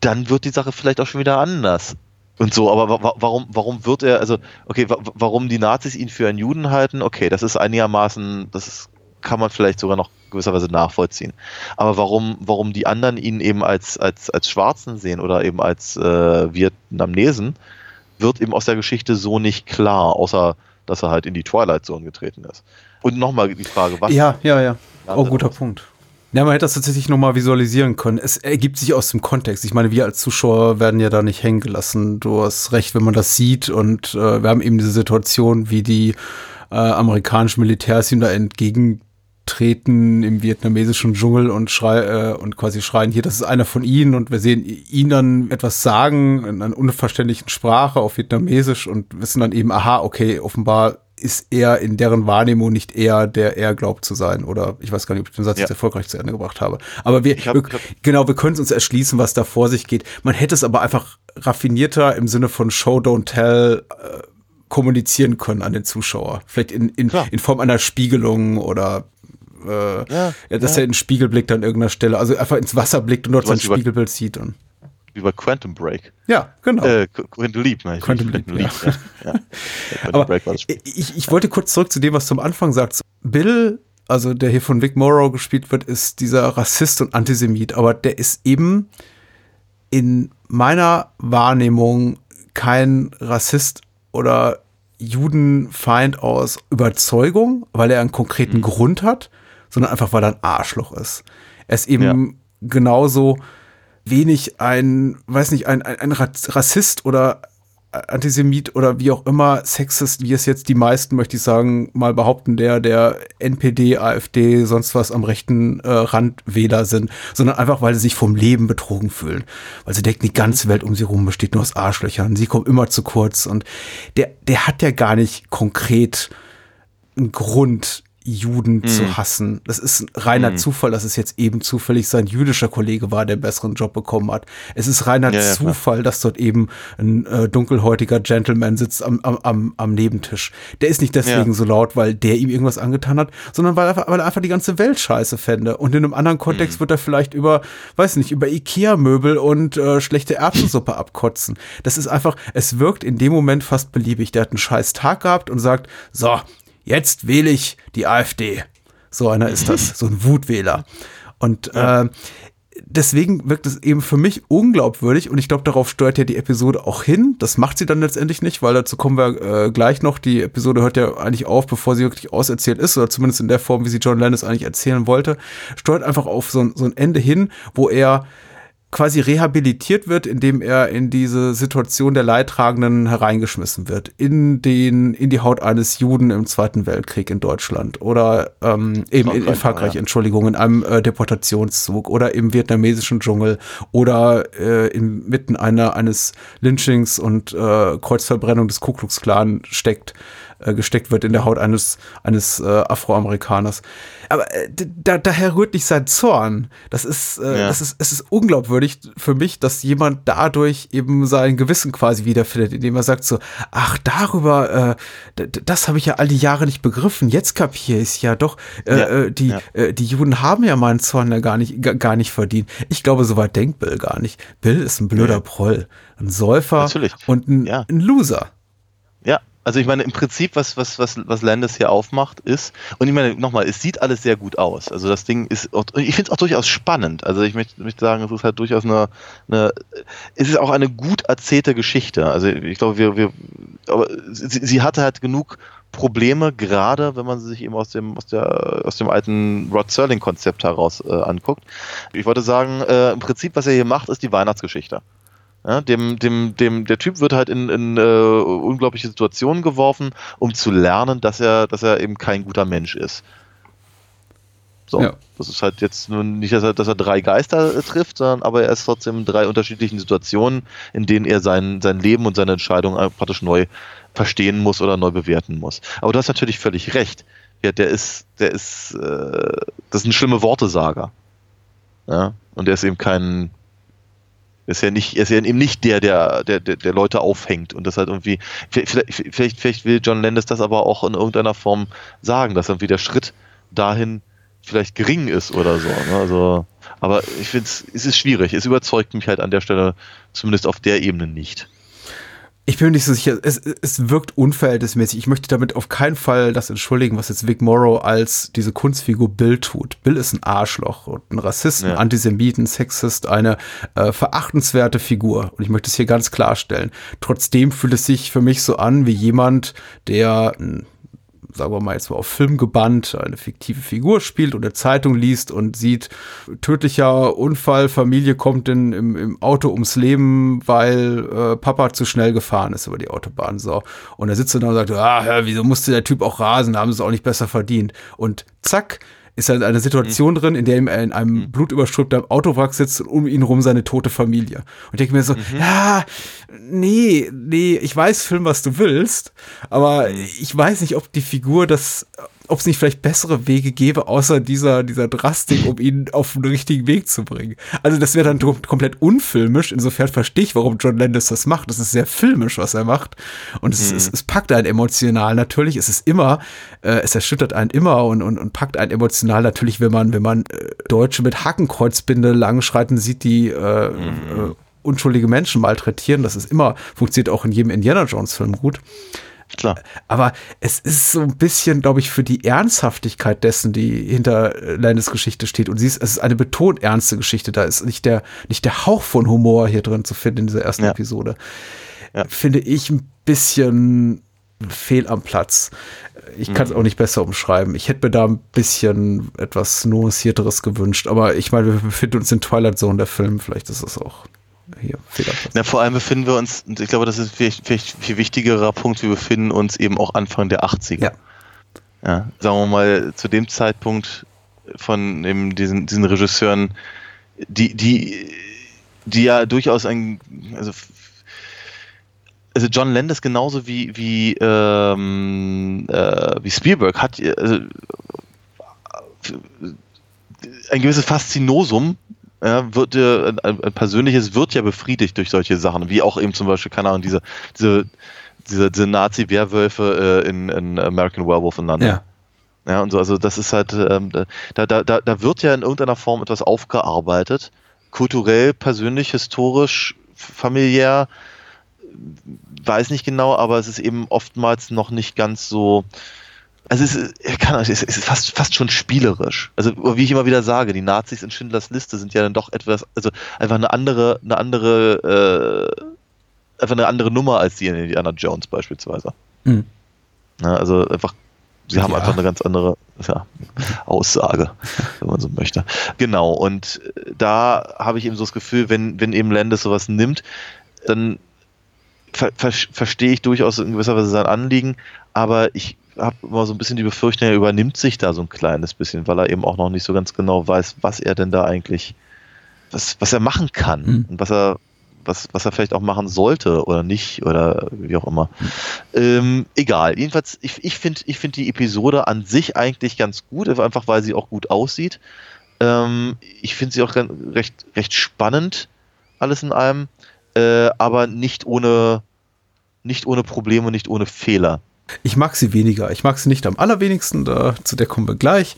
dann wird die Sache vielleicht auch schon wieder anders. Und so, aber wa wa warum, warum wird er, also, okay, wa warum die Nazis ihn für einen Juden halten, okay, das ist einigermaßen, das ist, kann man vielleicht sogar noch gewisserweise nachvollziehen. Aber warum, warum die anderen ihn eben als, als, als Schwarzen sehen oder eben als äh, Vietnamesen, wird eben aus der Geschichte so nicht klar, außer dass er halt in die Twilight Zone getreten ist. Und nochmal die Frage, was. Ja, ja, ja. Ja, Oh, guter war's. Punkt. Ja, man hätte das tatsächlich nochmal visualisieren können. Es ergibt sich aus dem Kontext. Ich meine, wir als Zuschauer werden ja da nicht hängen gelassen. Du hast recht, wenn man das sieht. Und äh, wir haben eben diese Situation, wie die äh, amerikanischen Militärs ihm da entgegentreten im vietnamesischen Dschungel und, schrei äh, und quasi schreien, hier, das ist einer von ihnen. Und wir sehen ihn dann etwas sagen in einer unverständlichen Sprache auf Vietnamesisch und wissen dann eben, aha, okay, offenbar ist er in deren Wahrnehmung nicht er, der er glaubt zu sein. Oder ich weiß gar nicht, ob ich den Satz Ja. jetzt erfolgreich zu Ende gebracht habe. Aber wir, hab- wir genau, wir können es uns erschließen, was da vor sich geht. Man hätte es aber einfach raffinierter im Sinne von Show, Don't Tell äh, kommunizieren können an den Zuschauer. Vielleicht in, in, Klar. in Form einer Spiegelung oder äh, Ja, ja, dass ja. er in den Spiegel blickt an irgendeiner Stelle. Also einfach ins Wasser blickt und dort sein Spiegelbild sieht. Und, Wie bei Quantum Break. ja, genau. Äh, Qu- Quantum Leap, meine ich. Quantum Leap, Leap, ja. ja. Ja, Aber Break war das Spiel. ich, ich wollte kurz zurück zu dem, was zum Anfang sagt. Bill, also der hier von Vic Morrow gespielt wird, ist dieser Rassist und Antisemit, aber der ist eben in meiner Wahrnehmung kein Rassist oder Judenfeind aus Überzeugung, weil er einen konkreten Grund hat, sondern einfach, weil er ein Arschloch ist. Er ist eben genauso wenig ein, weiß nicht, ein, ein, ein Rassist oder Antisemit oder wie auch immer, Sexist, wie es jetzt die meisten, möchte ich sagen, mal behaupten, der, der NPD, AfD, sonst was am rechten äh, Rand Wähler sind, sondern einfach, weil sie sich vom Leben betrogen fühlen. Weil sie denken, die ganze Welt um sie rum besteht nur aus Arschlöchern, sie kommen immer zu kurz und der, der hat ja gar nicht konkret einen Grund, Juden zu hassen. Das ist ein reiner Zufall, dass es jetzt eben zufällig sein jüdischer Kollege war, der einen besseren Job bekommen hat. Es ist reiner Ja, ja, klar. Zufall, dass dort eben ein äh, dunkelhäutiger Gentleman sitzt am, am, am, am Nebentisch. Der ist nicht deswegen Ja. so laut, weil der ihm irgendwas angetan hat, sondern weil, er einfach- weil er einfach die ganze Welt scheiße fände. Und in einem anderen Kontext Mhm. wird er vielleicht über, weiß nicht, über Ikea-Möbel und äh, schlechte Erbsensuppe abkotzen. Das ist einfach, es wirkt in dem Moment fast beliebig. Der hat einen scheiß Tag gehabt und sagt, so, jetzt wähle ich die AfD. So einer ist das, so ein Wutwähler. Und äh, deswegen wirkt es eben für mich unglaubwürdig und ich glaube, darauf steuert ja die Episode auch hin. Das macht sie dann letztendlich nicht, weil dazu kommen wir äh, gleich noch. Die Episode hört ja eigentlich auf, bevor sie wirklich auserzählt ist oder zumindest in der Form, wie sie John Landis eigentlich erzählen wollte. Steuert einfach auf so, ein- so ein Ende hin, wo er quasi rehabilitiert wird, indem er in diese Situation der Leidtragenden hereingeschmissen wird, in den in die Haut eines Juden im Zweiten Weltkrieg in Deutschland oder ähm, eben in, in Frankreich, ja. Entschuldigung, in einem äh, Deportationszug oder im vietnamesischen Dschungel oder äh, inmitten einer eines Lynchings und äh, Kreuzverbrennung des Ku Klux Klan steckt äh, gesteckt wird in der Haut eines eines äh, Afroamerikaners. Aber äh, da, daher rührt nicht sein Zorn. Das ist, äh, Ja. das ist, es ist unglaubwürdig für mich, dass jemand dadurch eben sein Gewissen quasi wiederfindet, indem er sagt so, ach darüber, äh, das habe ich ja all die Jahre nicht begriffen. Jetzt kapiere ich es ja doch. Äh, Ja, äh, die, ja. äh, die Juden haben ja meinen Zorn ja gar nicht, ga- gar nicht verdient. Ich glaube, soweit denkt Bill gar nicht. Bill ist ein blöder. Proll, ein Säufer Natürlich. und ein, ein Loser. Ja, also ich meine, im Prinzip, was, was, was, was Landis hier aufmacht, ist, und ich meine, nochmal, es sieht alles sehr gut aus. Also das Ding ist, auch, ich finde es auch durchaus spannend. Also ich möchte, möchte sagen, es ist halt durchaus eine, eine, es ist auch eine gut erzählte Geschichte. Also ich glaube, wir, wir, aber sie, sie hatte halt genug Probleme, gerade wenn man sie sich eben aus dem, aus der, aus dem alten Rod Serling-Konzept heraus äh, anguckt. Ich wollte sagen, äh, im Prinzip, was er hier macht, ist die Weihnachtsgeschichte. Ja, dem, dem, dem, der Typ wird halt in, in äh, unglaubliche Situationen geworfen, um zu lernen, dass er, dass er eben kein guter Mensch ist. So, Ja. das ist halt jetzt nur nicht, dass er, dass er drei Geister äh, trifft, sondern aber er ist trotzdem in drei unterschiedlichen Situationen, in denen er sein, sein Leben und seine Entscheidung äh, praktisch neu verstehen muss oder neu bewerten muss. Aber du hast natürlich völlig recht. Ja, der ist, der ist, äh, das ist ein schlimme Wortesager. Ja, und er ist eben kein, ist ja nicht, ist ja eben nicht der, der, der, der, der Leute aufhängt und das halt irgendwie, vielleicht, vielleicht, vielleicht will John Landis das aber auch in irgendeiner Form sagen, dass irgendwie der Schritt dahin vielleicht gering ist oder so. Ne? Also, aber ich finde es ist schwierig. Es überzeugt mich halt an der Stelle, zumindest auf der Ebene nicht. Ich bin mir nicht so sicher, es, es wirkt unverhältnismäßig. Ich möchte damit auf keinen Fall das entschuldigen, was jetzt Vic Morrow als diese Kunstfigur Bill tut. Bill ist ein Arschloch und ein Rassist, ein Ja. Antisemiten, Sexist, eine äh, verachtenswerte Figur. Und ich möchte es hier ganz klarstellen. Trotzdem fühlt es sich für mich so an wie jemand, der ein sagen wir mal jetzt mal auf Film gebannt, eine fiktive Figur spielt und eine Zeitung liest und sieht, tödlicher Unfall, Familie kommt in, im, im Auto ums Leben, weil äh, Papa zu schnell gefahren ist über die Autobahn. So. Und er sitzt dann und sagt, ah, wieso musste der Typ auch rasen, haben sie es auch nicht besser verdient. Und zack, ist er in einer Situation drin, in der er in einem blutüberströmten Autowrack sitzt und um ihn rum seine tote Familie. Und ich denke mir so, ja, nee, nee, ich weiß, Film, was du willst, aber ich weiß nicht, ob die Figur das, ob es nicht vielleicht bessere Wege gäbe, außer dieser, dieser Drastik, um ihn auf den richtigen Weg zu bringen. Also das wäre dann komplett unfilmisch, insofern verstehe ich, warum John Landis das macht. Das ist sehr filmisch, was er macht. Und es, es, es packt einen emotional natürlich. Es ist immer, äh, es erschüttert einen immer und, und, und packt einen emotional natürlich, wenn man, wenn man äh, Deutsche mit Hakenkreuzbinde langschreiten sieht, die äh, äh, unschuldige Menschen malträtieren. Das ist immer, funktioniert auch in jedem Indiana Jones Film gut. Klar. Aber es ist so ein bisschen, glaube ich, für die Ernsthaftigkeit dessen, die hinter äh, Landis Geschichte steht. Und sie ist, es ist eine betont ernste Geschichte. Da ist nicht der, nicht der Hauch von Humor hier drin zu finden in dieser ersten Ja. Episode. Ja. Finde ich ein bisschen fehl am Platz. Ich kann es auch nicht besser umschreiben. Ich hätte mir da ein bisschen etwas nuancierteres gewünscht. Aber ich meine, wir befinden uns in Twilight Zone, der Film. Vielleicht ist es auch hier. Na, vor allem befinden wir uns, und ich glaube, das ist vielleicht, vielleicht viel wichtigerer Punkt, wir befinden uns eben auch Anfang der 80er. Ja. Ja, sagen wir mal, zu dem Zeitpunkt von eben diesen, diesen Regisseuren, die, die, die ja durchaus ein, also, also John Landis genauso wie, wie, ähm, äh, wie Spielberg hat also, ein gewisses Faszinosum, ja, wird ja, ein, ein persönliches wird ja befriedigt durch solche Sachen, wie auch eben zum Beispiel, keine Ahnung, diese, diese, diese, diese Nazi-Werwölfe äh, in, in American Werewolf in London. Ja. Ja, und so, also das ist halt, ähm, da, da, da, da wird ja in irgendeiner Form etwas aufgearbeitet, kulturell, persönlich, historisch, familiär, weiß nicht genau, aber es ist eben oftmals noch nicht ganz so, also es ist, kann, es ist fast, fast schon spielerisch. Also wie ich immer wieder sage, die Nazis in Schindlers Liste sind ja dann doch etwas, also einfach eine andere, eine andere, äh, einfach eine andere Nummer als die in Indiana Jones beispielsweise. Mhm. Ja, also einfach, sie haben Ja. einfach eine ganz andere ja, Aussage, wenn man so möchte. Genau, und da habe ich eben so das Gefühl, wenn, wenn eben Landis sowas nimmt, dann ver ver verstehe ich durchaus in gewisser Weise sein Anliegen, aber ich habe immer so ein bisschen die Befürchtung, er übernimmt sich da so ein kleines bisschen, weil er eben auch noch nicht so ganz genau weiß, was er denn da eigentlich, was, was er machen kann Hm. und was er, was, was er vielleicht auch machen sollte oder nicht oder wie auch immer. Ähm, egal, jedenfalls, ich, ich finde ich find die Episode an sich eigentlich ganz gut, einfach weil sie auch gut aussieht. Ähm, ich finde sie auch ganz- recht, recht spannend, alles in allem, äh, aber nicht ohne, nicht ohne Probleme, nicht ohne Fehler. Ich mag sie weniger. Ich mag sie nicht am allerwenigsten, da, zu der kommen wir gleich.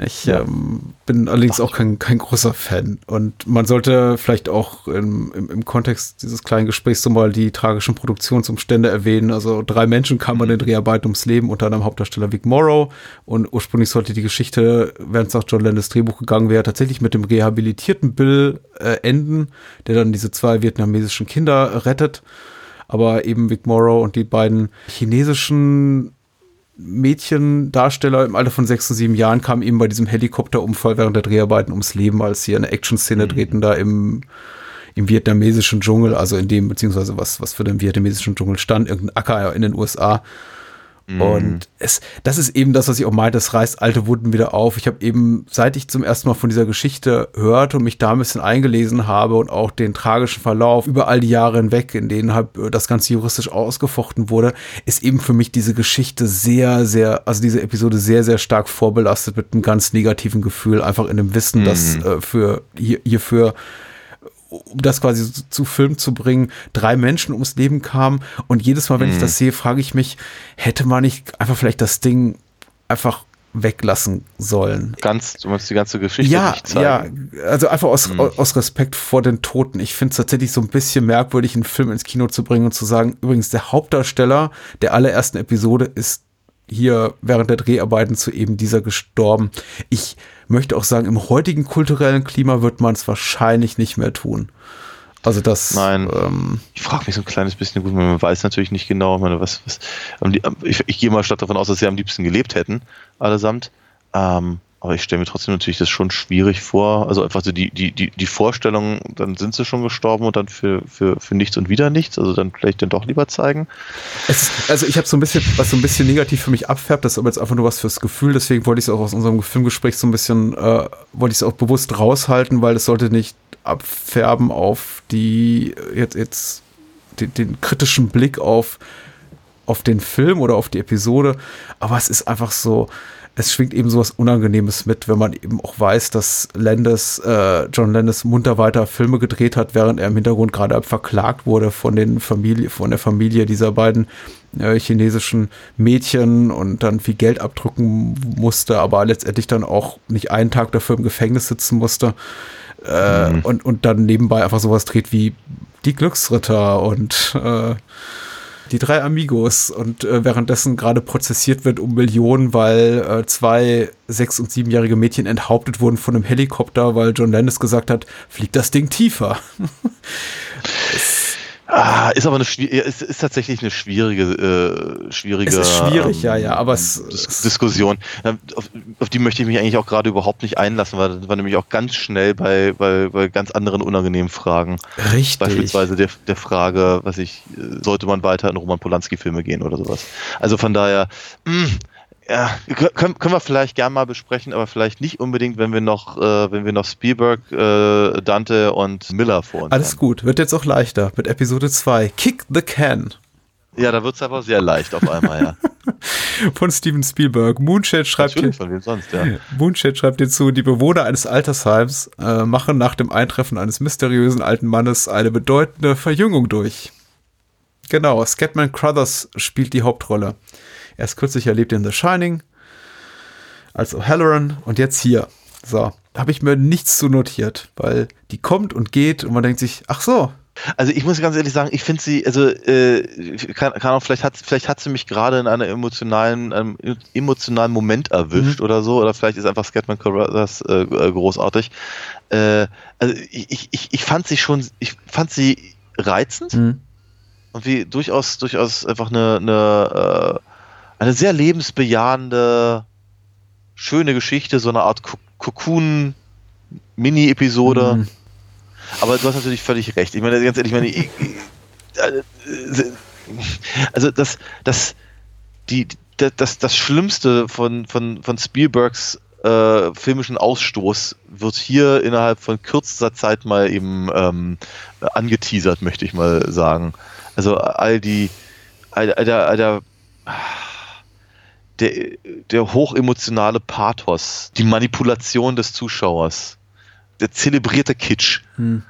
Ich Ja. ähm, bin allerdings auch kein, kein großer Fan. Und man sollte vielleicht auch im, im, im Kontext dieses kleinen Gesprächs so mal die tragischen Produktionsumstände erwähnen. Also drei Menschen kamen bei den Dreharbeiten ums Leben, unter anderem Hauptdarsteller Vic Morrow. Und ursprünglich sollte die Geschichte, während es nach John Landis Drehbuch gegangen wäre, tatsächlich mit dem rehabilitierten Bill äh, enden, der dann diese zwei vietnamesischen Kinder rettet. Aber eben Vic Morrow und die beiden chinesischen Mädchendarsteller im Alter von sechs und sieben Jahren kamen eben bei diesem Helikopterunfall während der Dreharbeiten ums Leben, als sie eine Action-Szene drehten da im, im vietnamesischen Dschungel, also in dem, beziehungsweise was, was für den vietnamesischen Dschungel stand, irgendein Acker in den USA. Und es, das ist eben das, was ich auch meinte, es reißt alte Wunden wieder auf. Ich habe eben, seit ich zum ersten Mal von dieser Geschichte hörte und mich da ein bisschen eingelesen habe und auch den tragischen Verlauf über all die Jahre hinweg, in denen halt das Ganze juristisch ausgefochten wurde, ist eben für mich diese Geschichte sehr, sehr, also diese Episode sehr, sehr stark vorbelastet mit einem ganz negativen Gefühl, einfach in dem Wissen, dass äh, für hier, hierfür um das quasi zu, Film zu bringen, drei Menschen ums Leben kamen. Und jedes Mal, wenn ich das sehe, frage ich mich, hätte man nicht einfach vielleicht das Ding einfach weglassen sollen? Ganz, du meinst die ganze Geschichte Ja, nicht zeigen. ja, also einfach aus, aus Respekt vor den Toten. Ich finde es tatsächlich so ein bisschen merkwürdig, einen Film ins Kino zu bringen und zu sagen, übrigens, der Hauptdarsteller der allerersten Episode ist hier während der Dreharbeiten zu eben dieser gestorben. Ich möchte auch sagen, im heutigen kulturellen Klima wird man es wahrscheinlich nicht mehr tun. Also das, Nein. ähm, Ich frage mich so ein kleines bisschen, gut, man weiß natürlich nicht genau, ich meine, was, was, ich, ich gehe mal statt davon aus, dass sie am liebsten gelebt hätten, allesamt. Ähm, aber ich stelle mir trotzdem natürlich das schon schwierig vor. Also einfach so die, die, die, die Vorstellung, dann sind sie schon gestorben und dann für, für, für nichts und wieder nichts. Also dann vielleicht dann doch lieber zeigen. Es also ich habe so ein bisschen, was so ein bisschen negativ für mich abfärbt, das ist aber jetzt einfach nur was fürs Gefühl, deswegen wollte ich es auch aus unserem Filmgespräch so ein bisschen, äh, wollte ich es auch bewusst raushalten, weil es sollte nicht abfärben auf die, jetzt, jetzt, den, den kritischen Blick auf, auf den Film oder auf die Episode, aber es ist einfach so, es schwingt eben sowas Unangenehmes mit, wenn man eben auch weiß, dass Landis, äh, John Landis munter weiter Filme gedreht hat, während er im Hintergrund gerade verklagt wurde von den Familie, von der Familie dieser beiden äh, chinesischen Mädchen und dann viel Geld abdrücken musste, aber letztendlich dann auch nicht einen Tag dafür im Gefängnis sitzen musste. Äh, und, und dann nebenbei einfach sowas dreht wie die Glücksritter und äh, die drei Amigos und äh, währenddessen gerade prozessiert wird um Millionen, weil äh, zwei sechs- und siebenjährige Mädchen enthauptet wurden von einem Helikopter, weil John Landis gesagt hat, fliegt das Ding tiefer. Ah, ist aber eine ist, ist tatsächlich eine schwierige, äh, schwierige Es ist schwierig, ja, ja, aber es- Dis Diskussion. Ja, Auf, auf die möchte ich mich eigentlich auch gerade überhaupt nicht einlassen, weil das war nämlich auch ganz schnell bei, bei, bei ganz anderen unangenehmen Fragen. Richtig. Beispielsweise der, der Frage, was ich, äh, sollte man weiter in Roman Polanski-Filme gehen oder sowas. Also von daher, mh, ja, können, können wir vielleicht gern mal besprechen, aber vielleicht nicht unbedingt, wenn wir noch, äh, wenn wir noch Spielberg, äh, Dante und Miller vor uns Alles haben. gut, wird jetzt auch leichter mit Episode 2. Kick the Can Ja, da wird es aber sehr leicht auf einmal, ja. von Steven Spielberg. Moonshade schreibt hier, Natürlich, von wem sonst, ja. Moonshade schreibt hierzu, die Bewohner eines Altersheims äh, machen nach dem Eintreffen eines mysteriösen alten Mannes eine bedeutende Verjüngung durch. Genau, Scatman Crothers spielt die Hauptrolle. Er ist kürzlich erlebt in The Shining als O'Halloran und jetzt hier. So, habe ich mir nichts zu notiert, weil die kommt und geht und man denkt sich, ach so, Also ich muss ganz ehrlich sagen, ich finde sie, also äh, kann, kann auch, vielleicht hat, vielleicht hat sie mich gerade in einer emotionalen, einem emotionalen Moment erwischt oder so, oder vielleicht ist einfach Scatman Crothers äh, äh, großartig. Äh, also ich, ich, ich fand sie schon, ich fand sie reizend hm, und wie durchaus, durchaus einfach eine, eine, äh, eine sehr lebensbejahende, schöne Geschichte, so eine Art Cocoon-Mini-Episode. hm. Aber du hast natürlich völlig recht. Ich meine, ganz ehrlich, ich meine, ich, äh, also das, das, die, das, das, das Schlimmste von, von, von Spielbergs äh, filmischen Ausstoß wird hier innerhalb von kürzester Zeit mal eben ähm, angeteasert, möchte ich mal sagen. Also all die, all, all der, all der, der, der hochemotionale Pathos, die Manipulation des Zuschauers, der zelebrierte Kitsch, Hm.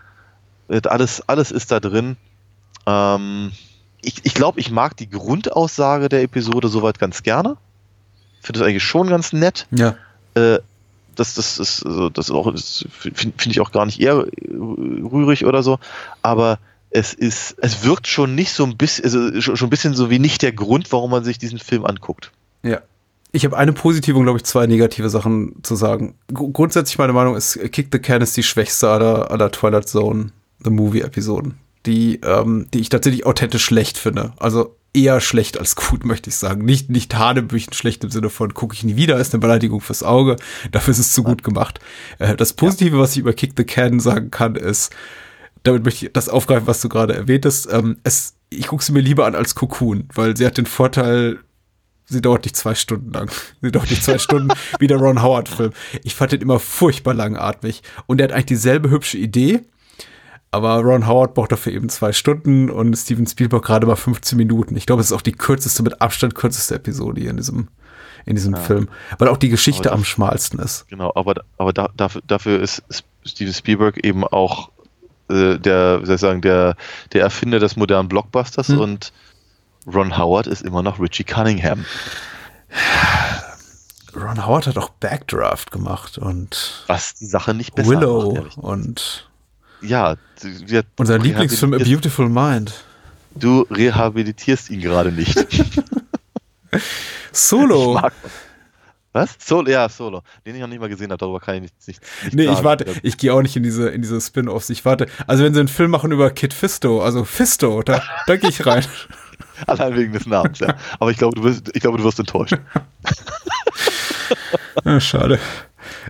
alles, alles ist da drin. Ähm, ich ich glaube, ich mag die Grundaussage der Episode soweit ganz gerne. Finde es eigentlich schon ganz nett. Ja. Äh, das, das ist, also, das ist auch, das finde find ich auch gar nicht eher rührig oder so. Aber es ist, es wirkt schon nicht so ein bisschen, also schon ein bisschen so wie nicht der Grund, warum man sich diesen Film anguckt. Ja. Ich habe eine positive und, glaube ich, zwei negative Sachen zu sagen. Gru- grundsätzlich meine Meinung ist, Kick the Can ist die schwächste aller, aller Twilight Zone The Movie-Episoden. Die, ähm, die ich tatsächlich authentisch schlecht finde. Also eher schlecht als gut, möchte ich sagen. Nicht, nicht Hanebüchen schlecht im Sinne von gucke ich nie wieder, ist eine Beleidigung fürs Auge. Dafür ist es zu gut gemacht. Äh, das Positive, was ich über Kick the Can sagen kann, ist, damit möchte ich das aufgreifen, was du gerade erwähntest. Ähm, es, ich gucke sie mir lieber an als Cocoon, weil sie hat den Vorteil, sie dauert nicht zwei Stunden lang. Sie dauert nicht zwei Stunden wie der Ron Howard-Film. Ich fand den immer furchtbar langatmig. Und er hat eigentlich dieselbe hübsche Idee, aber Ron Howard braucht dafür eben zwei Stunden und Steven Spielberg gerade mal 15 Minuten. Ich glaube, es ist auch die kürzeste, mit Abstand kürzeste Episode hier in diesem, in diesem Ja. Film. Weil auch die Geschichte Aber am das- schmalsten ist. Genau, aber, aber da, dafür, dafür ist Steven Spielberg eben auch äh, der, wie soll ich sagen, der, der Erfinder des modernen Blockbusters Hm. und Ron Howard ist immer noch Richie Cunningham. Ron Howard hat auch Backdraft gemacht und Was die Sache nicht besser Willow macht. und Ja, wir- unser Lieblingsfilm A Beautiful Mind. Du rehabilitierst ihn gerade nicht. Solo. Ich Was? Solo? Ja, Solo. Den ich noch nicht mal gesehen habe, darüber kann ich nicht, nicht, nicht Nee, ich sagen. warte, ich gehe auch nicht in diese, in diese Spin-Offs. Ich warte. Also wenn sie einen Film machen über Kid Fisto, also Fisto, da, da gehe ich rein. Allein wegen des Namens, ja. Aber ich glaube, du wirst, ich glaube, du wirst enttäuscht. Ah, schade.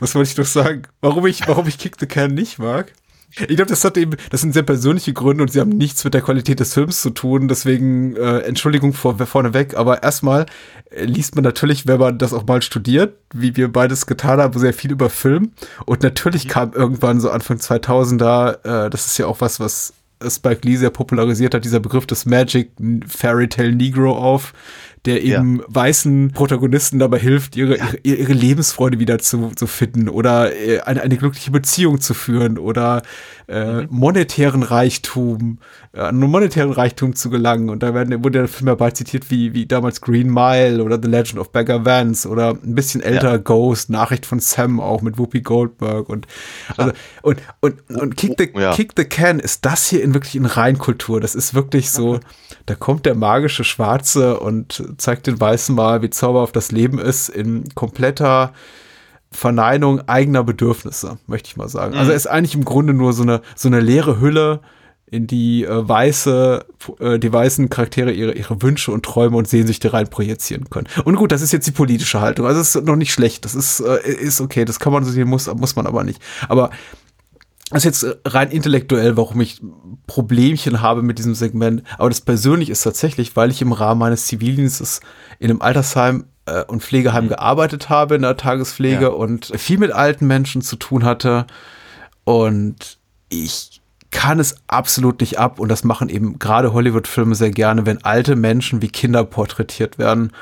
Was wollte ich doch sagen? Warum ich, warum ich Kick the Can nicht mag? Ich glaube, das hat eben, das sind sehr persönliche Gründe und sie haben nichts mit der Qualität des Films zu tun. Deswegen äh, Entschuldigung vor, vorneweg. Aber erstmal äh, liest man natürlich, wenn man das auch mal studiert, wie wir beides getan haben, sehr viel über Film. Und natürlich kam irgendwann so Anfang 2000er, äh, das ist ja auch was, was Spike Lee sehr popularisiert hat, dieser Begriff des Magic Fairy Tale Negro auf, der Ja. eben weißen Protagonisten dabei hilft, ihre, ihre, ihre Lebensfreude wieder zu, zu finden oder äh, eine, eine glückliche Beziehung zu führen oder äh, monetären Reichtum, äh, an monetären Reichtum zu gelangen. Und da werden, wurde der Film ja bald zitiert wie, wie damals Green Mile oder The Legend of Beggar Vance oder ein bisschen älter Ja. Ghost, Nachricht von Sam auch mit Whoopi Goldberg und, also, und, und, und Kick the, Ja. Kick the Can ist das hier in wirklich in Reinkultur. Das ist wirklich so, da kommt der magische Schwarze und zeigt den Weißen mal, wie zauberhaft das Leben ist, in kompletter Verneinung eigener Bedürfnisse, möchte ich mal sagen. Also er ist eigentlich im Grunde nur so eine, so eine leere Hülle, in die äh, weiße, äh, die weißen Charaktere ihre, ihre Wünsche und Träume und Sehnsüchte rein projizieren können. Und gut, das ist jetzt die politische Haltung. Also es ist noch nicht schlecht. Das ist, äh, ist okay. Das kann man so sehen, muss, muss man aber nicht. Aber das ist jetzt rein intellektuell, warum ich Problemchen habe mit diesem Segment. Aber das persönlich ist tatsächlich, weil ich im Rahmen meines Zivildienstes in einem Altersheim äh, und Pflegeheim gearbeitet habe, in der Tagespflege Ja. und viel mit alten Menschen zu tun hatte. Und ich kann es absolut nicht ab. Und das machen eben gerade Hollywood-Filme sehr gerne, wenn alte Menschen wie Kinder porträtiert werden,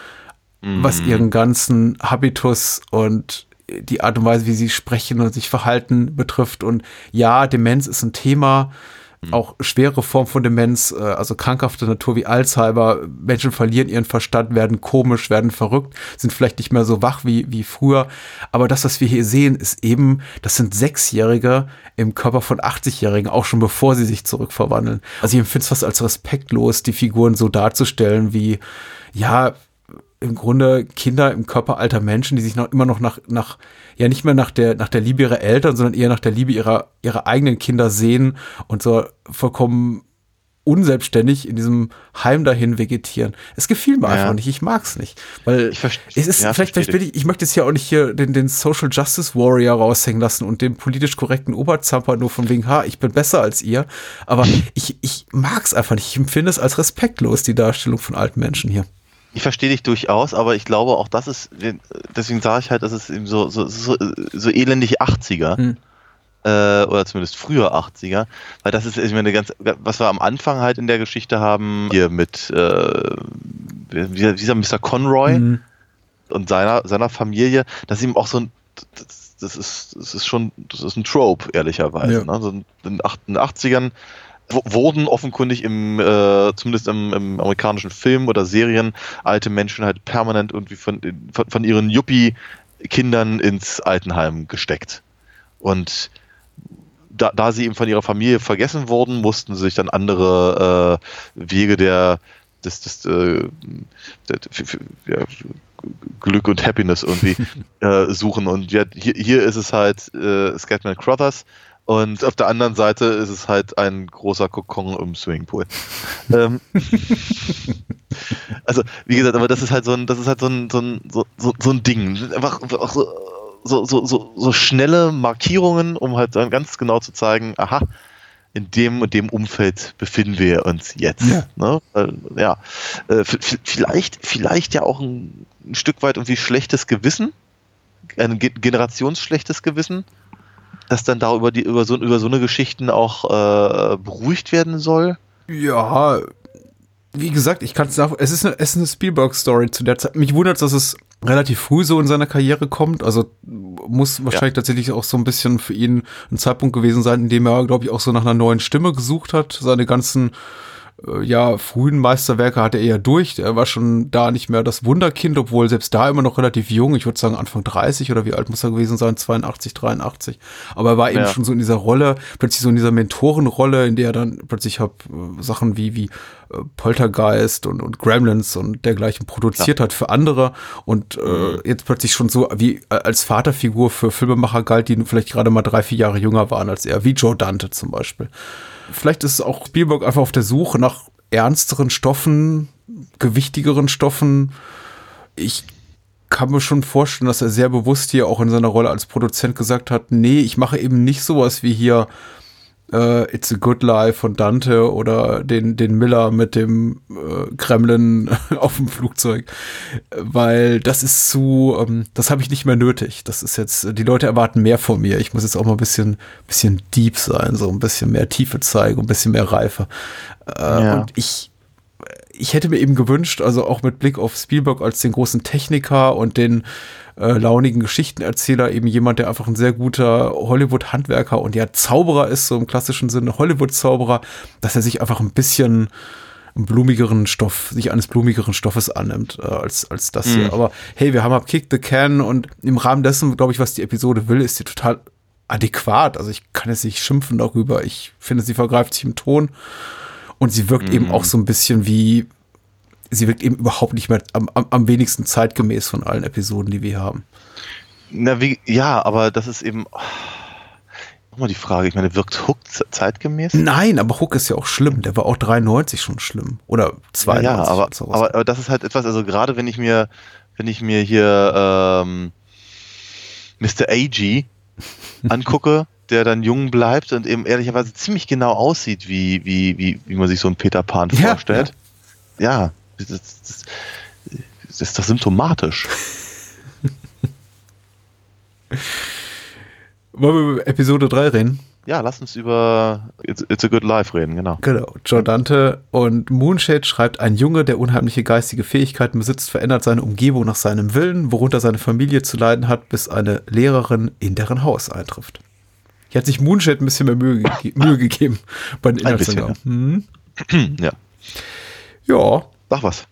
was ihren ganzen Habitus und die Art und Weise, wie sie sprechen und sich verhalten betrifft. Und ja, Demenz ist ein Thema, auch schwere Form von Demenz, äh, also krankhafte Natur wie Alzheimer. Menschen verlieren ihren Verstand, werden komisch, werden verrückt, sind vielleicht nicht mehr so wach wie, wie früher. Aber das, was wir hier sehen, ist eben, das sind Sechsjährige im Körper von 80-Jährigen, auch schon bevor sie sich zurückverwandeln. Also ich empfinde es fast als respektlos, die Figuren so darzustellen wie, ja, im Grunde Kinder im Körper alter Menschen, die sich noch immer noch nach, nach, ja nicht mehr nach der, nach der Liebe ihrer Eltern, sondern eher nach der Liebe ihrer, ihrer eigenen Kinder sehen und so vollkommen unselbstständig in diesem Heim dahin vegetieren. Es gefiel mir Ja. einfach nicht. Ich mag's nicht. Weil es ist, ja, vielleicht, vielleicht bin ich, ich möchte jetzt hier auch nicht hier den, den Social Justice Warrior raushängen lassen und den politisch korrekten Oberzamper nur von wegen, ha, ich bin besser als ihr. Aber ich, ich mag's einfach nicht. Ich empfinde es als respektlos, die Darstellung von alten Menschen hier. Ich verstehe dich durchaus, aber ich glaube auch, das ist, deswegen sage ich halt, das ist eben so, so, so, so elendig 80er. Hm. Äh, oder zumindest früher 80er, weil das ist, ich meine, ganz, was wir am Anfang halt in der Geschichte haben, hier mit äh, dieser Mr. Conroy Mhm. und seiner, seiner Familie, das ist eben auch so ein, das, das ist, das ist schon, das ist ein Trope, ehrlicherweise. Ja. Ne? So in den acht- in den 80ern wo- wurden offenkundig im, äh, zumindest im, im amerikanischen Film oder Serien, alte Menschen halt permanent irgendwie von, von, von ihren Yuppie-Kindern ins Altenheim gesteckt. Und da, da sie eben von ihrer Familie vergessen wurden, mussten sie sich dann andere äh, Wege der, des, des, äh, der, ja, Glück und Happiness irgendwie äh, suchen. Und ja, hier, hier ist es halt äh, Scatman Crothers und auf der anderen Seite ist es halt ein großer Kokon im Swimmingpool. ähm, also, wie gesagt, aber das ist halt so ein, das ist halt so ein, so ein, so, so, so ein Ding. Einfach, einfach so, so, so, so, so schnelle Markierungen, um halt dann ganz genau zu zeigen, aha, in dem und dem Umfeld befinden wir uns jetzt. Ja. Ne? Äh, ja. Äh, vielleicht, vielleicht ja auch ein, ein Stück weit irgendwie schlechtes Gewissen, ein ge generationsschlechtes Gewissen, das dann da über, die, über, so, über so eine Geschichten auch äh, beruhigt werden soll. Ja, wie gesagt, ich kann es sagen, es ist eine, es ist eine Spielberg-Story zu der Zeit. Mich wundert, dass es relativ früh so in seiner Karriere kommt. Also muss wahrscheinlich tatsächlich auch so ein bisschen für ihn ein Zeitpunkt gewesen sein, in dem er, glaube ich, auch so nach einer neuen Stimme gesucht hat. Seine ganzen äh, ja, frühen Meisterwerke hatte er ja durch. Er war schon da nicht mehr das Wunderkind, obwohl selbst da immer noch relativ jung. Ich würde sagen Anfang 30 oder wie alt muss er gewesen sein? 82, 83. Aber er war eben Ja. schon so in dieser Rolle, plötzlich so in dieser Mentorenrolle, in der er dann plötzlich hab, äh, Sachen wie, wie äh, Poltergeist und, und Gremlins und dergleichen produziert hat für andere und äh, jetzt plötzlich schon so wie äh, als Vaterfigur für Filmemacher galt, die vielleicht gerade mal drei, vier Jahre jünger waren als er, wie Joe Dante zum Beispiel. Vielleicht ist auch Spielberg einfach auf der Suche nach ernsteren Stoffen, gewichtigeren Stoffen. Ich kann mir schon vorstellen, dass er sehr bewusst hier auch in seiner Rolle als Produzent gesagt hat, nee, ich mache eben nicht sowas wie hier äh, It's a Good Life von Dante oder den, den Miller mit dem äh, Kremlin auf dem Flugzeug, weil das ist zu, ähm, das habe ich nicht mehr nötig. Das ist jetzt, die Leute erwarten mehr von mir. Ich muss jetzt auch mal ein bisschen, bisschen deep sein, so ein bisschen mehr Tiefe zeigen, ein bisschen mehr Reife. Äh, Ja. Und ich, ich hätte mir eben gewünscht, also auch mit Blick auf Spielberg als den großen Techniker und den äh, launigen Geschichtenerzähler, eben jemand, der einfach ein sehr guter Hollywood-Handwerker und ja Zauberer ist, so im klassischen Sinne Hollywood-Zauberer, dass er sich einfach ein bisschen einen blumigeren Stoff, sich eines blumigeren Stoffes annimmt, äh, als, als das hier. Aber hey, wir haben ab Kick the Can und im Rahmen dessen, glaube ich, was die Episode will, ist sie total adäquat. Also ich kann jetzt nicht schimpfen darüber. Ich finde, sie vergreift sich im Ton und sie wirkt eben auch so ein bisschen wie, sie wirkt eben überhaupt nicht mehr am, am, am wenigsten zeitgemäß von allen Episoden, die wir haben. Na, wie, ja, aber das ist eben. Nochmal die Frage, ich meine, wirkt Hook ze- zeitgemäß? Nein, aber Hook ist ja auch schlimm. Der war auch 93 schon schlimm. Oder 92. Ja, aber, als er aber, aber das ist halt etwas, also gerade wenn ich mir, wenn ich mir hier ähm, Mr. A.G. angucke, der dann jung bleibt und eben ehrlicherweise ziemlich genau aussieht, wie, wie, wie, wie man sich so einen Peter Pan Ja, vorstellt. Ja, das, das, das, das ist doch symptomatisch. Wollen wir über Episode 3 reden? Ja, lass uns über It's, It's a Good Life reden, genau. Genau. Joe Dante und Moonshade schreibt, ein Junge, der unheimliche geistige Fähigkeiten besitzt, verändert seine Umgebung nach seinem Willen, worunter seine Familie zu leiden hat, bis eine Lehrerin in deren Haus eintrifft. Hier hat sich Moonshade ein bisschen mehr Mühe, ge Mühe gegeben bei den Inhaltsangaben. Hm? Ja, Ja. sag was.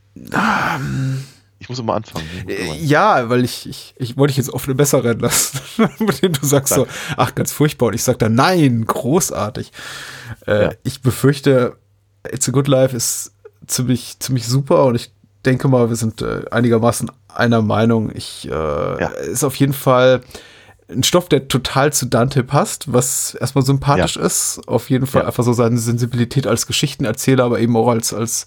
Ich muss immer anfangen. Muss Äh, Ja, weil ich, ich, ich wollte dich jetzt auf eine besser rennen lassen, mit dem du sagst so, ach, ganz furchtbar. Und ich sag dann, nein, großartig. Äh, Ja. Ich befürchte, It's a Good Life ist ziemlich, ziemlich super und ich denke mal, wir sind äh, einigermaßen einer Meinung. Ich äh, ist auf jeden Fall ein Stoff, der total zu Dante passt, was erstmal sympathisch ist. Auf jeden Fall Ja. einfach so seine Sensibilität als Geschichtenerzähler, aber eben auch als, als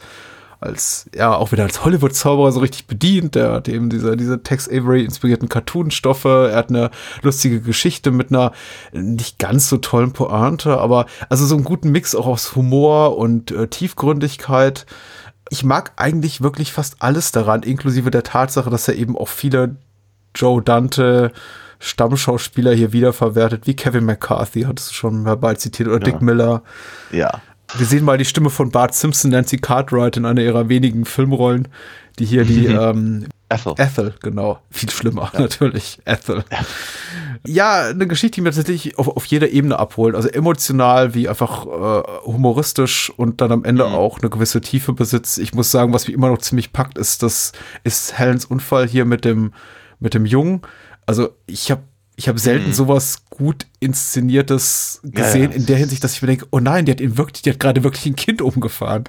als, ja, auch wieder als Hollywood-Zauberer so richtig bedient. Der hat eben diese, diese Tex Avery-inspirierten Cartoon-Stoffe. Er hat eine lustige Geschichte mit einer nicht ganz so tollen Pointe, aber also so einen guten Mix auch aus Humor und äh, Tiefgründigkeit. Ich mag eigentlich wirklich fast alles daran, inklusive der Tatsache, dass er eben auch viele Joe Dante Stammschauspieler hier wiederverwertet, wie Kevin McCarthy, hattest du schon verbal zitiert, oder Dick Miller. Ja. Wir sehen mal die Stimme von Bart Simpson, Nancy Cartwright in einer ihrer wenigen Filmrollen, die hier die ähm, Ethel. Ethel, genau, viel schlimmer natürlich, Ethel. Ja, eine Geschichte, die mir tatsächlich auf, auf jeder Ebene abholt, also emotional wie einfach äh, humoristisch und dann am Ende auch eine gewisse Tiefe besitzt. Ich muss sagen, was mich immer noch ziemlich packt, ist das ist Helens Unfall hier mit dem mit dem Jungen. Also ich habe ich habe selten sowas gut inszeniertes gesehen ja. in der Hinsicht, dass ich mir denke, oh nein, die hat ihn wirklich, die hat gerade wirklich ein Kind umgefahren.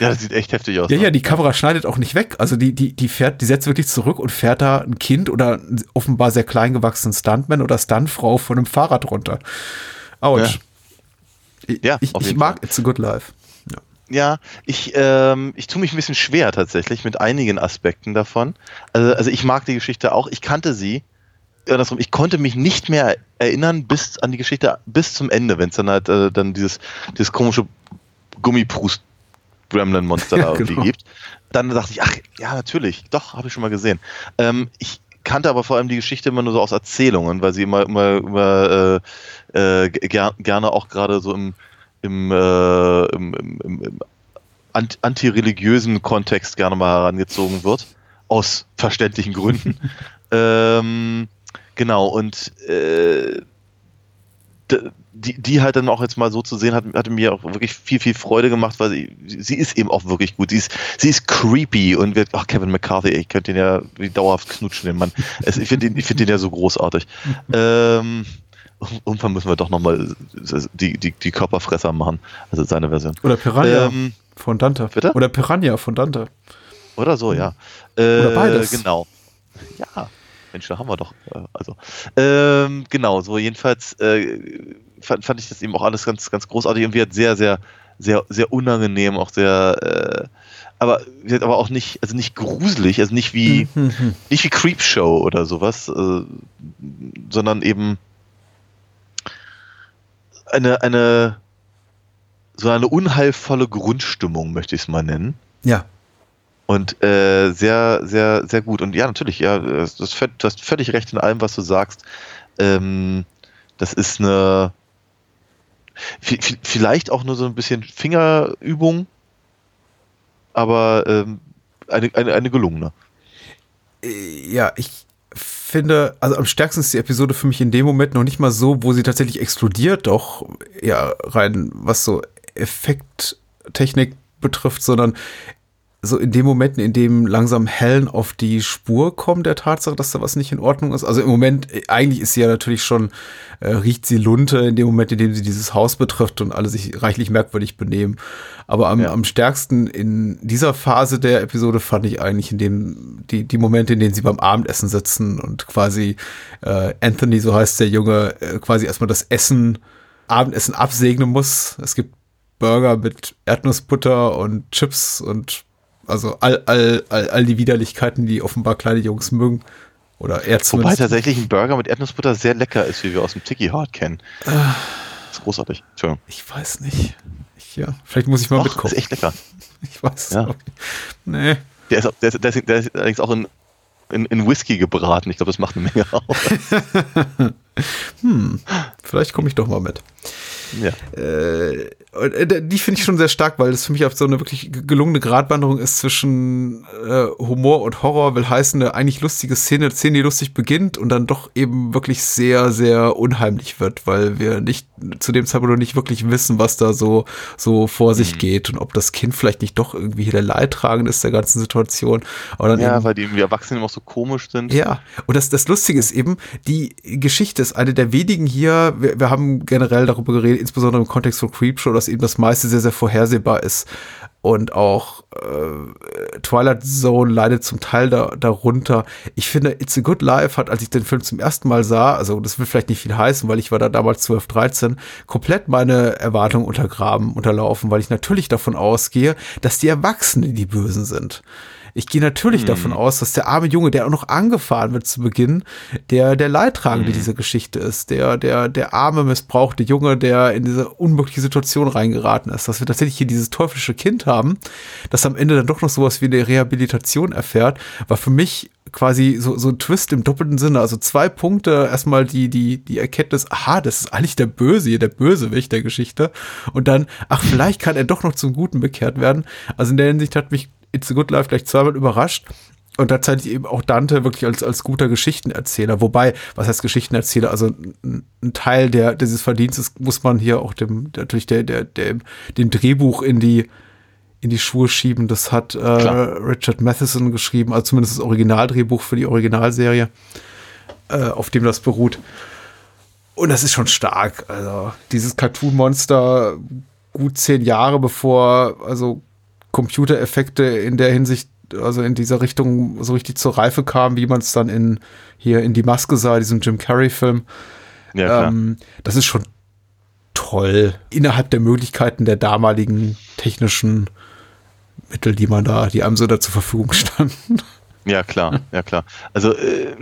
Ja, das sieht echt heftig aus. Ja, ne? ja, die Kamera schneidet auch nicht weg. Also die, die, die fährt, die setzt wirklich zurück und fährt da ein Kind oder einen offenbar sehr klein gewachsenen Stuntman oder Stuntfrau von einem Fahrrad runter. Autsch. Ich, Ja, ich, ich mag Fall. It's a Good Life. Ja, ich, ähm, ich tue mich ein bisschen schwer tatsächlich mit einigen Aspekten davon. Also, also ich mag die Geschichte auch. Ich kannte sie andersrum, ich konnte mich nicht mehr erinnern bis an die Geschichte bis zum Ende, wenn es dann halt äh, dann dieses, dieses komische Gummiprust Gremlin Monster Ja, irgendwie genau. gibt. Dann dachte ich, ach ja, natürlich, doch, habe ich schon mal gesehen. Ähm, ich kannte aber vor allem die Geschichte immer nur so aus Erzählungen, weil sie immer, immer, immer äh, äh, ger gerne auch gerade so im, im, äh, im, im, im, im ant- antireligiösen Kontext gerne mal herangezogen wird. Aus verständlichen Gründen. ähm, genau, und äh, die, die halt dann auch jetzt mal so zu sehen, hat, hatte mir auch wirklich viel, viel Freude gemacht, weil sie, sie ist eben auch wirklich gut. Sie ist, sie ist creepy und wird, ach, Kevin McCarthy, ich könnte den ja wie dauerhaft knutschen, den Mann. Es, ich finde ihn, ich finde den ja so großartig. ähm, irgendwann müssen wir doch nochmal die, die, die Körperfresser machen, also seine Version. Oder Piranha Ähm, von Dante. bitte? Oder Piranha von Dante. Oder so, ja. Oder Äh, beides. Genau. Ja, Mensch, da haben wir doch. Äh, also, ähm, genau, so jedenfalls äh, fand, fand ich das eben auch alles ganz, ganz großartig. Irgendwie hat sehr, sehr, sehr, sehr unangenehm, auch sehr, äh, aber, gesagt, aber auch nicht, also nicht gruselig, also nicht wie, Mhm. nicht wie Creepshow oder sowas, äh, sondern eben eine, eine, so eine unheilvolle Grundstimmung, möchte ich es mal nennen. Ja. Und äh, sehr, sehr, sehr gut. Und ja, natürlich, ja, du hast völlig recht in allem, was du sagst. Ähm, das ist eine vi- vi- vielleicht auch nur so ein bisschen Fingerübung, aber ähm, eine, eine, eine gelungene. Ja, ich finde, also am stärksten ist die Episode für mich in dem Moment noch nicht mal so, wo sie tatsächlich explodiert, doch ja rein was so Effekttechnik betrifft, sondern so in den Momenten, in dem langsam Helen auf die Spur kommt der Tatsache, dass da was nicht in Ordnung ist. Also im Moment, äh, eigentlich ist sie ja natürlich schon, äh, riecht sie Lunte in dem Moment, in dem sie dieses Haus betrifft und alle sich reichlich merkwürdig benehmen. Aber am, Ja. am stärksten in dieser Phase der Episode fand ich eigentlich in dem, die, die Momente, in denen sie beim Abendessen sitzen und quasi äh, Anthony, so heißt der Junge, äh, quasi erstmal das Essen, Abendessen absegnen muss. Es gibt Burger mit Erdnussbutter und Chips und also all, all, all, all die Widerlichkeiten, die offenbar kleine Jungs mögen. Oder er Wobei tatsächlich ein Burger mit Erdnussbutter sehr lecker ist, wie wir aus dem Tiki Hard kennen. Das ist großartig. Entschuldigung. Ich weiß nicht. Ich, ja, vielleicht muss ich mal Doch, mitkommen. ist echt lecker. Ich weiß. Ja. Nee. Der ist, auch- der ist, der ist, der ist allerdings auch in, in, in Whisky gebraten. Ich glaube, das macht eine Menge aus. Vielleicht komme ich doch mal mit. Ja. Äh, äh, die finde ich schon sehr stark, weil das für mich auf so eine wirklich gelungene Gratwanderung ist zwischen äh, Humor und Horror, will heißen, eine eigentlich lustige Szene, eine Szene, die lustig beginnt und dann doch eben wirklich sehr, sehr unheimlich wird, weil wir nicht zu dem Zeitpunkt noch nicht wirklich wissen, was da so, so vor sich geht und ob das Kind vielleicht nicht doch irgendwie hier der Leidtragende ist der ganzen Situation. Dann ja, eben, weil die, die Erwachsenen immer so komisch sind. ja, und das, das Lustige ist eben, die Geschichte ist eine der wenigen hier, wir, wir haben generell darüber geredet, insbesondere im Kontext von Creepshow, dass eben das meiste sehr, sehr vorhersehbar ist. Und auch äh, Twilight Zone leidet zum Teil da, darunter. Ich finde, It's a Good Life hat, als ich den Film zum ersten Mal sah, also das will vielleicht nicht viel heißen, weil ich war da damals 12, 13, komplett meine Erwartungen untergraben, unterlaufen, weil ich natürlich davon ausgehe, dass die Erwachsenen die Bösen sind. Ich gehe natürlich davon aus, dass der arme Junge, der auch noch angefahren wird zu Beginn, der der Leidtragende dieser Geschichte ist, der der der arme missbrauchte Junge, der in diese unmögliche Situation reingeraten ist, dass wir tatsächlich hier dieses teuflische Kind haben, das am Ende dann doch noch sowas wie eine Rehabilitation erfährt, war für mich quasi so, so ein Twist im doppelten Sinne. Also zwei Punkte. Erstmal die, die, die Erkenntnis, aha, das ist eigentlich der Böse hier, der Bösewicht der Geschichte. Und dann, ach, vielleicht kann er doch noch zum Guten bekehrt werden. Also in der Hinsicht hat mich It's a Good Life gleich zweimal überrascht. Und tatsächlich eben auch Dante wirklich als, als guter Geschichtenerzähler. Wobei, was heißt Geschichtenerzähler? Also ein, ein Teil der, dieses Verdienstes muss man hier auch dem, natürlich der, der, der, dem Drehbuch in die, in die Schuhe schieben. Das hat äh, Richard Matheson geschrieben, also zumindest das Originaldrehbuch für die Originalserie, äh, auf dem das beruht. Und das ist schon stark. Also dieses Cartoon-Monster gut zehn Jahre bevor also Computereffekte in der Hinsicht, also in dieser Richtung so richtig zur Reife kamen, wie man es dann in hier in die Maske sah, diesem Jim Carrey-Film. Ja. Ähm, das ist schon toll. Innerhalb der Möglichkeiten der damaligen technischen Mittel, die man da, die einem so da zur Verfügung standen. Ja, klar, ja klar. Also äh,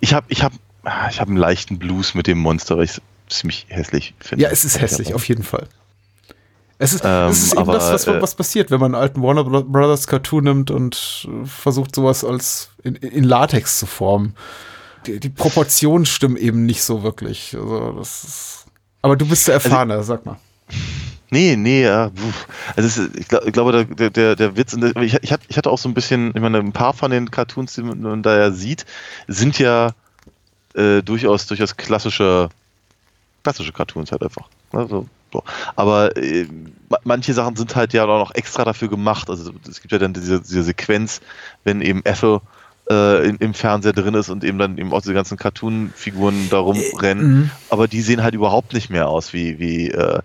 ich habe ich hab ah, ich habe einen leichten Blues mit dem Monster, weil ich es ziemlich hässlich finde. Ja, es ist hässlich, auf jeden Fall. Es ist, Ähm, es ist eben aber, das, was, äh, was passiert, wenn man einen alten Warner Bro- Brothers Cartoon nimmt und äh, versucht, sowas als in, in Latex zu formen. Die, die Proportionen stimmen eben nicht so wirklich. Also, das ist, aber du bist der Erfahrener, sag mal. Nee, nee, ja. Also ist, ich, glaub, ich glaube, der, der, der Witz, und der- ich, ich hatte auch so ein bisschen, ich meine, ein paar von den Cartoons, die man da ja sieht, sind ja äh, durchaus, durchaus klassische, klassische Cartoons halt einfach. Also, so. Aber äh, ma- manche Sachen sind halt ja auch noch extra dafür gemacht. Also es gibt ja dann diese, diese Sequenz, wenn eben Ethel äh, in, im Fernseher drin ist und eben dann eben auch diese ganzen Cartoon-Figuren da rumrennen. Mhm. Aber die sehen halt überhaupt nicht mehr aus wie, wie äh,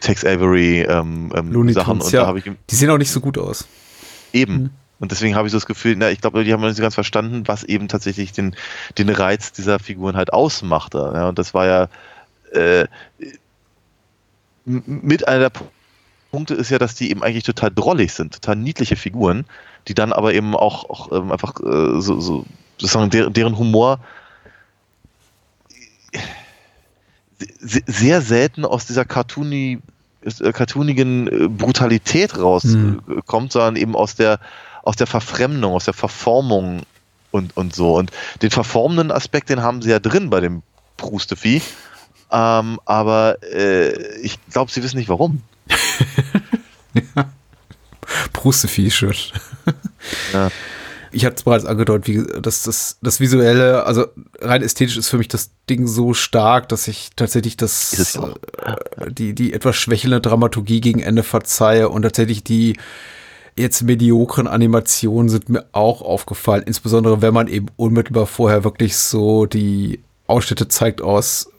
Tex Avery ähm, ähm, Sachen. Tunes, ja. Die sehen auch nicht so gut aus. eben. Mhm. Und deswegen habe ich so das Gefühl, na, ich glaube, die haben noch nicht so ganz verstanden, was eben tatsächlich den, den Reiz dieser Figuren halt ausmachte. Ja, und das war ja äh, mit einer der Punkte ist ja, dass die eben eigentlich total drollig sind, total niedliche Figuren, die dann aber eben auch, auch ähm, einfach äh, so, so sozusagen deren, deren Humor se- sehr selten aus dieser cartoony, äh, cartoonigen äh, Brutalität rauskommt, sondern eben aus der, aus der Verfremdung, aus der Verformung und, und so. Und den verformenden Aspekt, den haben sie ja drin bei dem Prustevieh. Ähm, aber äh, ich glaube, sie wissen nicht warum. Prustevieh-Shirt. Ja. Ich hatte es bereits angedeutet, wie, dass das, das Visuelle, also rein ästhetisch ist für mich das Ding so stark, dass ich tatsächlich das, ja äh, die, die etwas schwächelnde Dramaturgie gegen Ende verzeihe und tatsächlich die jetzt mediokren Animationen sind mir auch aufgefallen, insbesondere wenn man eben unmittelbar vorher wirklich so die Ausschnitte zeigt aus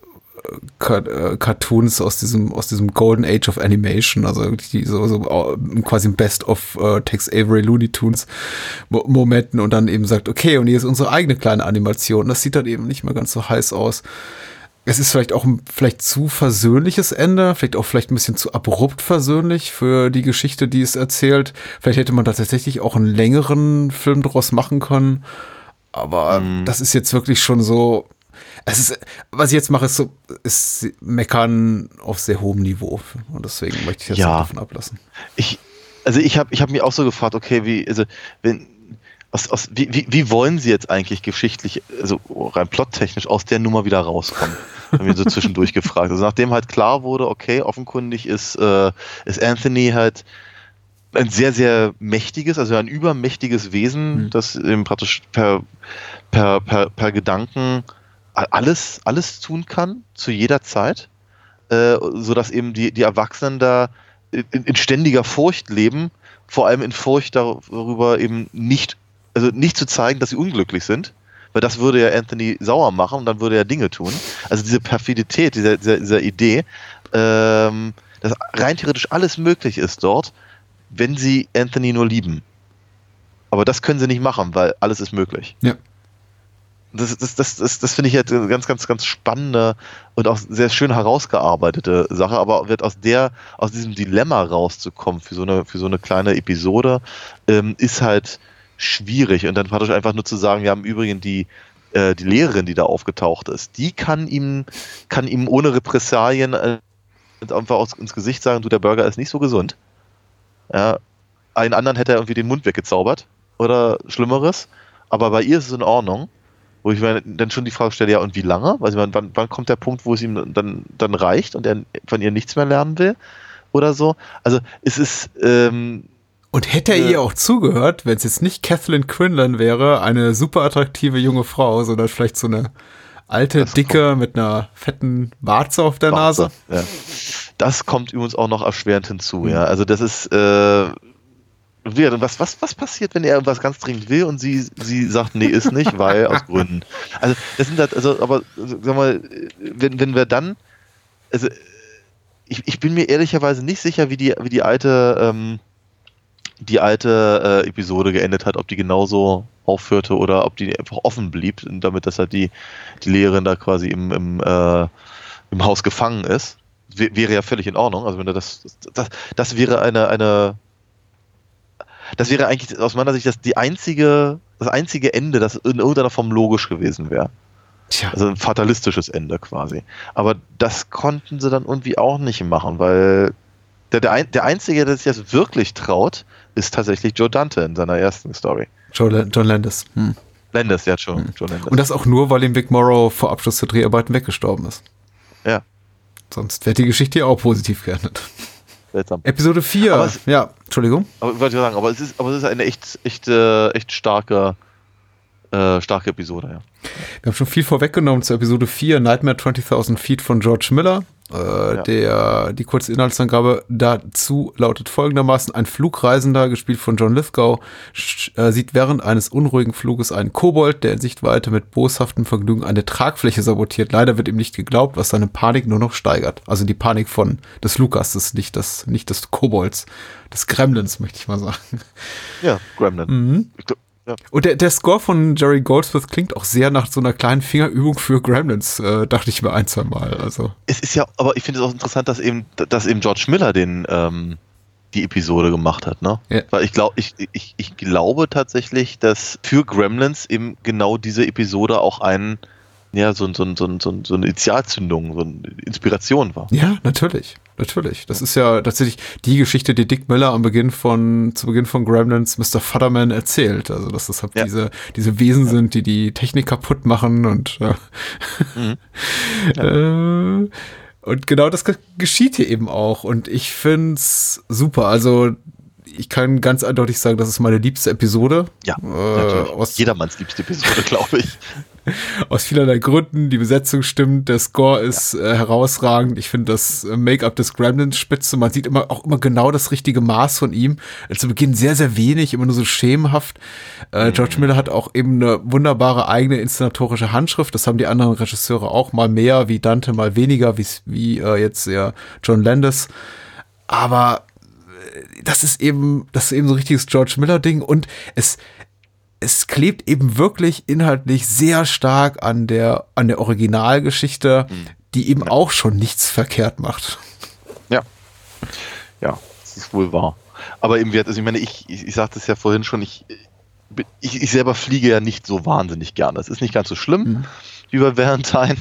Cartoons aus diesem aus diesem Golden Age of Animation, also die so, so äh, quasi ein Best of äh, Tex Avery Looney Tunes Mo Momenten und dann eben sagt, okay, und hier ist unsere eigene kleine Animation. Das sieht dann eben nicht mehr ganz so heiß aus. Es ist vielleicht auch ein vielleicht zu versöhnliches Ende, vielleicht auch vielleicht ein bisschen zu abrupt versöhnlich für die Geschichte, die es erzählt. Vielleicht hätte man da tatsächlich auch einen längeren Film draus machen können. Aber das ist jetzt wirklich schon so. Es ist, was ich jetzt mache, ist so, ist meckern auf sehr hohem Niveau. Und deswegen möchte ich jetzt Ja. davon ablassen. Ich, also ich habe ich hab mich auch so gefragt, okay, wie, also wenn, aus, aus, wie, wie, wie wollen sie jetzt eigentlich geschichtlich, also rein plottechnisch aus der Nummer wieder rauskommen? Haben wir so zwischendurch gefragt. Also nachdem halt klar wurde, okay, offenkundig ist, äh, ist Anthony halt ein sehr, sehr mächtiges, also ein übermächtiges Wesen, Mhm. das eben praktisch per, per, per, per Gedanken alles, alles tun kann, zu jeder Zeit, äh, sodass eben die, die Erwachsenen da in, in ständiger Furcht leben, vor allem in Furcht darüber eben nicht, also nicht zu zeigen, dass sie unglücklich sind, weil das würde ja Anthony sauer machen und dann würde er Dinge tun. Also diese Perfidität dieser, dieser, dieser Idee, ähm, dass rein theoretisch alles möglich ist dort, wenn sie Anthony nur lieben. Aber das können sie nicht machen, weil alles ist möglich. Ja. Das, das, das, das, das finde ich jetzt eine ganz, ganz, ganz spannende und auch sehr schön herausgearbeitete Sache, aber wird aus der, aus diesem Dilemma rauszukommen für so eine, für so eine kleine Episode, ähm, ist halt schwierig. Und dann praktisch einfach nur zu sagen, ja, im Übrigen die, äh, die Lehrerin, die da aufgetaucht ist, die kann ihm, kann ihm ohne Repressalien äh, einfach aus, ins Gesicht sagen, du, der Burger ist nicht so gesund. Ja, einen anderen hätte er irgendwie den Mund weggezaubert oder Schlimmeres, aber bei ihr ist es in Ordnung. Wo ich mir dann schon die Frage stelle, ja, und wie lange? Also wann, wann, wann kommt der Punkt, wo es ihm dann, dann reicht und er von ihr nichts mehr lernen will? Oder so. Also es ist, ähm, Und hätte er Ja. ihr auch zugehört, wenn es jetzt nicht Kathleen Quinlan wäre, eine super attraktive junge Frau, sondern vielleicht so eine alte, dicke mit einer fetten Warze auf der Nase. Ja. Das kommt übrigens auch noch erschwerend hinzu, Mhm. ja. Also das ist, äh, was, was, was passiert, wenn er irgendwas ganz dringend will und sie, sie sagt, nee, ist nicht, weil aus Gründen. Also das sind halt, also, aber sag mal, wenn, wenn wir dann, also ich, ich bin mir ehrlicherweise nicht sicher, wie die, wie die alte, ähm, die alte äh, Episode geendet hat, ob die genauso aufhörte oder ob die einfach offen blieb, damit dass halt die, die Lehrerin da quasi im, im, äh, im Haus gefangen ist. W wäre ja völlig in Ordnung. Also wenn das, das, das wäre eine, eine, das wäre eigentlich aus meiner Sicht das die einzige, das einzige Ende, das in irgendeiner Form logisch gewesen wäre. Tja. Also ein fatalistisches Ende quasi. Aber das konnten sie dann irgendwie auch nicht machen, weil der, der, der Einzige, der sich jetzt wirklich traut, ist tatsächlich Joe Dante in seiner ersten Story. Joe, John Landis. Hm. Landis, ja schon. Joe Landis. Und das auch nur, weil ihm Vic Morrow vor Abschluss der Dreharbeiten weggestorben ist. ja, Sonst wäre die Geschichte ja auch positiv geendet. Seltsam. Episode 4. Aber es- ja, Entschuldigung. Aber wollte ich sagen, aber es ist, aber es ist eine echt, echt, äh, echt starke, äh, starke Episode, ja. Wir haben schon viel vorweggenommen zur Episode 4, Nightmare 20.000 Feet von George Miller. Äh, der, die kurze Inhaltsangabe dazu lautet folgendermaßen: Ein Flugreisender, gespielt von John Lithgow, äh, sieht während eines unruhigen Fluges einen Kobold, der in Sichtweite mit boshaftem Vergnügen eine Tragfläche sabotiert. Leider wird ihm nicht geglaubt, was seine Panik nur noch steigert. Also die Panik von des Fluggastes, nicht des, nicht des Kobolds, des Gremlins, möchte ich mal sagen. Ja, Gremlin. Mhm. Ich glaub, ja. Und der, der Score von Jerry Goldsmith klingt auch sehr nach so einer kleinen Fingerübung für Gremlins, äh, dachte ich mir ein, zwei Mal. Also, Es ist ja, aber ich finde es auch interessant, dass eben, dass eben George Miller den, ähm, die Episode gemacht hat, ne? Ja. Weil ich glaube, ich, ich, ich glaube tatsächlich, dass für Gremlins eben genau diese Episode auch ein, ja, so, so, so, so, so eine Initialzündung, so eine Inspiration war. ja, natürlich. Natürlich. Das ist ja tatsächlich die Geschichte, die Dick Miller am Beginn von, zu Beginn von Gremlins Mr. Futterman erzählt. Also, dass das halt Ja. diese, diese Wesen sind, die die Technik kaputt machen und, äh, äh, und genau das ge- geschieht hier eben auch. Und ich find's super. Also, ich kann ganz eindeutig sagen, das ist meine liebste Episode. Ja, Äh, aus- Jedermanns liebste Episode, glaube ich. Aus vielerlei Gründen. Die Besetzung stimmt, der Score ist äh, herausragend. Ich finde das äh, Make-up des Gremlins spitze. Man sieht immer auch immer genau das richtige Maß von ihm. Äh, Zu Beginn sehr, sehr wenig, immer nur so schemenhaft. Äh, George Miller hat auch eben eine wunderbare eigene inszenatorische Handschrift. Das haben die anderen Regisseure auch mal mehr, wie Dante, mal weniger, wie, wie äh, jetzt ja John Landis. Aber äh, das ist eben, das ist eben so ein richtiges George Miller-Ding und es, es klebt eben wirklich inhaltlich sehr stark an der, an der Originalgeschichte, die eben auch schon nichts verkehrt macht. Ja. Ja, das ist wohl wahr. Aber eben, also ich meine, ich, ich, ich sagte es ja vorhin schon, ich, ich, ich selber fliege ja nicht so wahnsinnig gerne. Das ist nicht ganz so schlimm wie bei Valentine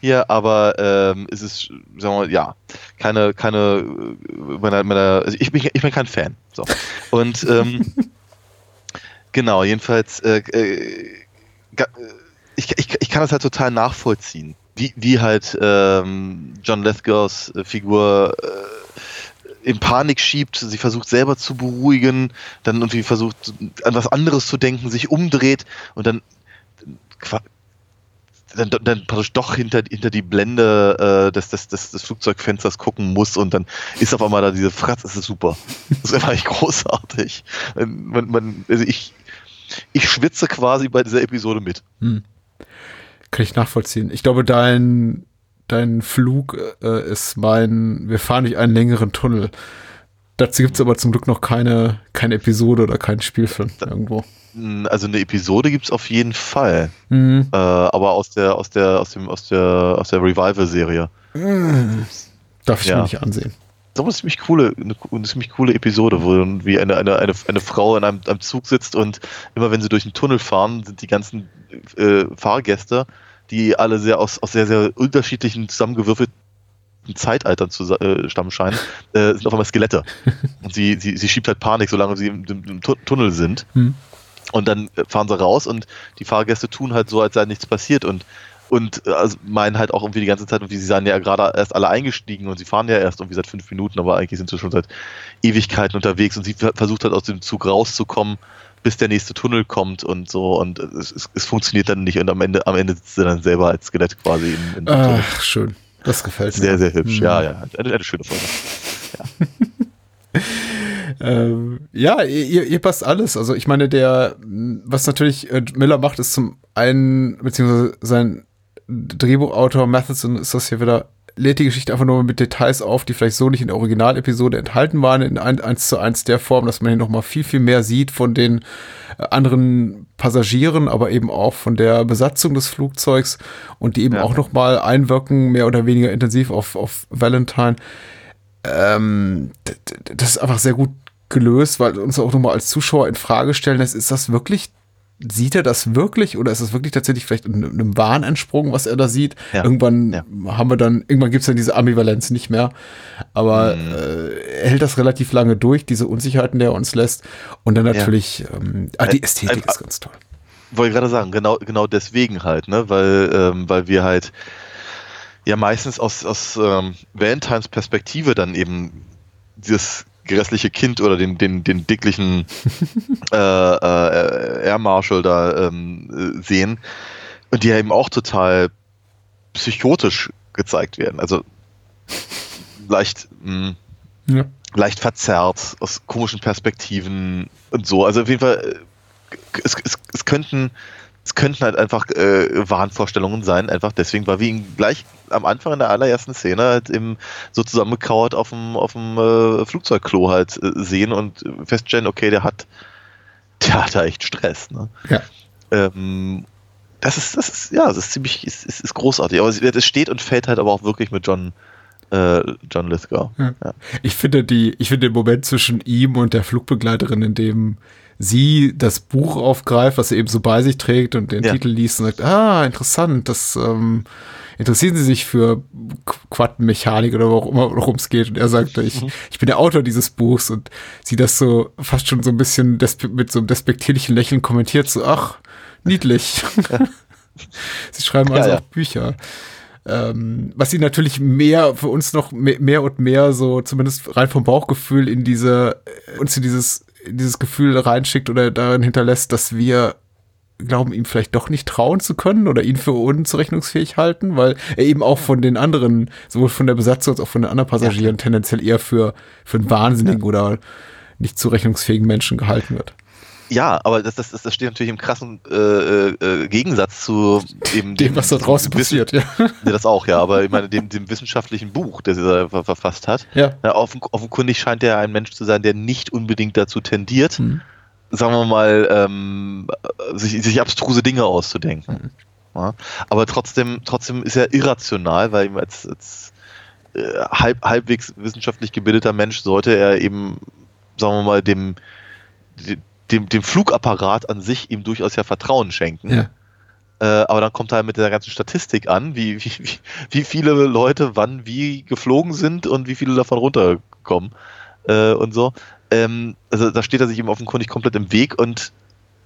hier, aber ähm, es ist, sagen wir mal, ja, keine, keine, äh, meiner, meiner, also ich bin, ich bin kein Fan. So. Und ähm, genau, jedenfalls, äh, äh, ga- ich, ich, ich kann das halt total nachvollziehen, wie, wie halt ähm, John Lithgows äh, Figur äh, in Panik schiebt, sie versucht selber zu beruhigen, dann irgendwie versucht an was anderes zu denken, sich umdreht und dann, dann, dann praktisch doch hinter, hinter die Blende äh, des, des, des, des Flugzeugfensters gucken muss und dann ist auf einmal da diese Fratz, das ist super. Das ist einfach echt großartig. Man, man, also ich, ich schwitze quasi bei dieser Episode mit. Kann ich nachvollziehen. Ich glaube, dein, dein Flug äh, ist mein, wir fahren durch einen längeren Tunnel. Dazu gibt es aber zum Glück noch keine, keine Episode oder keinen Spielfilm irgendwo. Also eine Episode gibt es auf jeden Fall. Mhm. Äh, aber aus der, aus der, aus dem, aus der, aus der Revival-Serie. Darf ich Ja. mir nicht ansehen. Das ist eine ziemlich coole, eine, eine ziemlich coole Episode, wo dann wie eine, eine, eine, eine Frau in einem, einem Zug sitzt und immer wenn sie durch einen Tunnel fahren, sind die ganzen äh, Fahrgäste, die alle sehr aus, aus sehr, sehr unterschiedlichen zusammengewürfelten Zeitaltern zu äh, stammen scheinen, äh, sind auf einmal Skelette. Und sie, sie, sie schiebt halt Panik, solange sie im, im, im Tu- Tunnel sind. Hm. Und dann fahren sie raus und die Fahrgäste tun halt so, als sei nichts passiert und und äh, also meinen halt auch irgendwie die ganze Zeit, wie sie seien ja gerade erst alle eingestiegen und sie fahren ja erst irgendwie seit fünf Minuten, aber eigentlich sind sie schon seit Ewigkeiten unterwegs und sie ver- versucht halt aus dem Zug rauszukommen, bis der nächste Tunnel kommt und so und es, es, es funktioniert dann nicht und am Ende, am Ende sitzt sie dann selber als Skelett quasi in, in dem Tunnel. Ach, schön. Das gefällt mir. Sehr, sehr hübsch. Mhm. Ja, ja. Eine, eine schöne Folge. Ähm, ja, ihr, ihr passt alles. Also ich meine, der, was natürlich äh, Miller macht, ist zum einen, beziehungsweise sein Drehbuchautor Matheson ist das hier wieder, lädt die Geschichte einfach nur mit Details auf, die vielleicht so nicht in der Originalepisode enthalten waren, in ein, eins zu eins der Form, dass man hier nochmal viel, viel mehr sieht von den äh, anderen Passagieren, aber eben auch von der Besatzung des Flugzeugs und die eben Ja. auch nochmal einwirken, mehr oder weniger intensiv auf, auf Valentine ähm, das ist einfach sehr gut gelöst, weil uns auch nochmal als Zuschauer in Frage stellen lässt, ist das wirklich sieht er das wirklich oder ist es wirklich tatsächlich vielleicht in einem Wahn entsprungen, was er da sieht? Ja. Irgendwann Ja. haben wir dann, irgendwann gibt es dann diese Ambivalenz nicht mehr. Aber Mhm. äh, er hält das relativ lange durch, diese Unsicherheiten, die er uns lässt. Und dann natürlich, ähm, ah, die Ästhetik ein- ist ganz toll. Wollte ich gerade sagen, genau, genau deswegen halt, ne? Weil, ähm, weil wir halt ja meistens aus, aus ähm, Valentines Perspektive dann eben dieses grässliche Kind oder den, den, den dicklichen äh, äh, Air Marshal da ähm, äh, sehen und die ja eben auch total psychotisch gezeigt werden. Also leicht, mh, Ja. leicht verzerrt, aus komischen Perspektiven und so. Also auf jeden Fall, äh, es, es, es könnten es könnten halt einfach äh, Wahnvorstellungen sein, einfach deswegen, weil wir ihn gleich am Anfang in der allerersten Szene halt eben so zusammengekauert auf dem, auf dem äh, Flugzeugklo halt äh, sehen und feststellen, okay, der hat, der hat da echt Stress. Ne? Ja. Ähm, das ist, das ist, ja, das ist ziemlich, ist, ist, ist großartig. Aber es, steht und fällt halt aber auch wirklich mit John, äh, John Lithgow. Ja. Ja. Ich finde die, ich finde den Moment zwischen ihm und der Flugbegleiterin, in dem sie das Buch aufgreift, was sie eben so bei sich trägt und den Ja. Titel liest und sagt, ah, interessant, das ähm, interessieren Sie sich für Qu- Quantenmechanik oder wo auch immer, worum es geht. Und er sagt, ich, ich bin der Autor dieses Buchs und sie das so fast schon so ein bisschen mit so einem despektierlichen Lächeln kommentiert, so, ach, niedlich. sie schreiben Ja, also ja. auch Bücher. Ähm, was sie natürlich mehr für uns noch mehr, und mehr so, zumindest rein vom Bauchgefühl, in diese, äh, uns in dieses, dieses Gefühl reinschickt oder darin hinterlässt, dass wir glauben, ihm vielleicht doch nicht trauen zu können oder ihn für unzurechnungsfähig halten, weil er eben auch von den anderen, sowohl von der Besatzung als auch von den anderen Passagieren tendenziell eher für, für einen wahnsinnigen oder nicht zurechnungsfähigen Menschen gehalten wird. Ja, aber das, das, das steht natürlich im krassen äh, äh, Gegensatz zu eben Dem, was da draußen passiert, ja. Nee, das auch, ja, aber ich meine, dem, dem wissenschaftlichen Buch, das er ver- verfasst hat. Ja. Ja, offen, offenkundig scheint er ein Mensch zu sein, der nicht unbedingt dazu tendiert, Mhm. sagen wir mal, ähm, sich, sich abstruse Dinge auszudenken. Mhm. Ja, aber trotzdem, trotzdem ist er irrational, weil ihm als, als äh, halb, halbwegs wissenschaftlich gebildeter Mensch sollte er eben, sagen wir mal, dem, dem, dem Flugapparat an sich ihm durchaus ja Vertrauen schenken. Ja. Äh, aber dann kommt er halt mit der ganzen Statistik an, wie, wie, wie, wie viele Leute wann wie geflogen sind und wie viele davon runterkommen äh, und so. Ähm, also da steht er sich eben offenkundig komplett im Weg und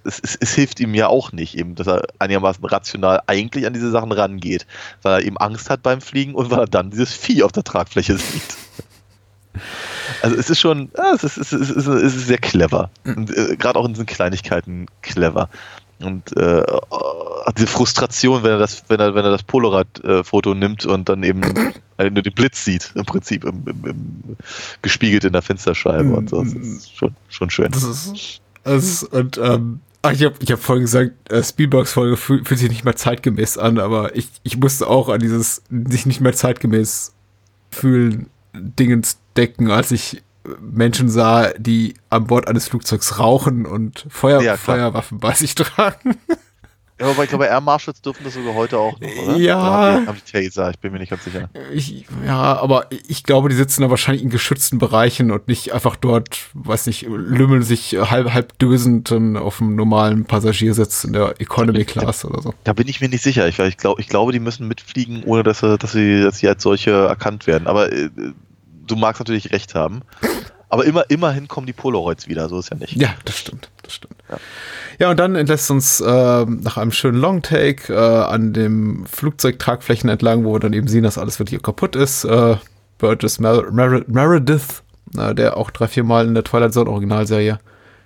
es, es, es hilft ihm ja auch nicht, eben, dass er einigermaßen rational eigentlich an diese Sachen rangeht, weil er eben Angst hat beim Fliegen und weil er dann dieses Vieh auf der Tragfläche sieht. Also es ist schon, ja, es, ist, es, ist, es, ist, es ist sehr clever. Und äh, gerade auch in diesen Kleinigkeiten clever. Und äh, diese Frustration, wenn er das, wenn er, wenn er das Polaroid-Foto nimmt und dann eben nur den Blitz sieht, im Prinzip im, im, im, gespiegelt in der Fensterscheibe und so. Das ist schon, schon schön. Das ist, das ist und ähm, ach, ich habe ich hab vorhin gesagt, äh, Spielbergs-Folge fühl, fühlt sich nicht mehr zeitgemäß an, aber ich, ich musste auch an dieses sich nicht mehr zeitgemäß fühlen Dingens denken, als ich Menschen sah, die an Bord eines Flugzeugs rauchen und Feuer, Ja. Feuerwaffen bei sich tragen. Ja, aber ich glaube, Air Marshals dürfen das sogar heute auch noch, oder? Ja. Haben die, Taser, ich bin mir nicht ganz sicher. Ich, ja, aber ich glaube, die sitzen da wahrscheinlich in geschützten Bereichen und nicht einfach dort, weiß nicht, lümmeln sich halb, halb dösend auf dem normalen Passagiersitz in der Economy Class oder so. Da bin ich mir nicht sicher. Ich, ich, glaub, ich glaube, die müssen mitfliegen, ohne dass sie, dass sie, dass sie als solche erkannt werden. Aber äh, du magst natürlich recht haben. Aber immer, immerhin kommen die Polaroids wieder, so ist ja nicht. Ja, das stimmt, das stimmt. Ja, und dann entlässt uns ähm, nach einem schönen Longtake äh, an dem Flugzeugtragflächen entlang, wo wir dann eben sehen, dass alles wirklich kaputt ist. Äh, Burgess Mer Mer Meredith, äh, der auch drei, vier Mal in der Twilight Zone Originalserie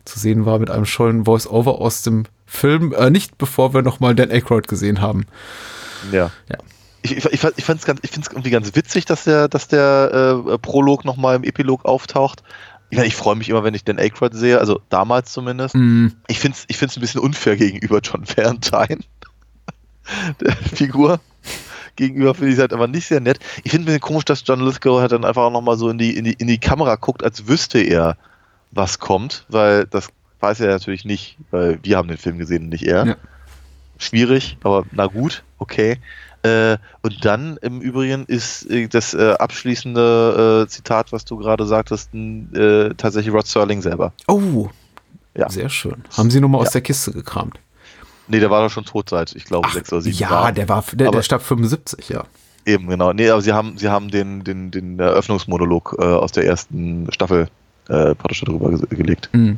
zu sehen war, mit einem schönen Voice-Over aus dem Film. Äh, nicht bevor wir nochmal Dan Aykroyd gesehen haben. Ja. Ja. Ich, ich, ich, ich fand es ganz, ich find's irgendwie ganz witzig, dass der, dass der äh, Prolog nochmal im Epilog auftaucht. Ich, ich freue mich immer, wenn ich Dan Aykroyd sehe, also damals zumindest. Mm, Ich finde es ich find's ein bisschen unfair gegenüber John Valentine, der Figur. Gegenüber finde ich es halt aber nicht sehr nett. Ich finde es ein bisschen komisch, dass John Lithgow halt dann einfach auch nochmal so in die, in, die, in die Kamera guckt, als wüsste er, was kommt, weil das weiß er natürlich nicht, weil wir haben den Film gesehen und nicht er. Ja. Schwierig, aber na gut, okay. Äh, und dann im Übrigen ist äh, das äh, abschließende äh, Zitat, was du gerade sagtest, äh, tatsächlich Rod Serling selber. oh, Ja. sehr schön. Haben Sie nochmal aus Ja. der Kiste gekramt? Nee, der war doch schon tot seit, ich glaube, Ach, sechs oder sieben ja, Jahren. der war, der, Aber- der starb 75, ja. Eben, genau. Nee, aber sie haben, sie haben den, den, den Eröffnungsmonolog äh, aus der ersten Staffel äh, praktisch darüber ge gelegt. Mhm.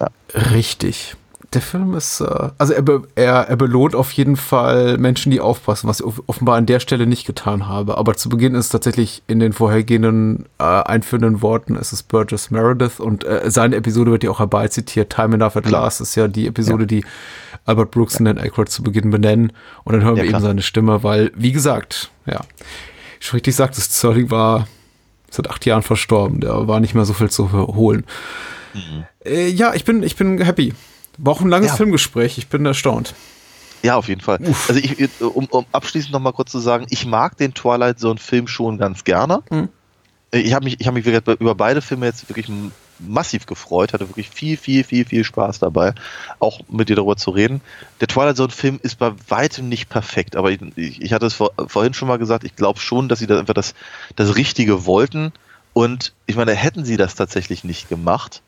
Ja. Richtig. Der Film ist, äh, also er, er, er belohnt auf jeden Fall Menschen, die aufpassen, was ich off- offenbar an der Stelle nicht getan habe. Aber zu Beginn ist tatsächlich in den vorhergehenden äh, einführenden Worten ist es Burgess Meredith und äh, seine Episode wird ja auch herbeizitiert. Time Enough at Klar. Last ist ja die Episode, die Albert Brooks und Dan Aykroyd zu Beginn benennen. Und dann hören Ja, wir eben klar. seine Stimme, weil, wie gesagt, ja, schon richtig sagt, das Sterling war seit acht Jahren verstorben. Der war nicht mehr so viel zu holen. Äh, ja, ich bin, ich bin happy. War auch ein langes Ja. Filmgespräch. Ich bin erstaunt. Ja, auf jeden Fall. Also ich, um, um abschließend noch mal kurz zu sagen, ich mag den Twilight Zone Film schon ganz gerne. Mhm. Ich habe mich, ich habe mich wirklich über beide Filme jetzt wirklich massiv gefreut, hatte wirklich viel, viel, viel, viel Spaß dabei, auch mit dir darüber zu reden. Der Twilight Zone Film ist bei weitem nicht perfekt, aber ich, ich hatte es vor, vorhin schon mal gesagt, ich glaube schon, dass sie da einfach das, das Richtige wollten und ich meine, hätten sie das tatsächlich nicht gemacht,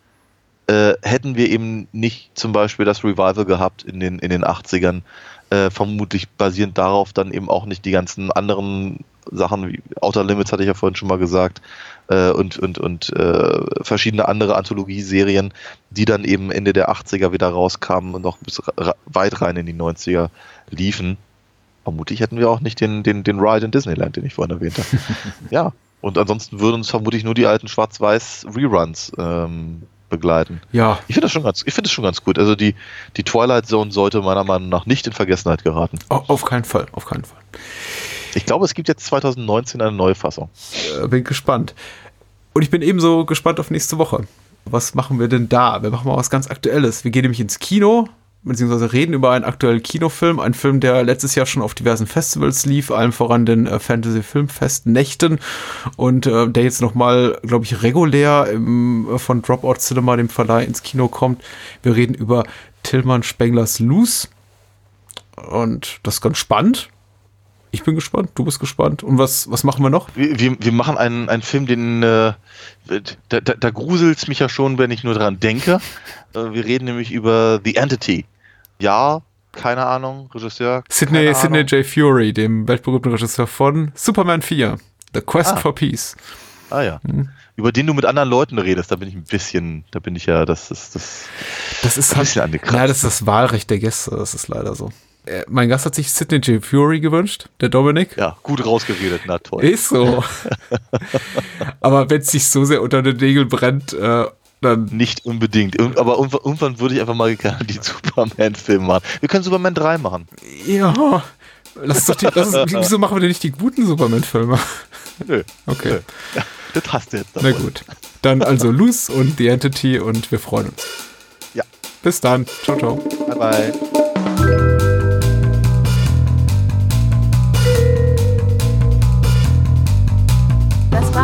äh, hätten wir eben nicht zum Beispiel das Revival gehabt in den, in den 80ern, äh, vermutlich basierend darauf dann eben auch nicht die ganzen anderen Sachen wie Outer Limits hatte ich ja vorhin schon mal gesagt äh, und, und, und äh, verschiedene andere Anthologieserien, die dann eben Ende der 80er wieder rauskamen und noch bis weit rein in die 90er liefen. Vermutlich hätten wir auch nicht den, den, den Ride in Disneyland, den ich vorhin erwähnt habe. ja, und ansonsten würden uns vermutlich nur die alten Schwarz-Weiß-Reruns ähm, begleiten. Ja, Ich finde das schon ganz, ich finde das schon ganz gut. Also die, die Twilight Zone sollte meiner Meinung nach nicht in Vergessenheit geraten. au- auf keinen Fall, auf keinen Fall. Ich glaube, es gibt jetzt 2019 eine neue Fassung. Äh, bin gespannt. Und ich bin ebenso gespannt auf nächste Woche. Was machen wir denn da? Wir machen mal was ganz Aktuelles. Wir gehen nämlich ins Kino, beziehungsweise reden über einen aktuellen Kinofilm. Ein Film, der letztes Jahr schon auf diversen Festivals lief, allem voran den äh, Fantasy Filmfest Nächten. Und äh, der jetzt nochmal, glaube ich, regulär im, äh, von Dropout Cinema, dem Verleih, ins Kino kommt. Wir reden über Tillmann Spenglers Loose. Und das ist ganz spannend. Ich bin gespannt, du bist gespannt. Und was, was machen wir noch? Wir, wir, wir machen einen, einen Film, den äh, da, da, da gruselt es mich ja schon, wenn ich nur dran denke. Äh, wir reden nämlich über The Entity. Ja, keine Ahnung, Regisseur. Sidney, Sidney Ahnung. J. Fury, dem weltberühmten Regisseur von Superman 4, The Quest Ah. for Peace. Ah ja. Hm. Über den du mit anderen Leuten redest, da bin ich ein bisschen, da bin ich ja, das ist das. Das ist Ein bisschen halt, angekratzt. ja, das ist das Wahlrecht der Gäste, das ist leider so. Äh, Mein Gast hat sich Sidney J. Fury gewünscht, der Dominik. Ja, gut rausgeredet, na toll. Ist so. Aber wenn es sich so sehr unter den Nägeln brennt, äh, dann Nicht unbedingt. Irgend- Aber irgendwann, würde ich einfach mal gerne die Superman-Filme machen. Wir können Superman 3 machen. ja. Lass doch die, lass uns, wieso machen wir denn nicht die guten Superman-Filme? Nö. Okay. Nö. Ja, das hast du jetzt. Na davon. gut. Dann also Loose und The Entity und wir freuen uns. Ja. Bis dann. Ciao, ciao. Bye bye. Das war's.